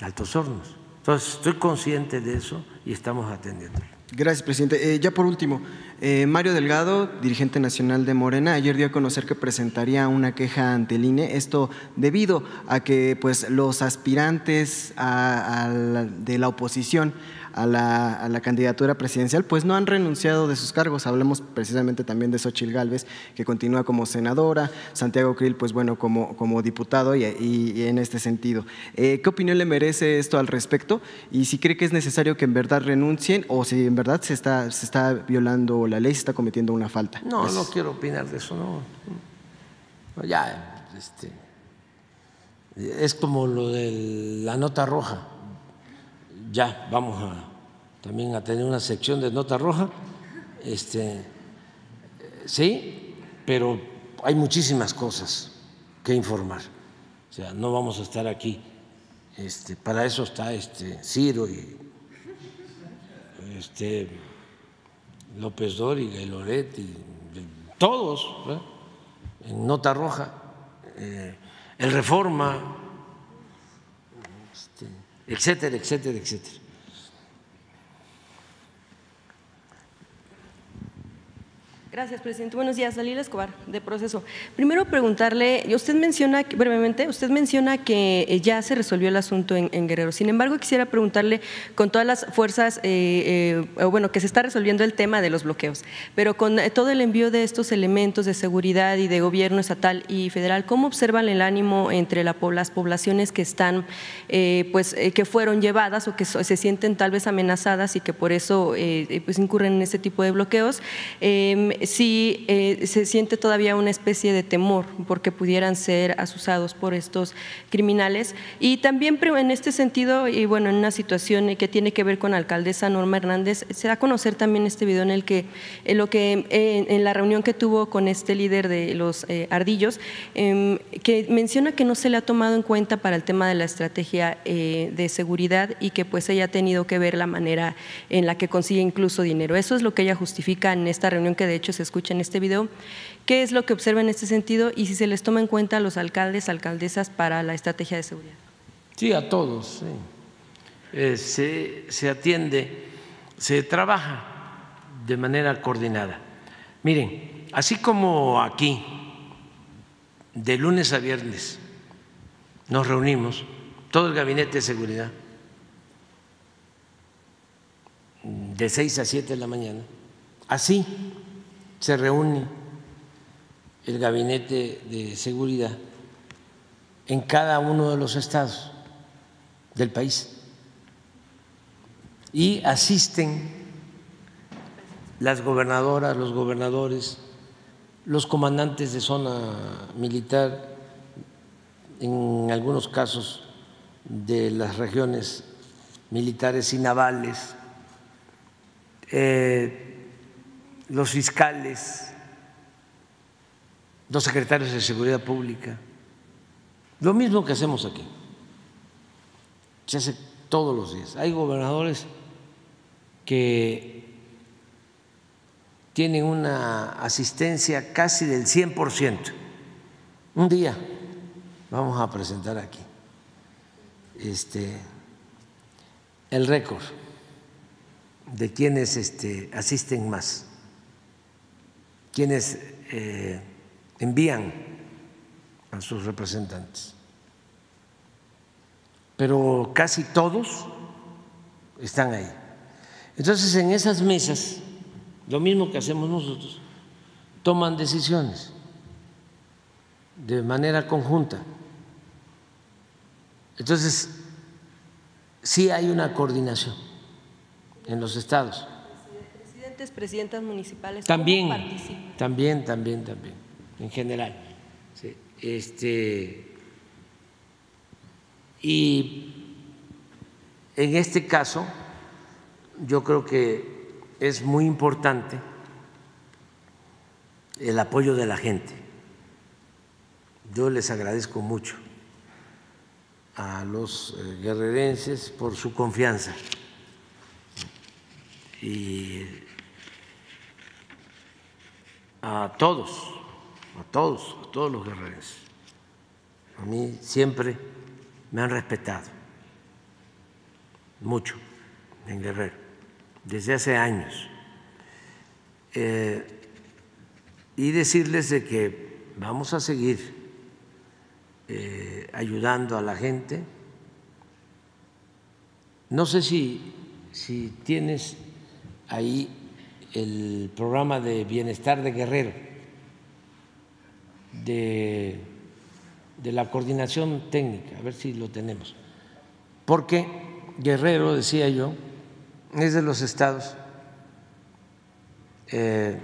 Altos Hornos. Entonces, estoy consciente de eso y estamos atendiendo. Gracias, presidente. Eh, ya por último, eh, Mario Delgado, dirigente nacional de Morena, ayer dio a conocer que presentaría una queja ante el INE, esto debido a que pues, los aspirantes de la oposición a la, candidatura presidencial, pues no han renunciado de sus cargos. Hablemos precisamente también de Xochil Gálvez, que continúa como senadora, Santiago Krill, pues bueno, como, como diputado y, en este sentido. Eh, ¿Qué opinión le merece esto al respecto? Y si cree que es necesario que en verdad renuncien o si en verdad se está, se está violando la ley, se está cometiendo una falta. No, no quiero opinar de eso, no. ya, este, es como lo de la nota roja ya vamos a también a tener una sección de nota roja. Este, sí, pero hay muchísimas cosas que informar. O sea, no vamos a estar aquí. Este, para eso está este Ciro y este López Dóriga y y todos en nota roja, eh, el Reforma, etcétera, etcétera, etcétera. Gracias, presidente. Buenos días, Dalila Escobar, de Proceso. Primero preguntarle, usted menciona, brevemente, usted menciona que eh, ya se resolvió el asunto en, Guerrero. Sin embargo, quisiera preguntarle, con todas las fuerzas, eh, eh, bueno, que se está resolviendo el tema de los bloqueos, pero con todo el envío de estos elementos de seguridad y de gobierno estatal y federal, ¿cómo observan el ánimo entre las poblaciones que están, pues, que fueron llevadas o que se sienten tal vez amenazadas y que por eso, pues, incurren en este tipo de bloqueos? Si eh, se siente todavía una especie de temor porque pudieran ser asusados por estos criminales. Y también en este sentido, y bueno, en una situación que tiene que ver con la alcaldesa Norma Hernández, se da a conocer también este video en el que, en lo que en la reunión que tuvo con este líder de los eh, ardillos, em, que menciona que no se le ha tomado en cuenta para el tema de la estrategia eh, de seguridad y que pues ella ha tenido que ver la manera en la que consigue incluso dinero. Eso es lo que ella justifica en esta reunión que de hecho se escucha en este video, qué es lo que observa en este sentido y si se les toma en cuenta a los alcaldes, alcaldesas para la estrategia de seguridad. Sí, a todos. Eh, se, se atiende, se trabaja de manera coordinada. Miren, así como aquí, de lunes a viernes, nos reunimos, todo el gabinete de seguridad, de 6 a 7 de la mañana, así se reúne el gabinete de seguridad en cada uno de los estados del país y asisten las gobernadoras, los gobernadores, los comandantes de zona militar, en algunos casos de las regiones militares y navales, eh, los fiscales, los secretarios de Seguridad Pública. Lo mismo que hacemos aquí. Se hace todos los días. Hay gobernadores que tienen una asistencia casi del 100%. Un día vamos a presentar aquí este, el récord de quienes este, asisten más quienes eh, envían a sus representantes. Pero casi todos están ahí. Entonces, en esas mesas, lo mismo que hacemos nosotros, toman decisiones. de manera conjunta. Entonces, sí hay una coordinación en los estados. Presidentes, presidentas municipales. También, también, también, también, en general. Este, y en este caso, yo creo que es muy importante el apoyo de la gente. Yo les agradezco mucho a los eh, guerrerenses por su confianza y a todos, a todos, a todos los guerrerenses. A mí siempre me han respetado mucho en Guerrero, desde hace años. Eh, y decirles de que vamos a seguir eh, ayudando a la gente. No sé si, si tienes ahí el programa de bienestar de Guerrero, de, de la coordinación técnica, a ver si lo tenemos. Porque Guerrero, decía yo, es de los estados eh,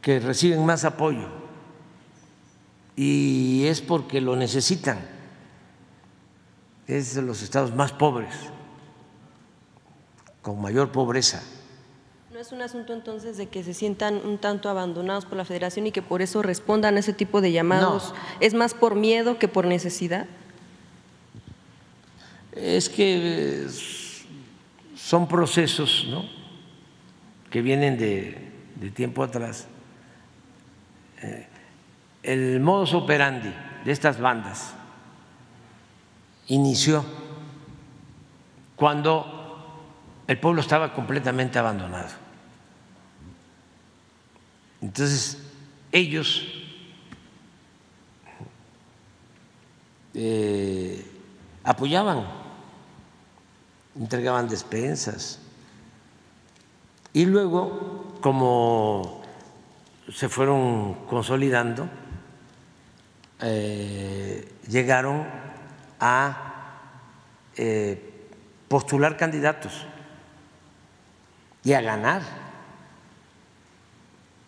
que reciben más apoyo y es porque lo necesitan. Es de los estados más pobres, con mayor pobreza. ¿No es un asunto entonces de que se sientan un tanto abandonados por la federación y que por eso respondan a ese tipo de llamados? ¿Es más por miedo que por necesidad? Es que son procesos ¿no? que vienen de, de tiempo atrás. Eh, el modus operandi de estas bandas inició cuando el pueblo estaba completamente abandonado. Entonces, ellos eh, apoyaban, entregaban despensas y luego, como se fueron consolidando, eh, llegaron a eh, postular candidatos y a ganar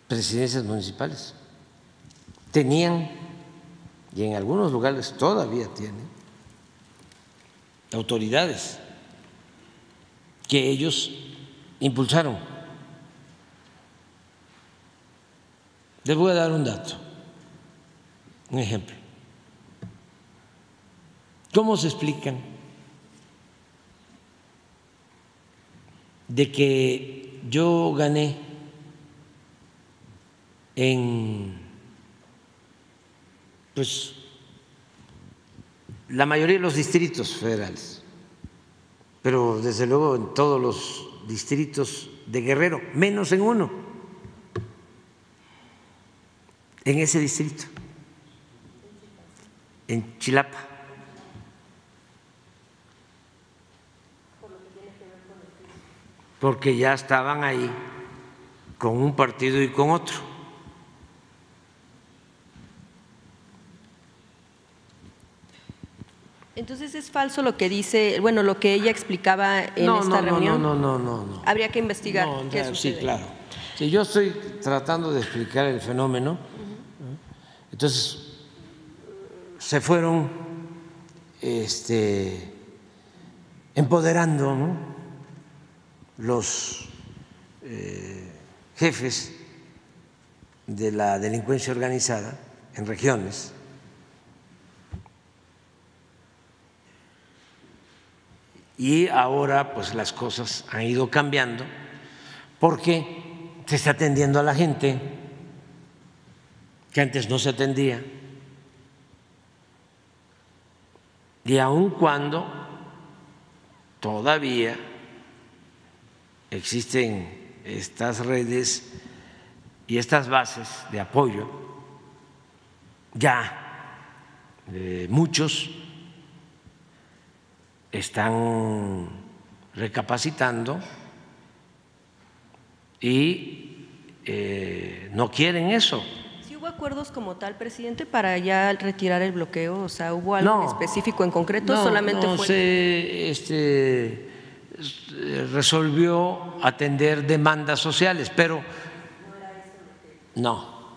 presidencias municipales. Tenían, y en algunos lugares todavía tienen, autoridades que ellos impulsaron. Les voy a dar un dato. Un ejemplo. ¿Cómo se explican de que yo gané en pues la mayoría de los distritos federales, pero desde luego en todos los distritos de Guerrero, menos en uno, en ese distrito en Chilapa. Porque ya estaban ahí con un partido y con otro. Entonces es falso lo que dice, bueno, lo que ella explicaba en esta reunión. No, no, no, no, no. Habría que investigar qué Sí, claro. Sí, yo estoy tratando de explicar el fenómeno. Entonces, se fueron este, empoderando los eh, jefes de la delincuencia organizada en regiones. Y ahora pues las cosas han ido cambiando porque se está atendiendo a la gente que antes no se atendía. Y aun cuando todavía existen estas redes y estas bases de apoyo, ya eh, muchos están recapacitando y eh, no quieren eso acuerdos como tal, presidente, para ya retirar el bloqueo? O sea, ¿hubo algo específico en concreto? No, solamente no, fue. se este, resolvió atender demandas sociales, pero no,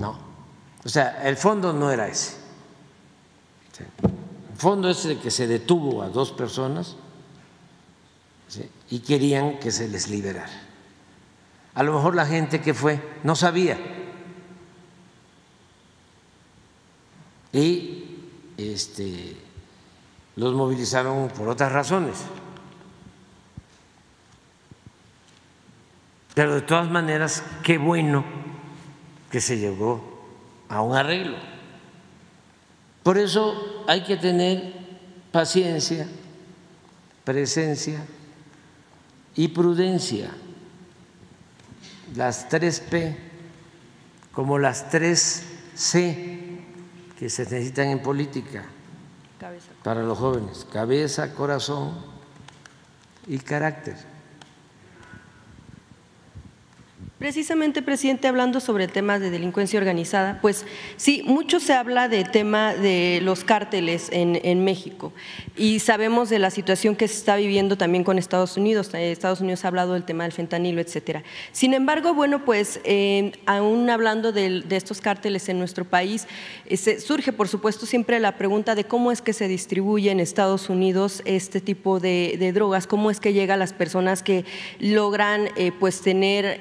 no. O sea, el fondo no era ese. El fondo es el que se detuvo a dos personas y querían que se les liberara. A lo mejor la gente que fue no sabía. Y este, los movilizaron por otras razones. Pero de todas maneras, qué bueno que se llegó a un arreglo. Por eso hay que tener paciencia, presencia y prudencia. Las tres P, como las tres C que se necesitan en política para los jóvenes, cabeza, corazón y carácter. Precisamente, presidente, hablando sobre temas de delincuencia organizada, pues sí, mucho se habla del tema de los cárteles en, México y sabemos de la situación que se está viviendo también con Estados Unidos. Eh, Estados Unidos ha hablado del tema del fentanilo, etcétera. Sin embargo, bueno, pues eh, aún hablando de, estos cárteles en nuestro país, eh, surge, por supuesto, siempre la pregunta de cómo es que se distribuye en Estados Unidos este tipo de, drogas, cómo es que llega a las personas que logran, pues, tener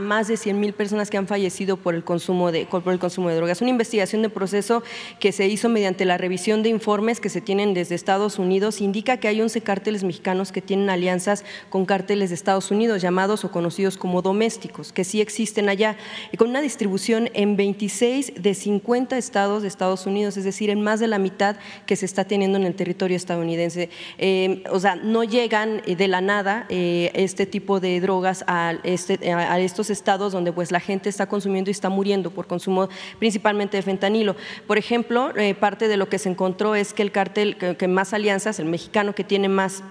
más de 100 mil personas que han fallecido por el, consumo de, por el consumo de drogas. Una investigación de proceso que se hizo mediante la revisión de informes que se tienen desde Estados Unidos indica que hay 11 cárteles mexicanos que tienen alianzas con cárteles de Estados Unidos, llamados o conocidos como domésticos, que sí existen allá, y con una distribución en 26 de 50 estados de Estados Unidos, es decir, en más de la mitad que se está teniendo en el territorio estadounidense. Eh, o sea, no llegan de la nada eh, este tipo de drogas este, a estos estados donde pues la gente está consumiendo y está muriendo por consumo principalmente de fentanilo. Por ejemplo, eh, parte de lo que se encontró es que el cártel que, más alianzas, el mexicano que tiene más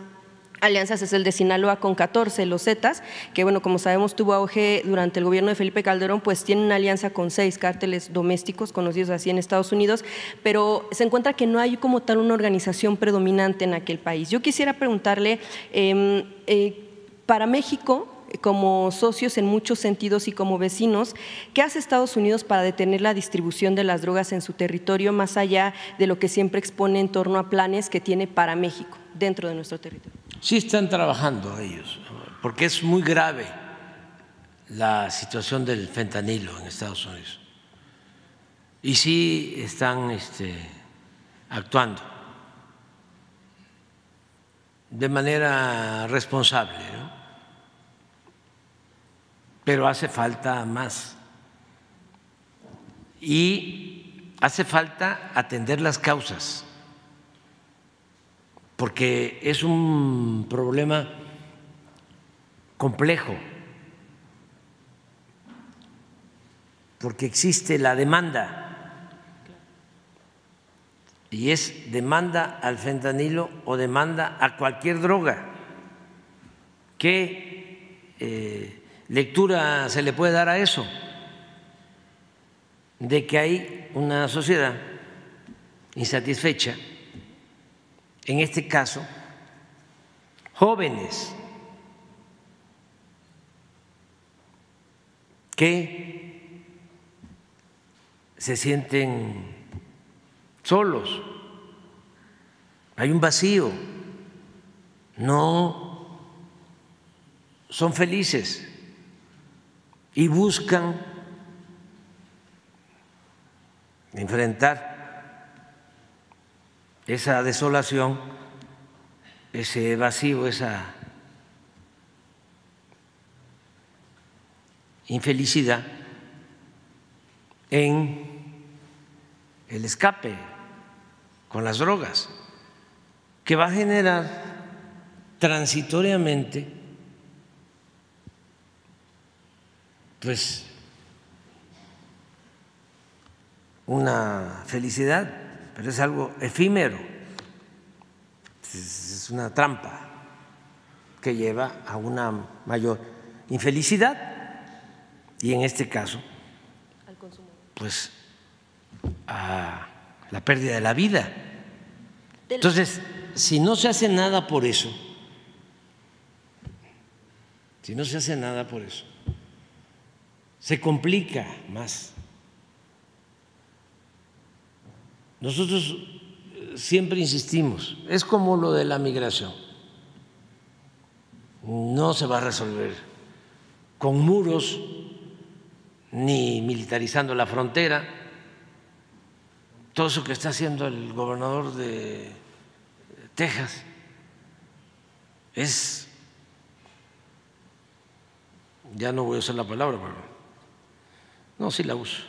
alianzas es el de Sinaloa con 14, los Zetas, que bueno, como sabemos tuvo auge durante el gobierno de Felipe Calderón, pues tiene una alianza con seis cárteles domésticos conocidos así en Estados Unidos, pero se encuentra que no hay como tal una organización predominante en aquel país. Yo quisiera preguntarle, em, eh, para México, como socios en muchos sentidos y como vecinos, ¿qué hace Estados Unidos para detener la distribución de las drogas en su territorio más allá de lo que siempre expone en torno a planes que tiene para México dentro de nuestro territorio? Sí están trabajando ellos, porque es muy grave la situación del fentanilo en Estados Unidos. Y sí están este, actuando de manera responsable. Pero hace falta más. Y hace falta atender las causas, porque es un problema complejo, porque existe la demanda, y es demanda al fentanilo o demanda a cualquier droga que eh, lectura se le puede dar a eso? De que hay una sociedad insatisfecha, en este caso, jóvenes que se sienten solos, hay un vacío, no son felices y buscan enfrentar esa desolación, ese vacío, esa infelicidad en el escape con las drogas, que va a generar transitoriamente pues una felicidad, pero es algo efímero, es una trampa que lleva a una mayor infelicidad y en este caso pues a la pérdida de la vida. Entonces, si no se hace nada por eso, si no se hace nada por eso, se complica más. Nosotros siempre insistimos, es como lo de la migración, no se va a resolver con muros ni militarizando la frontera. Todo eso que está haciendo el gobernador de Texas es, ya no voy a usar la palabra, pero no, sí la uso,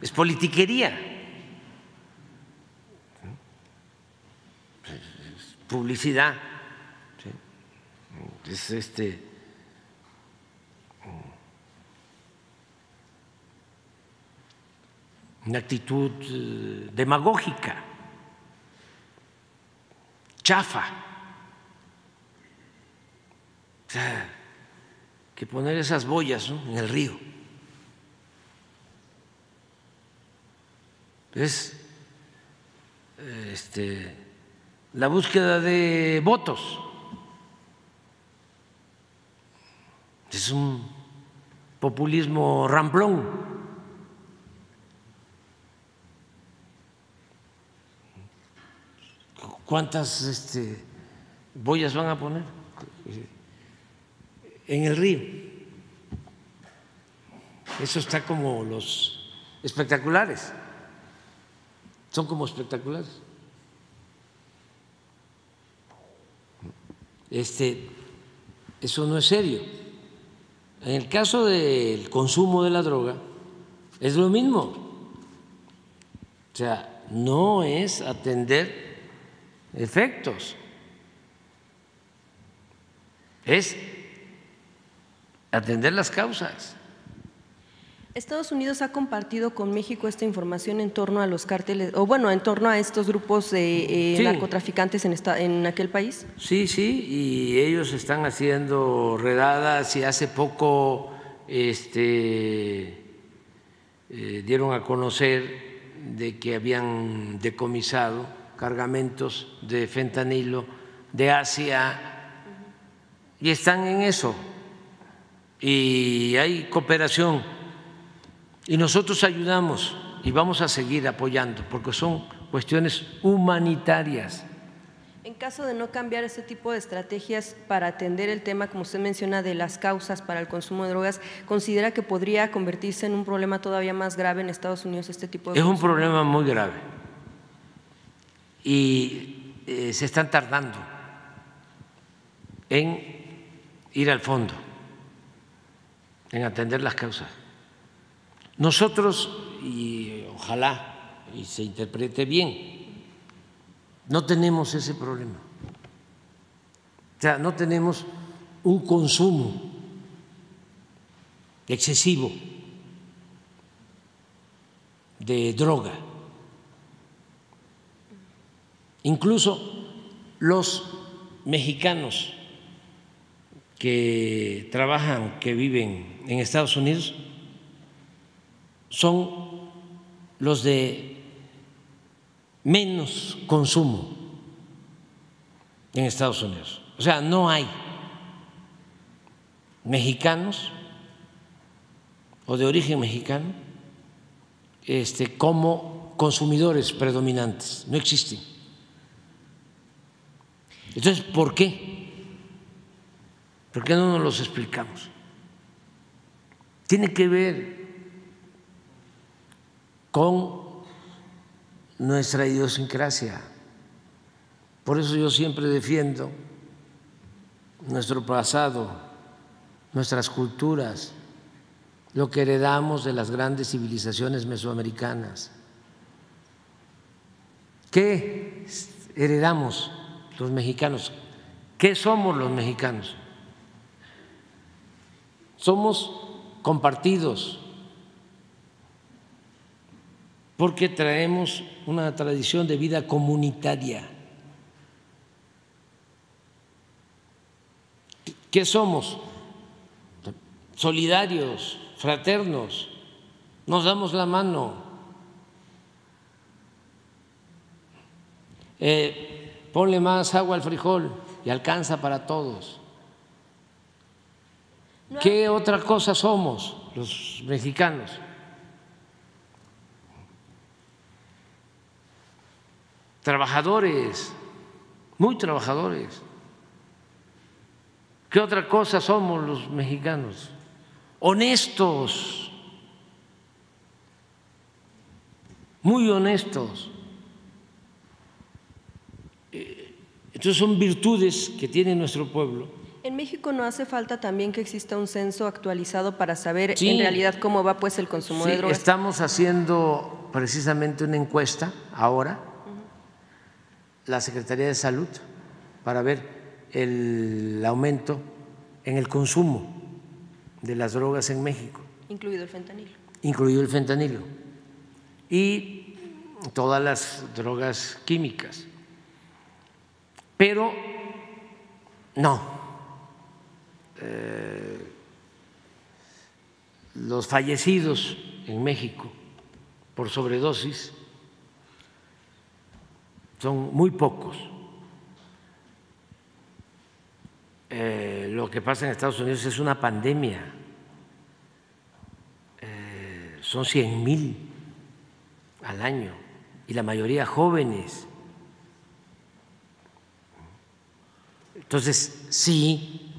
es politiquería, es publicidad, es este una actitud eh, demagógica, chafa. O sea, que poner esas boyas en el río. Es este, la búsqueda de votos. Es un populismo ramplón. ¿Cuántas este, boyas van a poner? En el río. Eso está como los espectaculares. Son como espectaculares. Este, eso no es serio. En el caso del consumo de la droga, es lo mismo. O sea, no es atender efectos. Es atender las causas. Estados Unidos ha compartido con México esta información en torno a los cárteles, o bueno, en torno a estos grupos de eh, narcotraficantes en, esta, en aquel país. Sí, sí, y ellos están haciendo redadas y hace poco este, eh, dieron a conocer de que habían decomisado cargamentos de fentanilo de Asia y están en eso. Y hay cooperación y nosotros ayudamos y vamos a seguir apoyando porque son cuestiones humanitarias. En caso de no cambiar ese tipo de estrategias para atender el tema, como usted menciona, de las causas para el consumo de drogas, ¿considera que podría convertirse en un problema todavía más grave en Estados Unidos este tipo de Es un problema muy grave y eh, se están tardando en ir al fondo, en atender las causas. Nosotros, y ojalá y se interprete bien, no tenemos ese problema. O sea, no tenemos un consumo excesivo de droga Incluso los mexicanos que trabajan, que viven en Estados Unidos, son los de menos consumo en Estados Unidos. O sea, no hay mexicanos o de origen mexicano este, como consumidores predominantes, no existen. Entonces, ¿por qué? ¿Por qué no nos los explicamos? Tiene que ver con nuestra idiosincrasia. Por eso yo siempre defiendo nuestro pasado, nuestras culturas, lo que heredamos de las grandes civilizaciones mesoamericanas. ¿Qué heredamos? los mexicanos. ¿Qué somos los mexicanos? Somos compartidos porque traemos una tradición de vida comunitaria. ¿Qué somos? Solidarios, fraternos, nos damos la mano. Eh, ponle más agua al frijol y alcanza para todos. ¿Qué otra cosa somos los mexicanos? Trabajadores, muy trabajadores. ¿Qué otra cosa somos los mexicanos? Honestos, muy honestos. Eh, entonces son virtudes que tiene nuestro pueblo. En México no hace falta también que exista un censo actualizado para saber en realidad cómo va pues el consumo de drogas. Estamos haciendo precisamente una encuesta ahora, la Secretaría de Salud, para ver el aumento en el consumo de las drogas en México. Incluido el fentanilo. Incluido el fentanilo. Y todas las drogas químicas. Pero no. Eh, los fallecidos en México por sobredosis son muy pocos Eh, lo que pasa en Estados Unidos es una pandemia. Eh, son 100 mil al año y la mayoría jóvenes. Entonces, sí,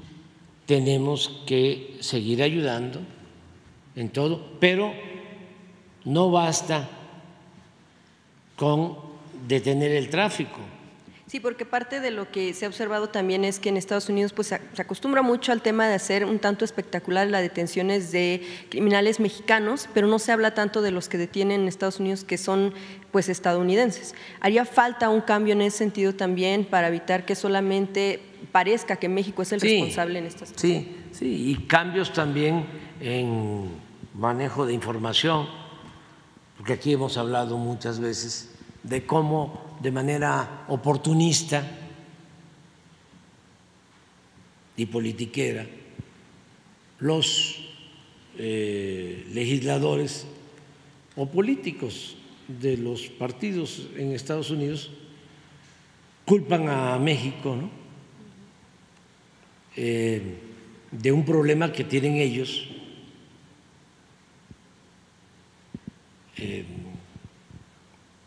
tenemos que seguir ayudando en todo, pero no basta con detener el tráfico Sí, porque parte de lo que se ha observado también es que en Estados Unidos pues, se acostumbra mucho al tema de hacer un tanto espectacular las detenciones de criminales mexicanos, pero no se habla tanto de los que detienen en Estados Unidos que son pues estadounidenses. Haría falta un cambio en ese sentido también para evitar que solamente parezca que México es el responsable en estas Sí, sí, y cambios también en manejo de información, porque aquí hemos hablado muchas veces de cómo de manera oportunista y politiquera los eh, legisladores o políticos de los partidos en Estados Unidos culpan a México eh, de un problema que tienen ellos eh,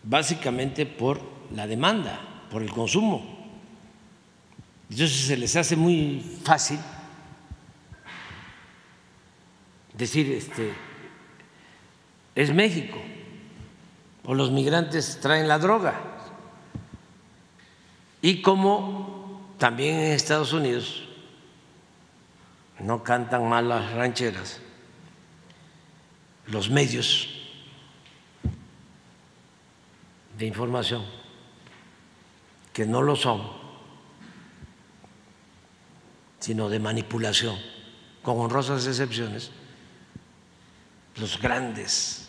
básicamente por la demanda, por el consumo. Entonces se les hace muy fácil decir, este, es México, o los migrantes traen la droga. Y como también en Estados Unidos no cantan mal las rancheras, los medios de información que no lo son, sino de manipulación, con honrosas excepciones, los grandes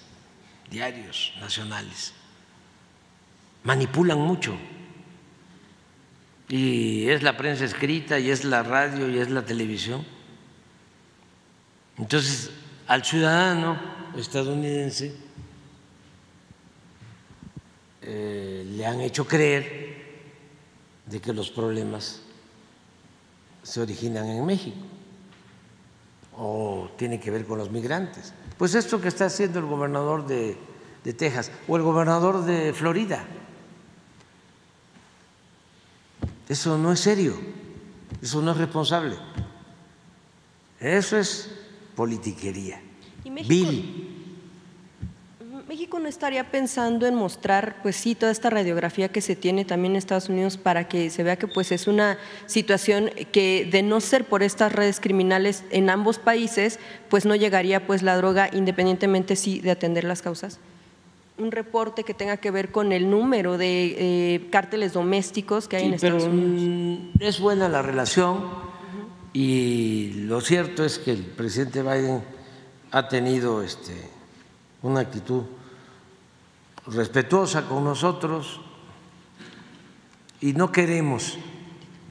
diarios nacionales manipulan mucho. Y es la prensa escrita, y es la radio, y es la televisión. Entonces, al ciudadano estadounidense eh, le han hecho creer de que los problemas se originan en México o tienen que ver con los migrantes. Pues esto que está haciendo el gobernador de, de Texas o el gobernador de Florida, eso no es serio, eso no es responsable, eso es politiquería, vil. México no estaría pensando en mostrar, pues sí, toda esta radiografía que se tiene también en Estados Unidos para que se vea que pues es una situación que de no ser por estas redes criminales en ambos países, pues no llegaría pues la droga independientemente sí de atender las causas. Un reporte que tenga que ver con el número de eh, cárteles domésticos que hay en Estados Unidos. Mm, es buena la relación y lo cierto es que el presidente Biden ha tenido este, una actitud respetuosa con nosotros y no queremos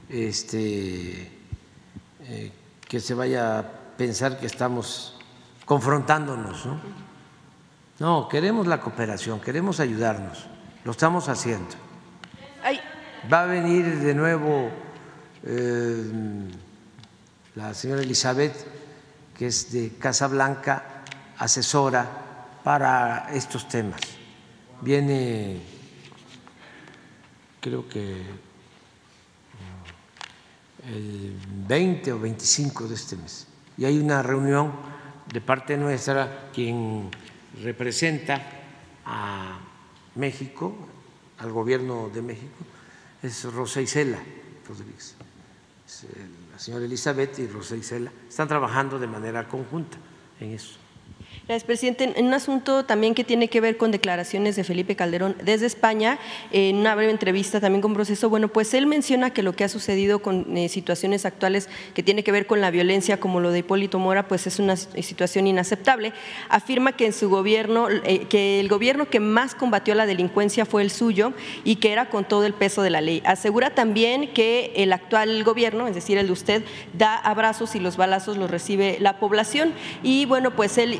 este, eh, que se vaya a pensar que estamos confrontándonos. No, queremos la cooperación, queremos ayudarnos, lo estamos haciendo. Va a venir de nuevo eh, la señora Elizabeth, que es de Casablanca, asesora para estos temas. Viene, creo que el 20 o 25 de este mes. Y hay una reunión de parte nuestra, quien representa a México, al gobierno de México, es Rosa Isela Rodríguez. La señora Elizabeth y Rosa Isela están trabajando de manera conjunta en eso. Gracias, presidente. En un asunto también que tiene que ver con declaraciones de Felipe Calderón desde España, en una breve entrevista también con Proceso, bueno, pues él menciona que lo que ha sucedido con eh, situaciones actuales que tiene que ver con la violencia, como lo de Hipólito Mora, pues es una situación inaceptable. Afirma que en su gobierno, eh, que el gobierno que más combatió la delincuencia fue el suyo y que era con todo el peso de la ley. Asegura también que el actual gobierno, es decir, el de usted, da abrazos y los balazos los recibe la población. Y bueno, pues él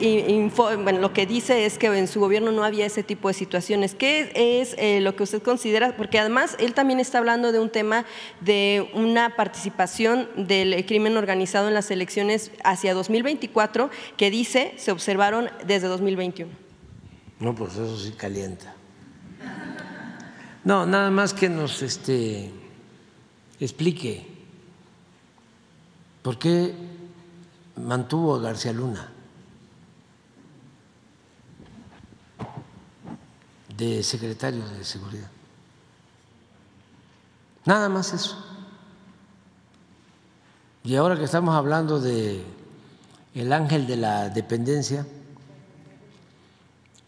bueno, lo que dice es que en su gobierno no había ese tipo de situaciones. ¿Qué es eh, lo que usted considera? Porque además él también está hablando de un tema de una participación del crimen organizado en las elecciones hacia 2024 que dice se observaron desde 2021. No, pues eso sí calienta. No, nada más que nos este, explique por qué mantuvo a García Luna. De secretario de Seguridad. Nada más eso. Y ahora que estamos hablando de el ángel de la dependencia,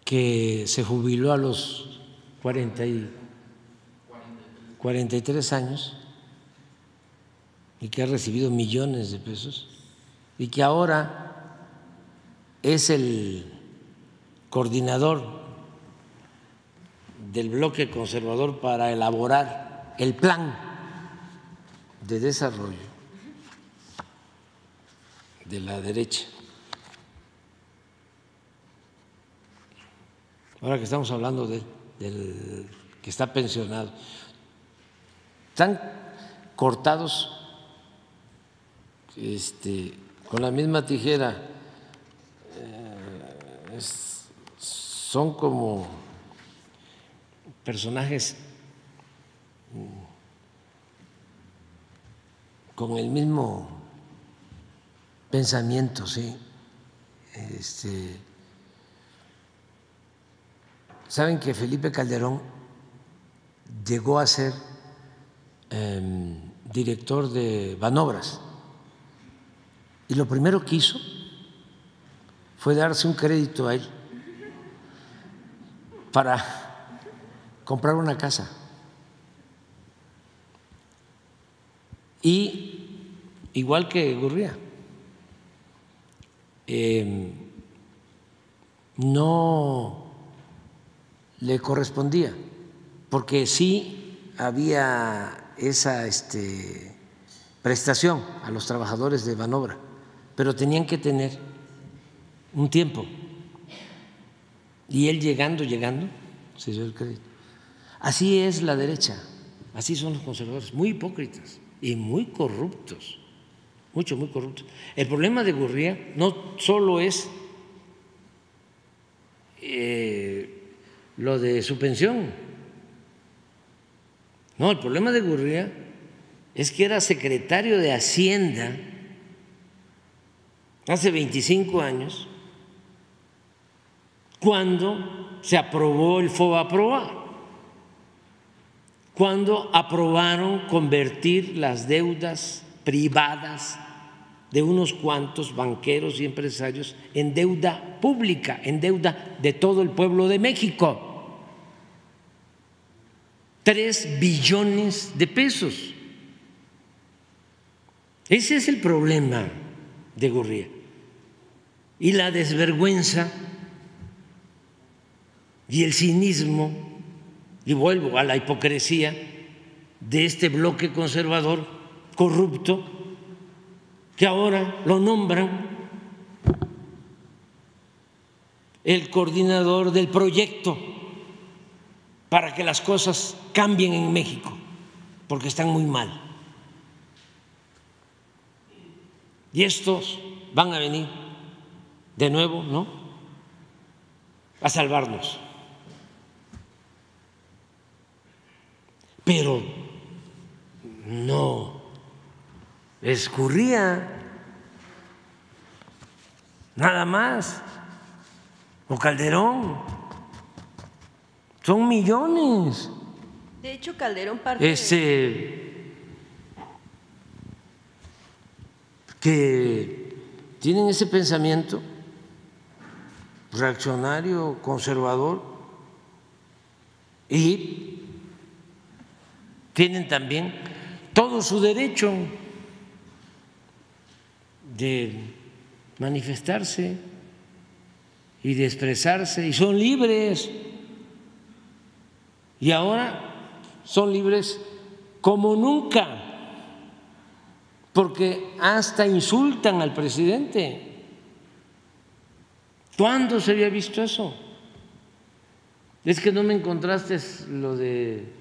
que se jubiló a los 40 y 43 años y que ha recibido millones de pesos y que ahora es el coordinador del bloque conservador para elaborar el plan de desarrollo de la derecha. Ahora que estamos hablando de, del que está pensionado, están cortados este, con la misma tijera, eh, son como personajes con el mismo pensamiento, sí. Este, Saben que Felipe Calderón llegó a ser em, director de Banobras y lo primero que hizo fue darse un crédito a él para comprar una casa. Y igual que Gurría, em, no le correspondía, porque sí había esa este, prestación a los trabajadores de Banobra, pero tenían que tener un tiempo. Y él llegando, llegando, se dio el crédito. Así es la derecha, así son los conservadores, muy hipócritas y muy corruptos, mucho, muy corruptos. El problema de Gurría no solo es eh, lo de su pensión, no, el problema de Gurría es que era secretario de Hacienda hace 25 años cuando se aprobó el FOBAPROA cuando aprobaron convertir las deudas privadas de unos cuantos banqueros y empresarios en deuda pública, en deuda de todo el pueblo de México. Tres billones de pesos. Ese es el problema de Gurría. Y la desvergüenza y el cinismo y vuelvo a la hipocresía de este bloque conservador corrupto que ahora lo nombran el coordinador del proyecto para que las cosas cambien en México, porque están muy mal. Y estos van a venir de nuevo, ¿no? A salvarnos. Pero no escurría nada más. O Calderón. Son millones. De hecho, Calderón parte. Ese, que tienen ese pensamiento reaccionario, conservador, y tienen también todo su derecho de manifestarse y de expresarse, y son libres. Y ahora son libres como nunca, porque hasta insultan al presidente. ¿Cuándo se había visto eso? Es que no me encontraste lo de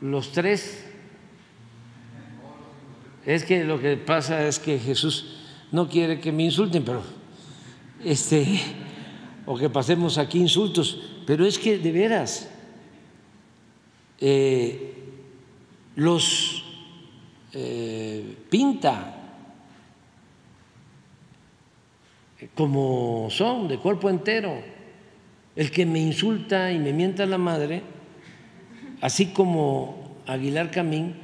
los tres. Es que lo que pasa es que Jesús no quiere que me insulten, pero este o que pasemos aquí insultos, pero es que de veras eh, los eh, pinta como son, de cuerpo entero. El que me insulta y me mienta la madre, así como Aguilar Camín,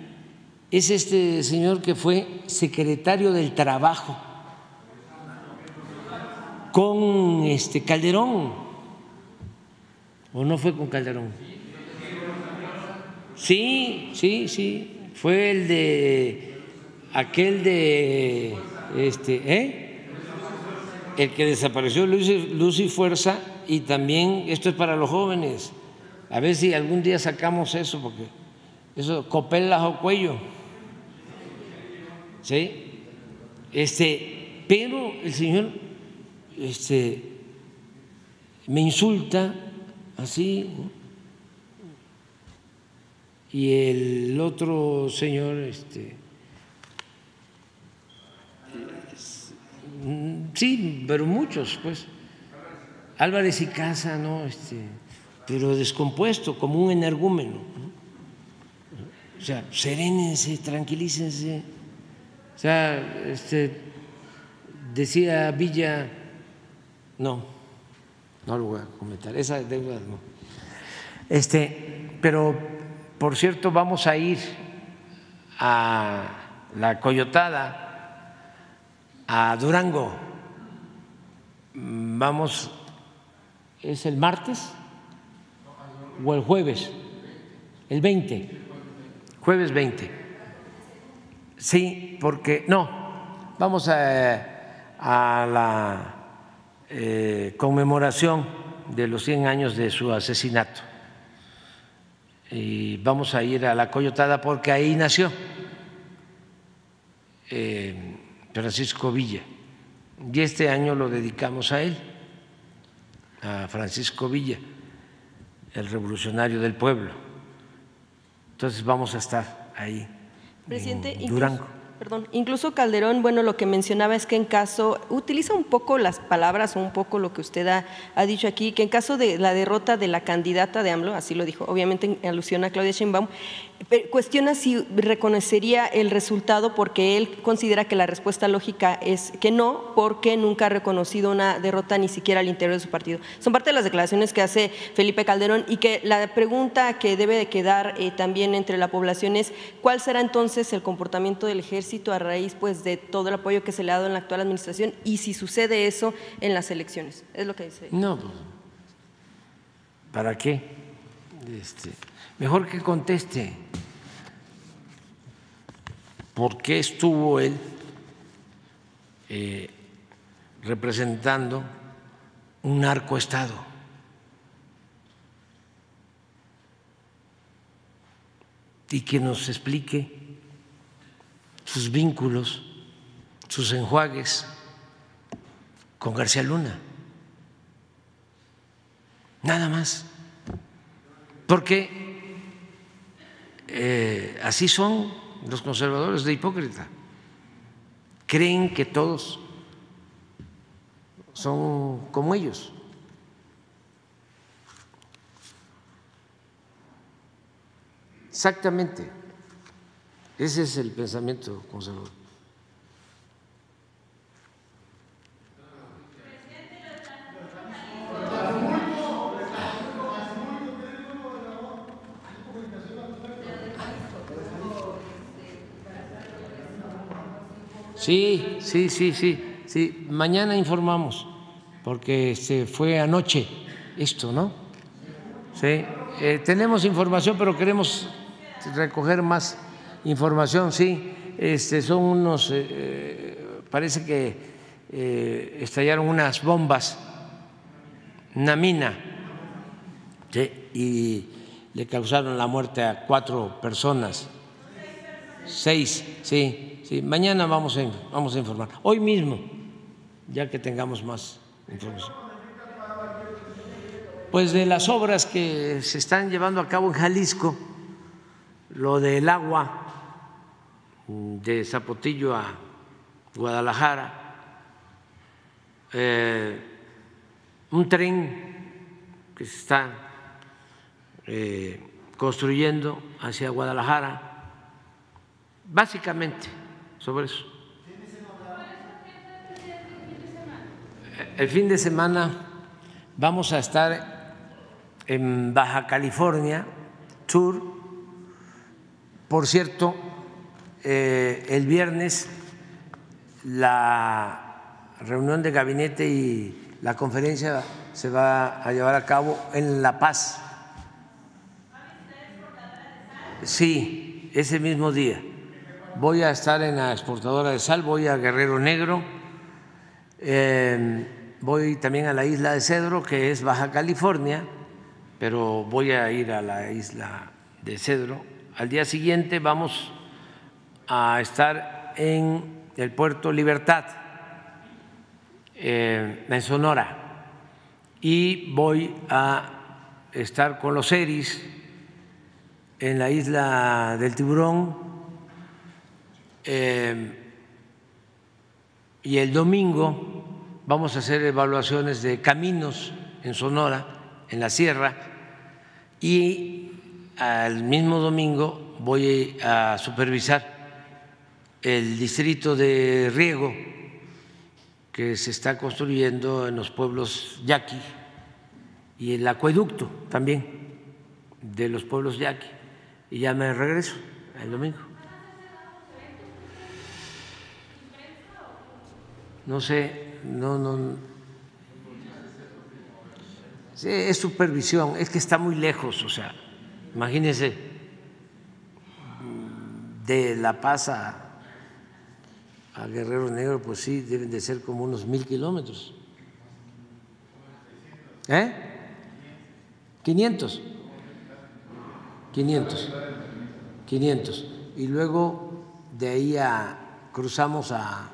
es este señor que fue secretario del Trabajo con este Calderón. ¿O no fue con Calderón? Sí, sí, sí. Fue el de aquel de este, ¿eh? El que desapareció Luz y Fuerza y también esto es para los jóvenes. A ver si algún día sacamos eso porque eso copelas o cuello. ¿Sí? Este, pero el señor este, me insulta así. Y el otro señor, este, sí, pero muchos, pues. Álvarez y Casa, ¿no? Este, pero descompuesto, como un energúmeno. O sea, serénense, tranquilícense. O sea, este, decía Villa no, no lo voy a comentar. Esa deuda no. Este, pero por cierto, vamos a ir a la Coyotada, a Durango. Vamos, ¿es el martes o el jueves? El 20, jueves 20. Sí, porque no, vamos a, a la eh, conmemoración de los 100 años de su asesinato. Y vamos a ir a la Coyotada porque ahí nació eh, Francisco Villa. Y este año lo dedicamos a él, a Francisco Villa, el revolucionario del pueblo. Entonces vamos a estar ahí, Presidente, en Durango. Perdón, incluso Calderón, bueno, lo que mencionaba es que en caso, utiliza un poco las palabras o un poco lo que usted ha, ha, dicho aquí, que en caso de la derrota de la candidata de AMLO, así lo dijo, obviamente en alusión a Claudia Sheinbaum, cuestiona si reconocería el resultado porque él considera que la respuesta lógica es que no, porque nunca ha reconocido una derrota ni siquiera al interior de su partido. Son parte de las declaraciones que hace Felipe Calderón y que la pregunta que debe de quedar eh, también entre la población es cuál será entonces el comportamiento del ejército a raíz pues, de todo el apoyo que se le ha dado en la actual administración y si sucede eso en las elecciones. Es lo que dice. No, pues, ¿para qué? Este Mejor que conteste. ¿Por qué estuvo él eh, representando un narcoestado? Y que nos explique sus vínculos, sus enjuagues con García Luna. nada más. Porque eh, así son los conservadores de hipócrita. Creen que todos son como ellos. Exactamente. Ese es el pensamiento conservador. Sí, sí, sí, sí, sí. Mañana informamos, porque se fue anoche esto, ¿no? Sí. Eh, tenemos información, pero queremos recoger más información. Sí, este, son unos, eh, eh, parece que estallaron unas bombas, una mina, y le causaron la muerte a cuatro personas. Seis, sí mañana vamos a, vamos a informar. Hoy mismo, ya que tengamos más información. Pues de las obras que se están llevando a cabo en Jalisco, lo del agua de Zapotillo a Guadalajara, eh, un tren que se está eh, construyendo hacia Guadalajara, básicamente sobre eso. El fin de semana vamos a estar en Baja California Sur. Por cierto, eh, el viernes la reunión de gabinete y la conferencia se va a llevar a cabo en La Paz. Sí, ese mismo día voy a estar en la exportadora de sal, voy a Guerrero Negro, eh, voy también a la isla de Cedro, que es Baja California, pero voy a ir a la isla de Cedro. Al día siguiente vamos a estar en el puerto Libertad, eh, en Sonora, y voy a estar con los ERIS en la isla del Tiburón, eh, y el domingo vamos a hacer evaluaciones de caminos en Sonora, en la sierra, y al mismo domingo voy a supervisar el distrito de riego que se está construyendo en los pueblos yaqui y el acueducto también de los pueblos yaqui. Y ya me regreso el domingo. No sé, no, no. es supervisión, es que está muy lejos, o sea, imagínense, de La Paz a, Guerrero Negro, pues sí, deben de ser como unos mil kilómetros. ¿Eh? 500. 500. 500. Y luego de ahí a, cruzamos a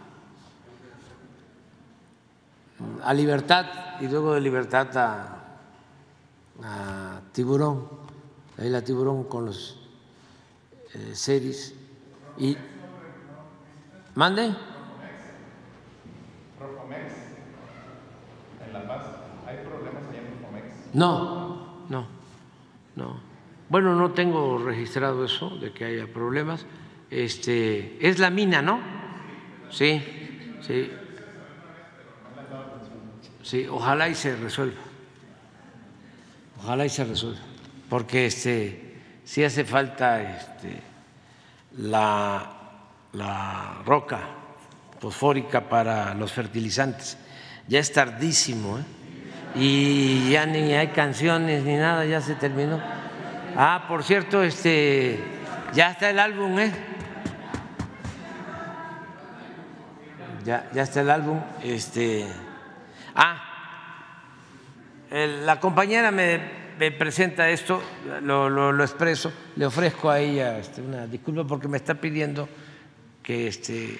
a Libertad. Y luego de Libertad a, Tiburón, ahí la Tiburón con los eh, series. Y mande en La Paz. Hay problemas allá en No, no, no. Bueno, no tengo registrado eso de que haya problemas. Este es la mina, ¿no? Sí, sí. Sí, ojalá y se resuelva. Ojalá y se resuelva. Porque este, sí hace falta este, la, la roca fosfórica para los fertilizantes. Ya es tardísimo, ¿eh? Y ya ni hay canciones ni nada, ya se terminó. Ah, por cierto, este, ya está el álbum, ¿eh? Ya, ya está el álbum, este. Ah, la compañera me, presenta esto, lo, expreso, le ofrezco a ella este, una disculpa porque me está pidiendo que, este,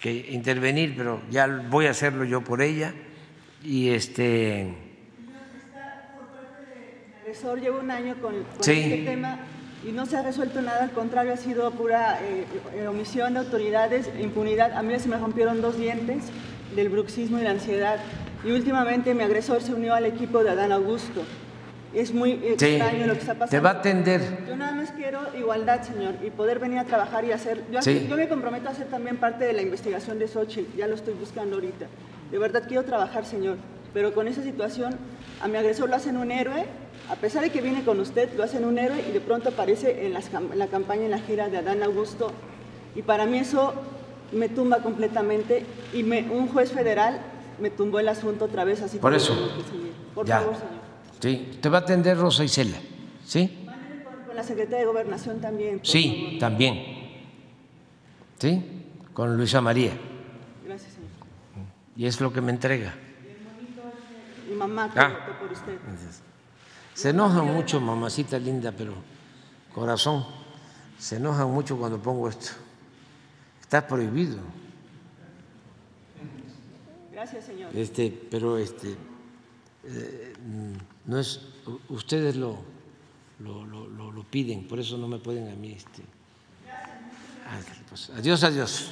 que intervenir, pero ya voy a hacerlo yo por ella. Y este. agresor lleva un año con, con Sí. este tema y no se ha resuelto nada, al contrario, ha sido pura eh, omisión de autoridades, impunidad. A mí se me rompieron dos dientes del bruxismo y la ansiedad. Y últimamente mi agresor se unió al equipo de Adán Augusto. Es muy Sí. extraño lo que está pasando. Te va a atender. Yo nada más quiero igualdad, señor, y poder venir a trabajar y hacer. Yo, Sí. yo me comprometo a hacer también parte de la investigación de Xochitl, ya lo estoy buscando ahorita. De verdad quiero trabajar, señor, pero con esa situación a mi agresor lo hacen un héroe, a pesar de que viene con usted, lo hacen un héroe y de pronto aparece en, las cam- en la campaña, en la gira de Adán Augusto. Y para mí eso me tumba completamente y me- un juez federal me tumbó el asunto otra vez así. Por que eso. que. Por Ya. favor, señor. Sí, te va a atender Rosa Isela. ¿Sí? Con la secretaria de Gobernación también. Sí, también. ¿Sí? Con Luisa María. Gracias, señor. Y es lo que me entrega. Mi mamá que Ah. votó por usted. Se enojan mucho, mamacita linda, pero corazón, se enojan mucho cuando pongo esto. Está prohibido. Gracias, señor. Este, pero este eh, mm, no es ustedes lo, lo, lo- lo- piden, por eso no me pueden a mí este. Ah, pues, adiós, adiós.